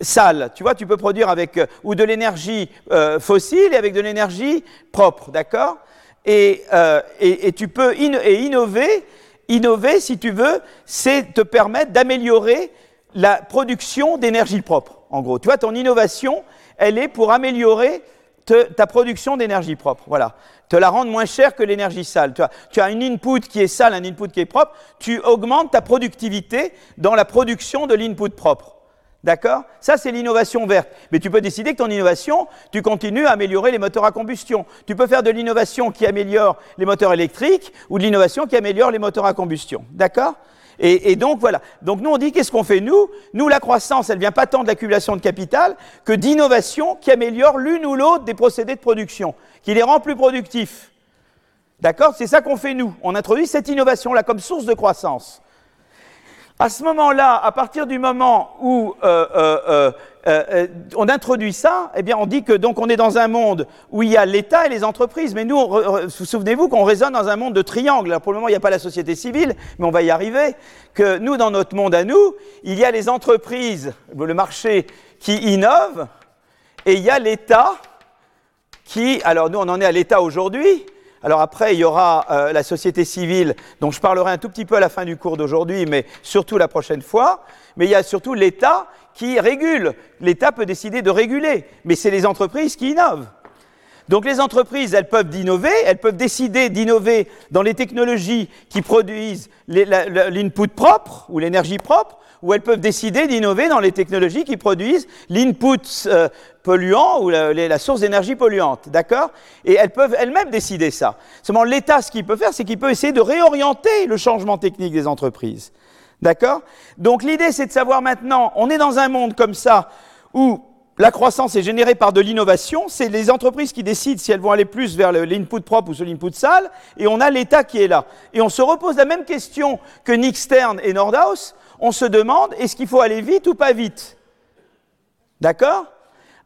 sale. Tu vois, tu peux produire avec euh, ou de l'énergie euh, fossile et avec de l'énergie propre, d'accord? Et, euh, et, et, tu peux et innover. Innover, si tu veux, c'est te permettre d'améliorer la production d'énergie propre. En gros, tu vois, ton innovation, elle est pour améliorer ta production d'énergie propre. Voilà. Te la rendre moins chère que l'énergie sale. Tu as, tu as un input qui est sale, un input qui est propre. Tu augmentes ta productivité dans la production de l'input propre. D'accord? Ça, c'est l'innovation verte. Mais tu peux décider que ton innovation, tu continues à améliorer les moteurs à combustion. Tu peux faire de l'innovation qui améliore les moteurs électriques ou de l'innovation qui améliore les moteurs à combustion. D'accord? Et, donc voilà. Donc nous on dit qu'est-ce qu'on fait nous? Nous la croissance, elle vient pas tant de l'accumulation de capital que d'innovation qui améliore l'une ou l'autre des procédés de production, qui les rend plus productifs. D'accord? C'est ça qu'on fait nous. On introduit cette innovation là comme source de croissance. À ce moment-là, à partir du moment où euh, euh, euh, on introduit ça, eh bien, on dit que donc on est dans un monde où il y a l'État et les entreprises. Mais nous, souvenez-vous qu'on résonne dans un monde de triangle. pour le moment, il n'y a pas la société civile, mais on va y arriver. Que nous, dans notre monde à nous, il y a les entreprises, le marché qui innove, et il y a l'État qui, alors nous, on en est à l'État aujourd'hui, alors après, il y aura euh, la société civile, dont je parlerai un tout petit peu à la fin du cours d'aujourd'hui, mais surtout la prochaine fois. Mais il y a surtout l'État qui régule. L'État peut décider de réguler, mais c'est les entreprises qui innovent. Donc les entreprises, elles peuvent innover, elles peuvent décider d'innover dans les technologies qui produisent l'input propre ou l'énergie propre, ou elles peuvent décider d'innover dans les technologies qui produisent l'input euh, polluant ou la, source d'énergie polluante, d'accord? Et elles peuvent elles-mêmes décider ça. Seulement l'État, ce qu'il peut faire, c'est qu'il peut essayer de réorienter le changement technique des entreprises, d'accord? Donc l'idée, c'est de savoir maintenant, on est dans un monde comme ça où la croissance est générée par de l'innovation, c'est les entreprises qui décident si elles vont aller plus vers l'input propre ou sur l'input sale, et on a l'État qui est là. Et on se repose la même question que Nick Stern et Nordhaus, on se demande est-ce qu'il faut aller vite ou pas vite? D'accord?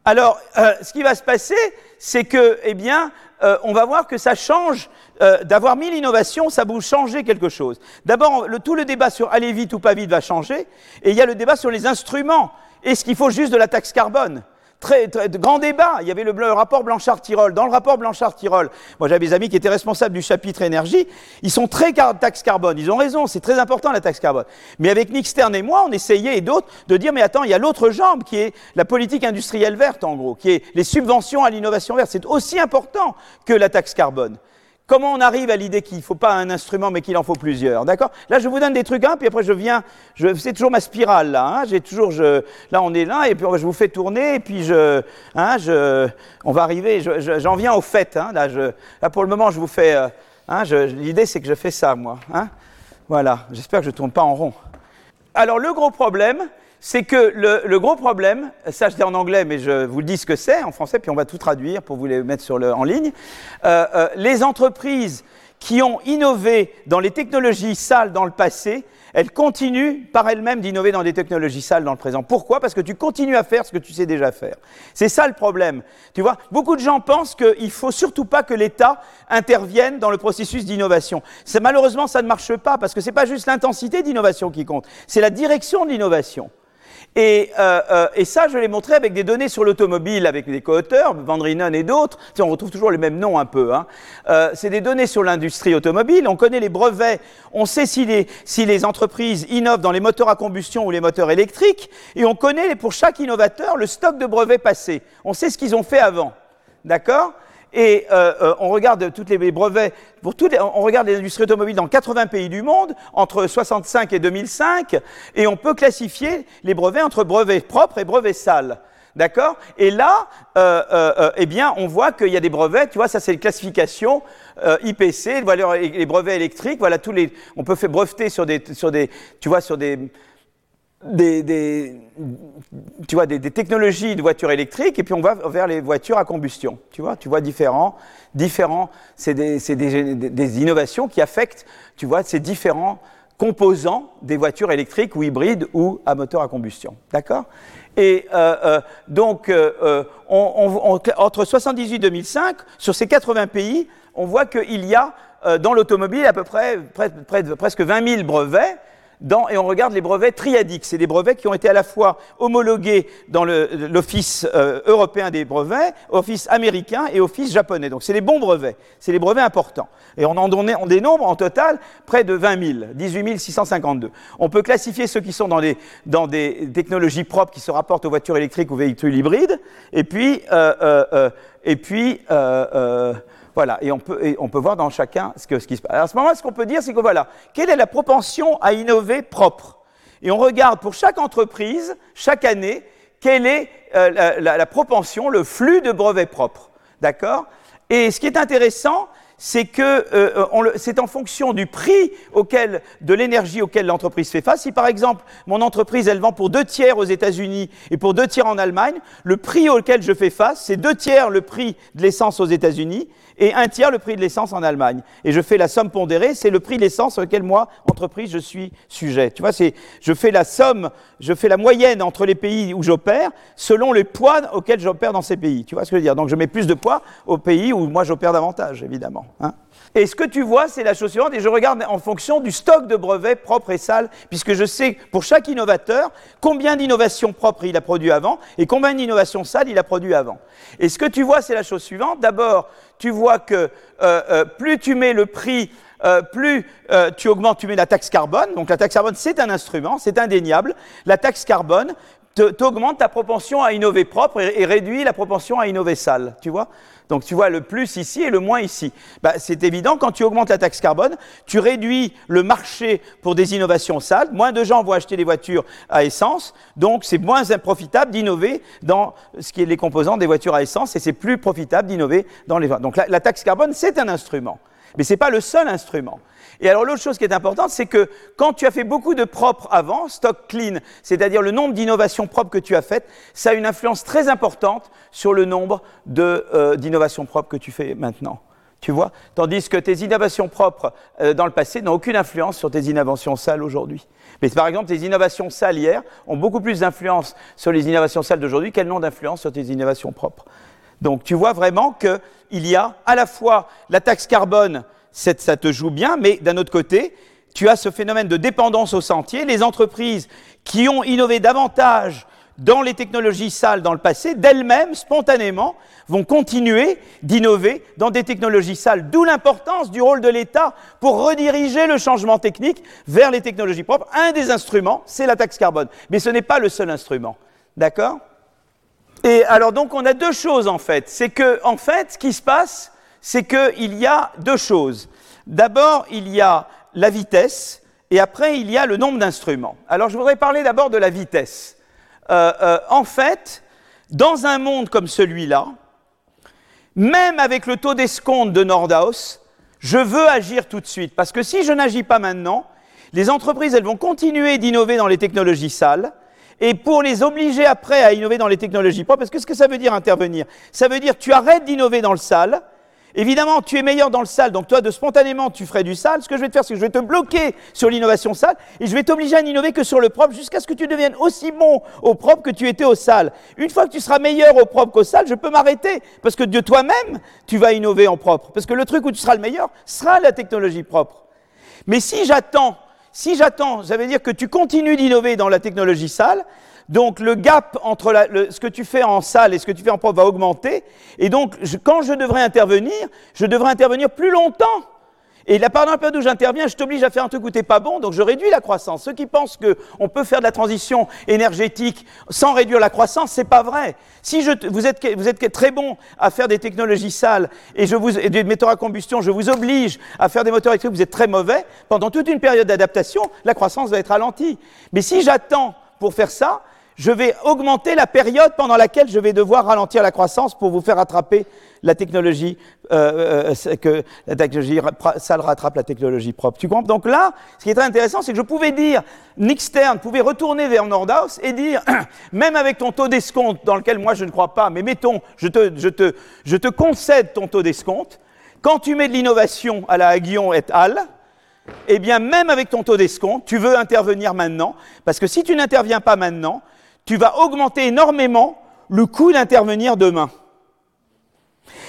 Alors, euh, ce qui va se passer, c'est que, eh bien, euh, on va voir que ça change. Euh, d'avoir mis l'innovation, ça va changer quelque chose. D'abord, tout le débat sur aller vite ou pas vite va changer, et il y a le débat sur les instruments. Est-ce qu'il faut juste de la taxe carbone? Très, grand débat. Il y avait le, rapport Blanchard-Tirol. Dans le rapport Blanchard-Tirol, moi j'avais des amis qui étaient responsables du chapitre énergie. Ils sont très taxe carbone. Ils ont raison. C'est très important la taxe carbone. Mais avec Nick Stern et moi, on essayait et d'autres de dire mais attends, il y a l'autre jambe qui est la politique industrielle verte en gros, qui est les subventions à l'innovation verte. C'est aussi important que la taxe carbone. Comment on arrive à l'idée qu'il ne faut pas un instrument mais qu'il en faut plusieurs, d'accord? Là, je vous donne des trucs, hein, puis après je viens, je, c'est toujours ma spirale là. Hein, j'ai toujours, je, là on est là et puis je vous fais tourner et puis je, hein, je, on va arriver. j'en viens au fait. Hein, là, je, là pour le moment, je vous fais. Euh, hein, l'idée c'est que je fais ça moi. Hein, voilà. J'espère que je tourne pas en rond. Alors le gros problème, c'est que le, gros problème, ça je dis en anglais, mais je vous le dis ce que c'est en français, puis on va tout traduire pour vous les mettre sur le, en ligne. Euh, euh, les entreprises qui ont innové dans les technologies sales dans le passé, elles continuent par elles-mêmes d'innover dans des technologies sales dans le présent. Pourquoi? Parce que tu continues à faire ce que tu sais déjà faire. C'est ça le problème. Tu vois, beaucoup de gens pensent qu'il ne faut surtout pas que l'État intervienne dans le processus d'innovation. Malheureusement, ça ne marche pas parce que ce n'est pas juste l'intensité d'innovation qui compte, c'est la direction de l'innovation. Et, euh, euh, et, ça, je l'ai montré avec des données sur l'automobile, avec des co-auteurs, Van et d'autres. On retrouve toujours les mêmes noms un peu. Hein. Euh, c'est des données sur l'industrie automobile. On connaît les brevets. On sait si les, si les entreprises innovent dans les moteurs à combustion ou les moteurs électriques. Et on connaît pour chaque innovateur le stock de brevets passés. On sait ce qu'ils ont fait avant. D'accord? Et euh, euh, on regarde tous les brevets, pour toutes on regarde les industries automobiles dans 80 pays du monde, entre 65 et 2005, et on peut classifier les brevets entre brevets propres et brevets sales. D'accord? Et là, euh, euh, eh bien, on voit qu'il y a des brevets, tu vois, ça c'est une classification IPC, les brevets électriques, voilà, tous les, on peut faire breveter sur des, sur des, tu vois, sur des, des, tu vois, des, technologies de voitures électriques et puis on va vers les voitures à combustion. Tu vois, tu vois différents, différents c'est des, innovations qui affectent, tu vois, ces différents composants des voitures électriques ou hybrides ou à moteur à combustion. D'accord? Et euh, euh, donc, euh, entre 78 et 2005, sur ces 80 pays, on voit qu'il y a dans l'automobile à peu près, près, de presque 20 000 brevets et on regarde les brevets triadiques. C'est des brevets qui ont été à la fois homologués dans l'Office euh, européen des brevets, Office américain et Office japonais. Donc c'est les bons brevets, c'est les brevets importants. Et on en dénombre en total près de 20 000, 18 652. On peut classifier ceux qui sont dans, des technologies propres qui se rapportent aux voitures électriques ou véhicules hybrides, et puis, euh, euh, et puis voilà, et on peut, voir dans chacun ce, qui se passe. Alors à ce moment-là, ce qu'on peut dire, c'est que voilà, quelle est la propension à innover propre? Et on regarde pour chaque entreprise, chaque année, quelle est euh, la, propension, le flux de brevets propres. D'accord? Et ce qui est intéressant, c'est que euh, c'est en fonction du prix de l'énergie auquel l'entreprise fait face. Si par exemple mon entreprise elle vend pour deux tiers aux États-Unis et pour deux tiers en Allemagne, le prix auquel je fais face, c'est deux tiers le prix de l'essence aux États-Unis et un tiers le prix de l'essence en Allemagne. Et je fais la somme pondérée, c'est le prix de l'essence auquel moi, entreprise, je suis sujet. Tu vois, c'est, je fais la somme, je fais la moyenne entre les pays où j'opère selon les poids auxquels j'opère dans ces pays. Tu vois ce que je veux dire? Donc je mets plus de poids aux pays où moi j'opère davantage, évidemment. Hein et ce que tu vois, c'est la chose suivante, et je regarde en fonction du stock de brevets propres et sales, puisque je sais pour chaque innovateur combien d'innovations propres il a produit avant et combien d'innovations sales il a produit avant. Et ce que tu vois, c'est la chose suivante. D'abord, tu vois que euh, euh, plus tu mets le prix euh, plus tu augmentes, tu mets la taxe carbone. Donc la taxe carbone, c'est un instrument, c'est indéniable. La taxe carbone, augmente ta propension à innover propre et, réduit la propension à innover sale. Donc tu vois le plus ici et le moins ici. Bah, c'est évident, quand tu augmentes la taxe carbone, tu réduis le marché pour des innovations sales. Moins de gens vont acheter des voitures à essence, donc c'est moins profitable d'innover dans ce qui est les composants des voitures à essence et c'est plus profitable d'innover dans les... Donc la taxe carbone, c'est un instrument, mais ce n'est pas le seul instrument. Et alors l'autre chose qui est importante, c'est que quand tu as fait beaucoup de propres avant, stock clean, c'est-à-dire le nombre d'innovations propres que tu as faites, ça a une influence très importante sur le nombre euh, d'innovations propres que tu fais maintenant. Tu vois? Tandis que tes innovations propres euh, dans le passé n'ont aucune influence sur tes innovations sales aujourd'hui. Mais par exemple, tes innovations sales hier ont beaucoup plus d'influence sur les innovations sales d'aujourd'hui qu'elles n'ont d'influence sur tes innovations propres. Donc tu vois vraiment qu'il y a à la fois la taxe carbone ça te joue bien, mais d'un autre côté, tu as ce phénomène de dépendance au sentier. Les entreprises qui ont innové davantage dans les technologies sales dans le passé, d'elles-mêmes, spontanément, vont continuer d'innover dans des technologies sales. D'où l'importance du rôle de l'État pour rediriger le changement technique vers les technologies propres. Un des instruments, c'est la taxe carbone. Mais ce n'est pas le seul instrument. D'accord? Et alors donc on a deux choses en fait. C'est que, en fait, ce qui se passe, c'est qu'il y a deux choses. D'abord, il y a la vitesse, et après, il y a le nombre d'instruments. Alors, je voudrais parler d'abord de la vitesse. Euh, euh, en fait, dans un monde comme celui-là, même avec le taux d'escompte de Nordhaus, je veux agir tout de suite. Parce que si je n'agis pas maintenant, les entreprises, elles vont continuer d'innover dans les technologies sales. Et pour les obliger après à innover dans les technologies propres, parce que ce que ça veut dire intervenir? Ça veut dire tu arrêtes d'innover dans le sale, Évidemment, tu es meilleur dans le sale, donc toi, de spontanément, tu ferais du sale. Ce que je vais te faire, c'est que je vais te bloquer sur l'innovation sale et je vais t'obliger à n'innover que sur le propre jusqu'à ce que tu deviennes aussi bon au propre que tu étais au sale. Une fois que tu seras meilleur au propre qu'au sale, je peux m'arrêter parce que de toi-même, tu vas innover en propre. Parce que le truc où tu seras le meilleur sera la technologie propre. Mais si j'attends, si j'attends, ça veut dire que tu continues d'innover dans la technologie sale, donc le gap entre ce que tu fais en salle et ce que tu fais en propre va augmenter. Et donc quand je devrais intervenir, je devrais intervenir plus longtemps. Et là, pendant la période où j'interviens, je t'oblige à faire un truc où t'es pas bon, donc je réduis la croissance. Ceux qui pensent qu'on peut faire de la transition énergétique sans réduire la croissance, c'est pas vrai. Si je, vous, êtes, vous êtes très bon à faire des technologies sales et, je vous, et des moteurs à combustion, je vous oblige à faire des moteurs électriques, vous êtes très mauvais, pendant toute une période d'adaptation, la croissance va être ralentie. Mais si j'attends pour faire ça, je vais augmenter la période pendant laquelle je vais devoir ralentir la croissance pour vous faire attraper la technologie, euh, euh, que la technologie sale rattrape la technologie propre. Tu comprends? Donc là, ce qui est très intéressant, c'est que je pouvais dire, Nick Stern pouvait retourner vers Nordhaus et dire, même avec ton taux d'escompte, dans lequel moi je ne crois pas, mais mettons, je te, je te, je te concède ton taux d'escompte, quand tu mets de l'innovation à la Aguillon et al., eh bien, même avec ton taux d'escompte, tu veux intervenir maintenant, parce que si tu n'interviens pas maintenant, tu vas augmenter énormément le coût d'intervenir demain.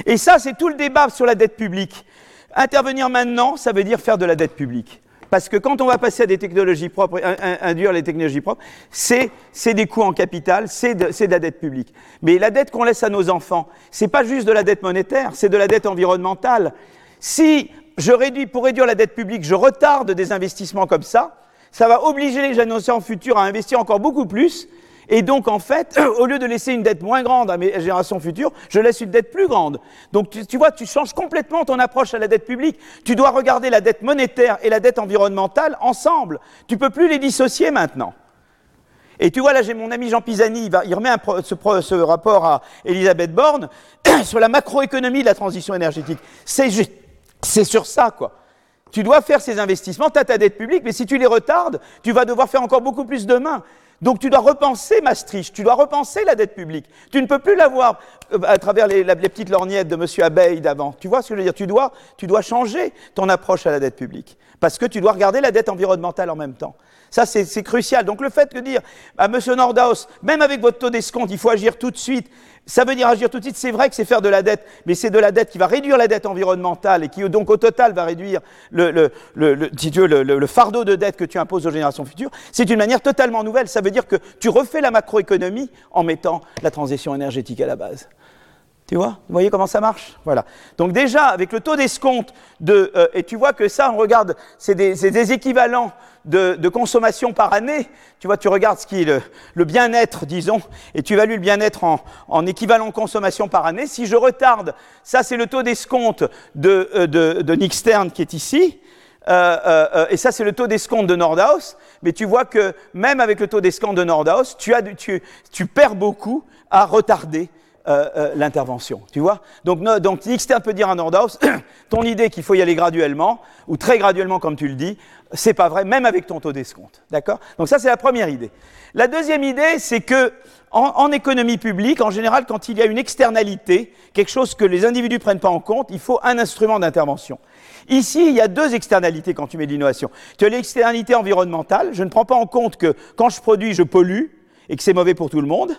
Et ça, c'est tout le débat sur la dette publique. Intervenir maintenant, ça veut dire faire de la dette publique. Parce que quand on va passer à des technologies propres, induire les technologies propres, c'est des coûts en capital, c'est de, de, la dette publique. Mais la dette qu'on laisse à nos enfants, c'est pas juste de la dette monétaire, c'est de la dette environnementale. Si je réduis, pour réduire la dette publique, je retarde des investissements comme ça, ça va obliger les générations futures à investir encore beaucoup plus, et donc, en fait, au lieu de laisser une dette moins grande à mes générations futures, je laisse une dette plus grande. Donc, tu, vois, tu changes complètement ton approche à la dette publique. Tu dois regarder la dette monétaire et la dette environnementale ensemble. Tu peux plus les dissocier maintenant. Et tu vois, là, j'ai mon ami Jean Pisani, il, va, remet ce, ce, rapport à Elisabeth Borne sur la macroéconomie de la transition énergétique. C'est sur ça, quoi. Tu dois faire ces investissements, tu as ta dette publique, mais si tu les retardes, tu vas devoir faire encore beaucoup plus demain. Donc tu dois repenser Maastricht, tu dois repenser la dette publique. Tu ne peux plus l'avoir euh, à travers les, petites lorgnettes de M. Abeille d'avant. Tu vois ce que je veux dire? Tu dois, tu dois changer ton approche à la dette publique. Parce que tu dois regarder la dette environnementale en même temps. Ça, c'est crucial. Donc le fait de dire à M. Nordhaus, même avec votre taux d'escompte, il faut agir tout de suite, ça veut dire agir tout de suite, c'est vrai que c'est faire de la dette, mais c'est de la dette qui va réduire la dette environnementale et qui donc au total va réduire le, le, fardeau de dette que tu imposes aux générations futures. C'est une manière totalement nouvelle. Ça veut dire que tu refais la macroéconomie en mettant la transition énergétique à la base. Tu vois Vous voyez comment ça marche? Voilà. Donc déjà, avec le taux d'escompte de... Euh, et tu vois que ça, on regarde, c'est des, des, équivalents de, de, consommation par année. Tu vois, tu regardes ce qui est le, le bien-être, disons, et tu évalues le bien-être en, en, équivalent consommation par année. Si je retarde, ça c'est le taux d'escompte de, euh, de, Nick Stern qui est ici. Euh et ça, c'est le taux d'escompte de Nordhaus. Mais tu vois que même avec le taux d'escompte de Nordhaus, tu, as, tu, tu perds beaucoup à retarder euh, euh, l'intervention. Tu vois Donc, no, donc Nixter peut dire à Nordhaus, ton idée qu'il faut y aller graduellement, ou très graduellement comme tu le dis, c'est pas vrai, même avec ton taux d'escompte. D'accord? Donc ça, c'est la première idée. La deuxième idée, c'est que en, en, économie publique, en général, quand il y a une externalité, quelque chose que les individus prennent pas en compte, il faut un instrument d'intervention. Ici, il y a deux externalités quand tu mets de l'innovation. Tu as l'externalité environnementale. Je ne prends pas en compte que quand je produis, je pollue et que c'est mauvais pour tout le monde.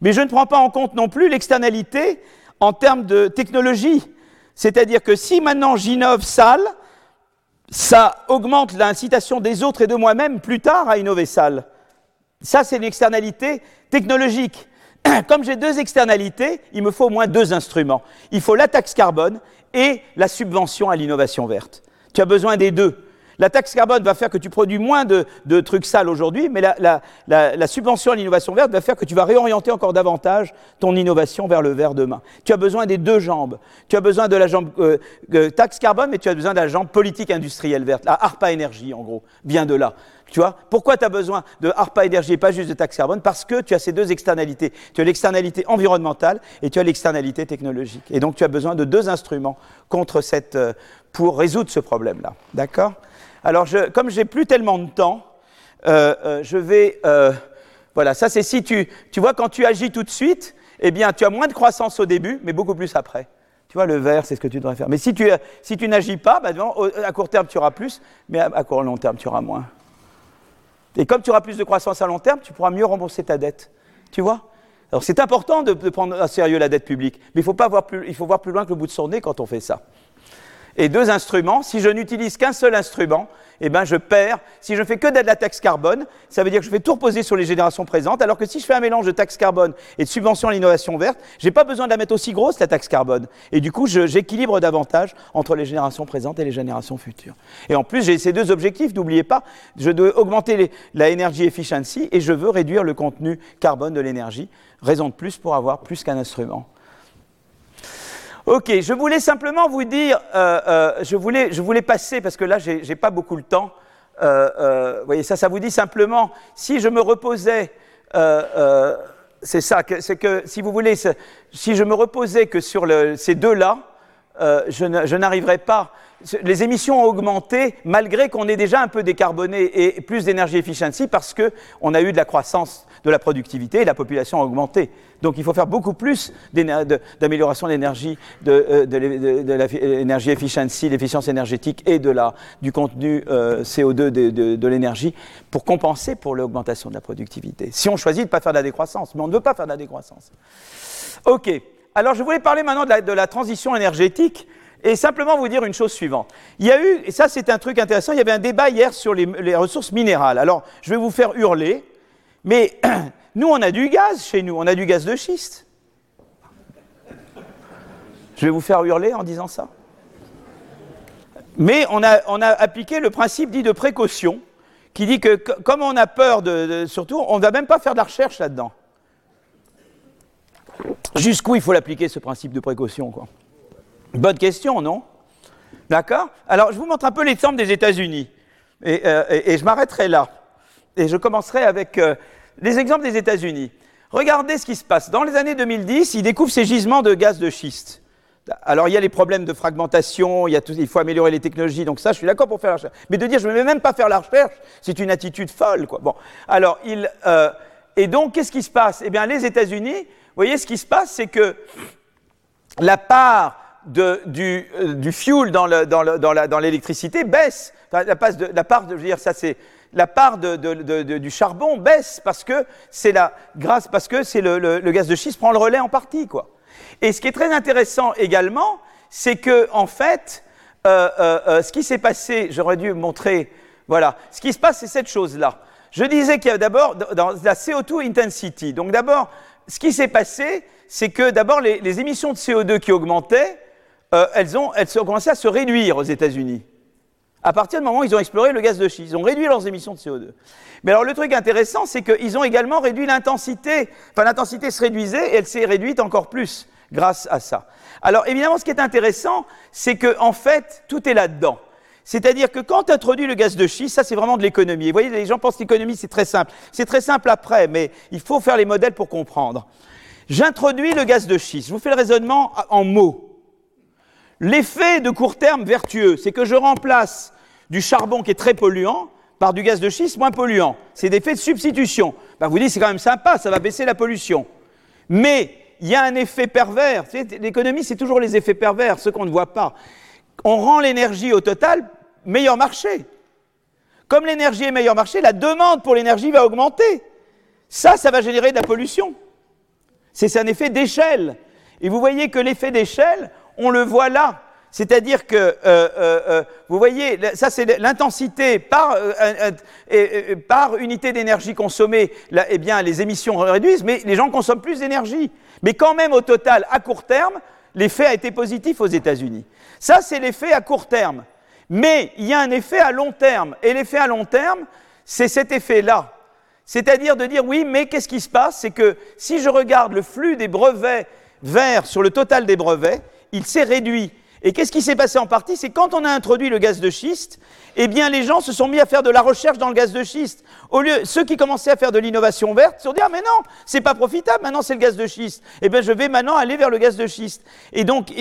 Mais je ne prends pas en compte non plus l'externalité en termes de technologie. C'est-à-dire que si maintenant j'innove sale, ça augmente l'incitation des autres et de moi-même plus tard à innover sale. Ça, c'est une externalité technologique. Comme j'ai deux externalités, il me faut au moins deux instruments. Il faut la taxe carbone et la subvention à l'innovation verte. Tu as besoin des deux. La taxe carbone va faire que tu produis moins de, trucs sales aujourd'hui, mais la, subvention à l'innovation verte va faire que tu vas réorienter encore davantage ton innovation vers le vert demain. Tu as besoin des deux jambes. Tu as besoin de la jambe euh, euh, taxe carbone, mais tu as besoin de la jambe politique industrielle verte. La ARPA énergie, en gros, vient de là. Tu vois? Pourquoi tu as besoin de ARPA énergie et pas juste de taxe carbone? Parce que tu as ces deux externalités. Tu as l'externalité environnementale et tu as l'externalité technologique. Et donc tu as besoin de deux instruments contre cette, euh, pour résoudre ce problème-là. D'accord? Alors, je, comme j'ai plus tellement de temps, euh, euh, je vais. Euh, voilà, ça c'est si tu. Tu vois, quand tu agis tout de suite, eh bien, tu as moins de croissance au début, mais beaucoup plus après. Tu vois, le vert, c'est ce que tu devrais faire. Mais si tu, si tu n'agis pas, bah, à court terme, tu auras plus, mais à, court long terme, tu auras moins. Et comme tu auras plus de croissance à long terme, tu pourras mieux rembourser ta dette. Tu vois? Alors c'est important de, prendre à sérieux la dette publique, mais il faut, pas voir plus, il faut voir plus loin que le bout de son nez quand on fait ça et deux instruments. Si je n'utilise qu'un seul instrument, eh ben je perds. Si je fais que de la taxe carbone, ça veut dire que je vais tout reposer sur les générations présentes, alors que si je fais un mélange de taxe carbone et de subvention à l'innovation verte, j'ai pas besoin de la mettre aussi grosse, la taxe carbone. Et du coup, j'équilibre davantage entre les générations présentes et les générations futures. Et en plus, j'ai ces deux objectifs, n'oubliez pas, je dois augmenter la energy efficiency et je veux réduire le contenu carbone de l'énergie. Raison de plus pour avoir plus qu'un instrument. Ok, je voulais simplement vous dire, euh, euh, je, voulais, je voulais passer, parce que là, je n'ai pas beaucoup le temps. Euh, vous voyez, ça, ça vous dit simplement, si je me reposais, c'est ça, c'est que si vous voulez, si je me reposais que sur ces deux-là, je n'arriverais pas les émissions ont augmenté malgré qu'on ait déjà un peu décarboné et plus d'énergie efficiency parce qu'on a eu de la croissance de la productivité et la population a augmenté. Donc il faut faire beaucoup plus d'amélioration de l'énergie, de, euh, l'énergie efficiency, l'efficience énergétique et de la, du contenu euh, CO2 de, l'énergie pour compenser pour l'augmentation de la productivité. Si on choisit de ne pas faire de la décroissance, mais on ne veut pas faire de la décroissance. OK. Alors je voulais parler maintenant de la transition énergétique et simplement vous dire une chose suivante. Il y a eu, et ça c'est un truc intéressant, il y avait un débat hier sur les, ressources minérales. Alors, je vais vous faire hurler, mais nous on a du gaz chez nous, on a du gaz de schiste. Je vais vous faire hurler en disant ça. Mais on a, on a appliqué le principe dit de précaution, qui dit que comme on a peur de, surtout, on ne va même pas faire de la recherche là-dedans. Jusqu'où il faut l'appliquer ce principe de précaution, quoi? Bonne question, non? D'accord? Alors, je vous montre un peu l'exemple des États-Unis. Euh, et, je m'arrêterai là. Et je commencerai avec euh, les exemples des États-Unis. Regardez ce qui se passe. Dans les années 2010, ils découvrent ces gisements de gaz de schiste. Alors, il y a les problèmes de fragmentation, il, faut améliorer les technologies, donc ça, je suis d'accord pour faire la recherche. Mais de dire, je ne vais même pas faire la recherche, c'est une attitude folle. Bon, alors, il, euh, et donc, qu'est-ce qui se passe? Eh bien, les États-Unis, vous voyez, ce qui se passe, c'est que la part du, euh, fuel dans, le, dans, le, dans l'électricité baisse. La, part, je veux dire, ça c'est la part du charbon baisse parce que c'est la grâce parce que c'est le, gaz de schiste prend le relais en partie, quoi. Et ce qui est très intéressant également, c'est que en fait, euh, euh, ce qui s'est passé, j'aurais dû montrer, voilà, ce qui se passe, c'est cette chose-là. Je disais qu'il y a d'abord dans la CO2 intensity. Donc d'abord, ce qui s'est passé, c'est que d'abord les, émissions de CO2 qui augmentaient, euh, elles, ont, commencé à se réduire aux États-Unis. À partir du moment où ils ont exploré le gaz de schiste, ils ont réduit leurs émissions de CO2. Mais alors le truc intéressant, c'est qu'ils ont également réduit l'intensité. Enfin, l'intensité se réduisait et elle s'est réduite encore plus grâce à ça. Alors évidemment, ce qui est intéressant, c'est que en fait, tout est là-dedans. C'est-à-dire que quand tu introduis le gaz de schiste, ça c'est vraiment de l'économie. Vous voyez, les gens pensent que l'économie c'est très simple. C'est très simple après, mais il faut faire les modèles pour comprendre. J'introduis le gaz de schiste. Je vous fais le raisonnement en mots. L'effet de court terme vertueux, c'est que je remplace du charbon qui est très polluant par du gaz de schiste moins polluant. C'est des effets de substitution. Ben vous dites, c'est quand même sympa, ça va baisser la pollution. Mais il y a un effet pervers. L'économie, c'est toujours les effets pervers, ceux qu'on ne voit pas. On rend l'énergie au total meilleur marché. Comme l'énergie est meilleur marché, la demande pour l'énergie va augmenter. Ça, ça va générer de la pollution. C'est un effet d'échelle. Et vous voyez que l'effet d'échelle, on le voit là. C'est-à-dire que, euh, euh, euh, vous voyez, ça c'est l'intensité par, unité d'énergie consommée, eh bien les émissions réduisent, mais les gens consomment plus d'énergie. Mais quand même, au total, à court terme, l'effet a été positif aux États-Unis. Ça, c'est l'effet à court terme. Mais il y a un effet à long terme. Et l'effet à long terme, c'est cet effet-là. C'est-à-dire de dire, oui, mais qu'est-ce qui se passe? C'est que si je regarde le flux des brevets verts sur le total des brevets, il s'est réduit. Et qu'est-ce qui s'est passé en partie? C'est quand on a introduit le gaz de schiste, eh bien les gens se sont mis à faire de la recherche dans le gaz de schiste. Au lieu, ceux qui commençaient à faire de l'innovation verte se sont dit ah mais non, c'est pas profitable, maintenant c'est le gaz de schiste. Eh bien je vais maintenant aller vers le gaz de schiste. Et donc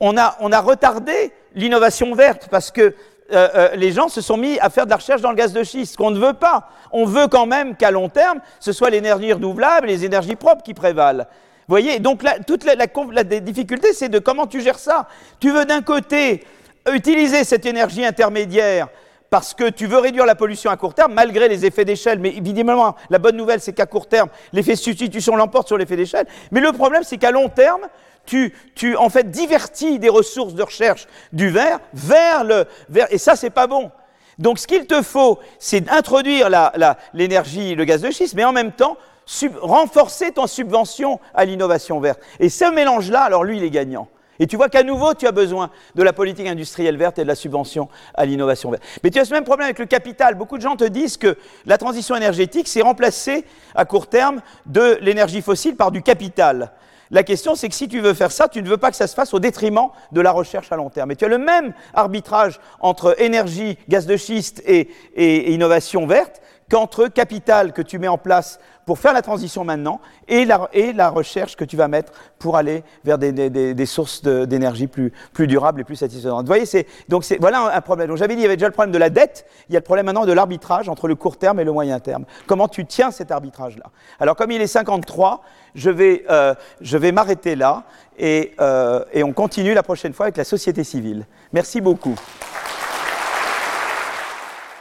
on, a, on a retardé l'innovation verte parce que euh, euh, les gens se sont mis à faire de la recherche dans le gaz de schiste, qu'on ne veut pas. On veut quand même qu'à long terme, ce soit l'énergie renouvelable, les énergies propres qui prévalent. Voyez, donc toute la, difficulté, c'est de comment tu gères ça. Tu veux d'un côté utiliser cette énergie intermédiaire parce que tu veux réduire la pollution à court terme, malgré les effets d'échelle. Mais évidemment, la bonne nouvelle, c'est qu'à court terme, l'effet substitution l'emporte sur l'effet d'échelle. Mais le problème, c'est qu'à long terme, tu, en fait, divertis des ressources de recherche du verre vers le... Et ça, c'est pas bon. Donc, ce qu'il te faut, c'est d'introduire l'énergie, le gaz de schiste, mais en même temps, renforcer ton subvention à l'innovation verte. Et ce mélange-là, alors lui, il est gagnant. Et tu vois qu'à nouveau, tu as besoin de la politique industrielle verte et de la subvention à l'innovation verte. Mais tu as ce même problème avec le capital. Beaucoup de gens te disent que la transition énergétique, c'est remplacer à court terme de l'énergie fossile par du capital. La question, c'est que si tu veux faire ça, tu ne veux pas que ça se fasse au détriment de la recherche à long terme. Et tu as le même arbitrage entre énergie, gaz de schiste et, et innovation verte qu'entre capital que tu mets en place pour faire la transition maintenant et la, recherche que tu vas mettre pour aller vers des, sources d'énergie plus, durables et plus satisfaisantes. Vous voyez, c'est, donc voilà un problème. Donc j'avais dit, il y avait déjà le problème de la dette, il y a le problème maintenant de l'arbitrage entre le court terme et le moyen terme. Comment tu tiens cet arbitrage-là? Alors comme il est 53, je vais, euh, je vais m'arrêter là euh, et on continue la prochaine fois avec la société civile. Merci beaucoup.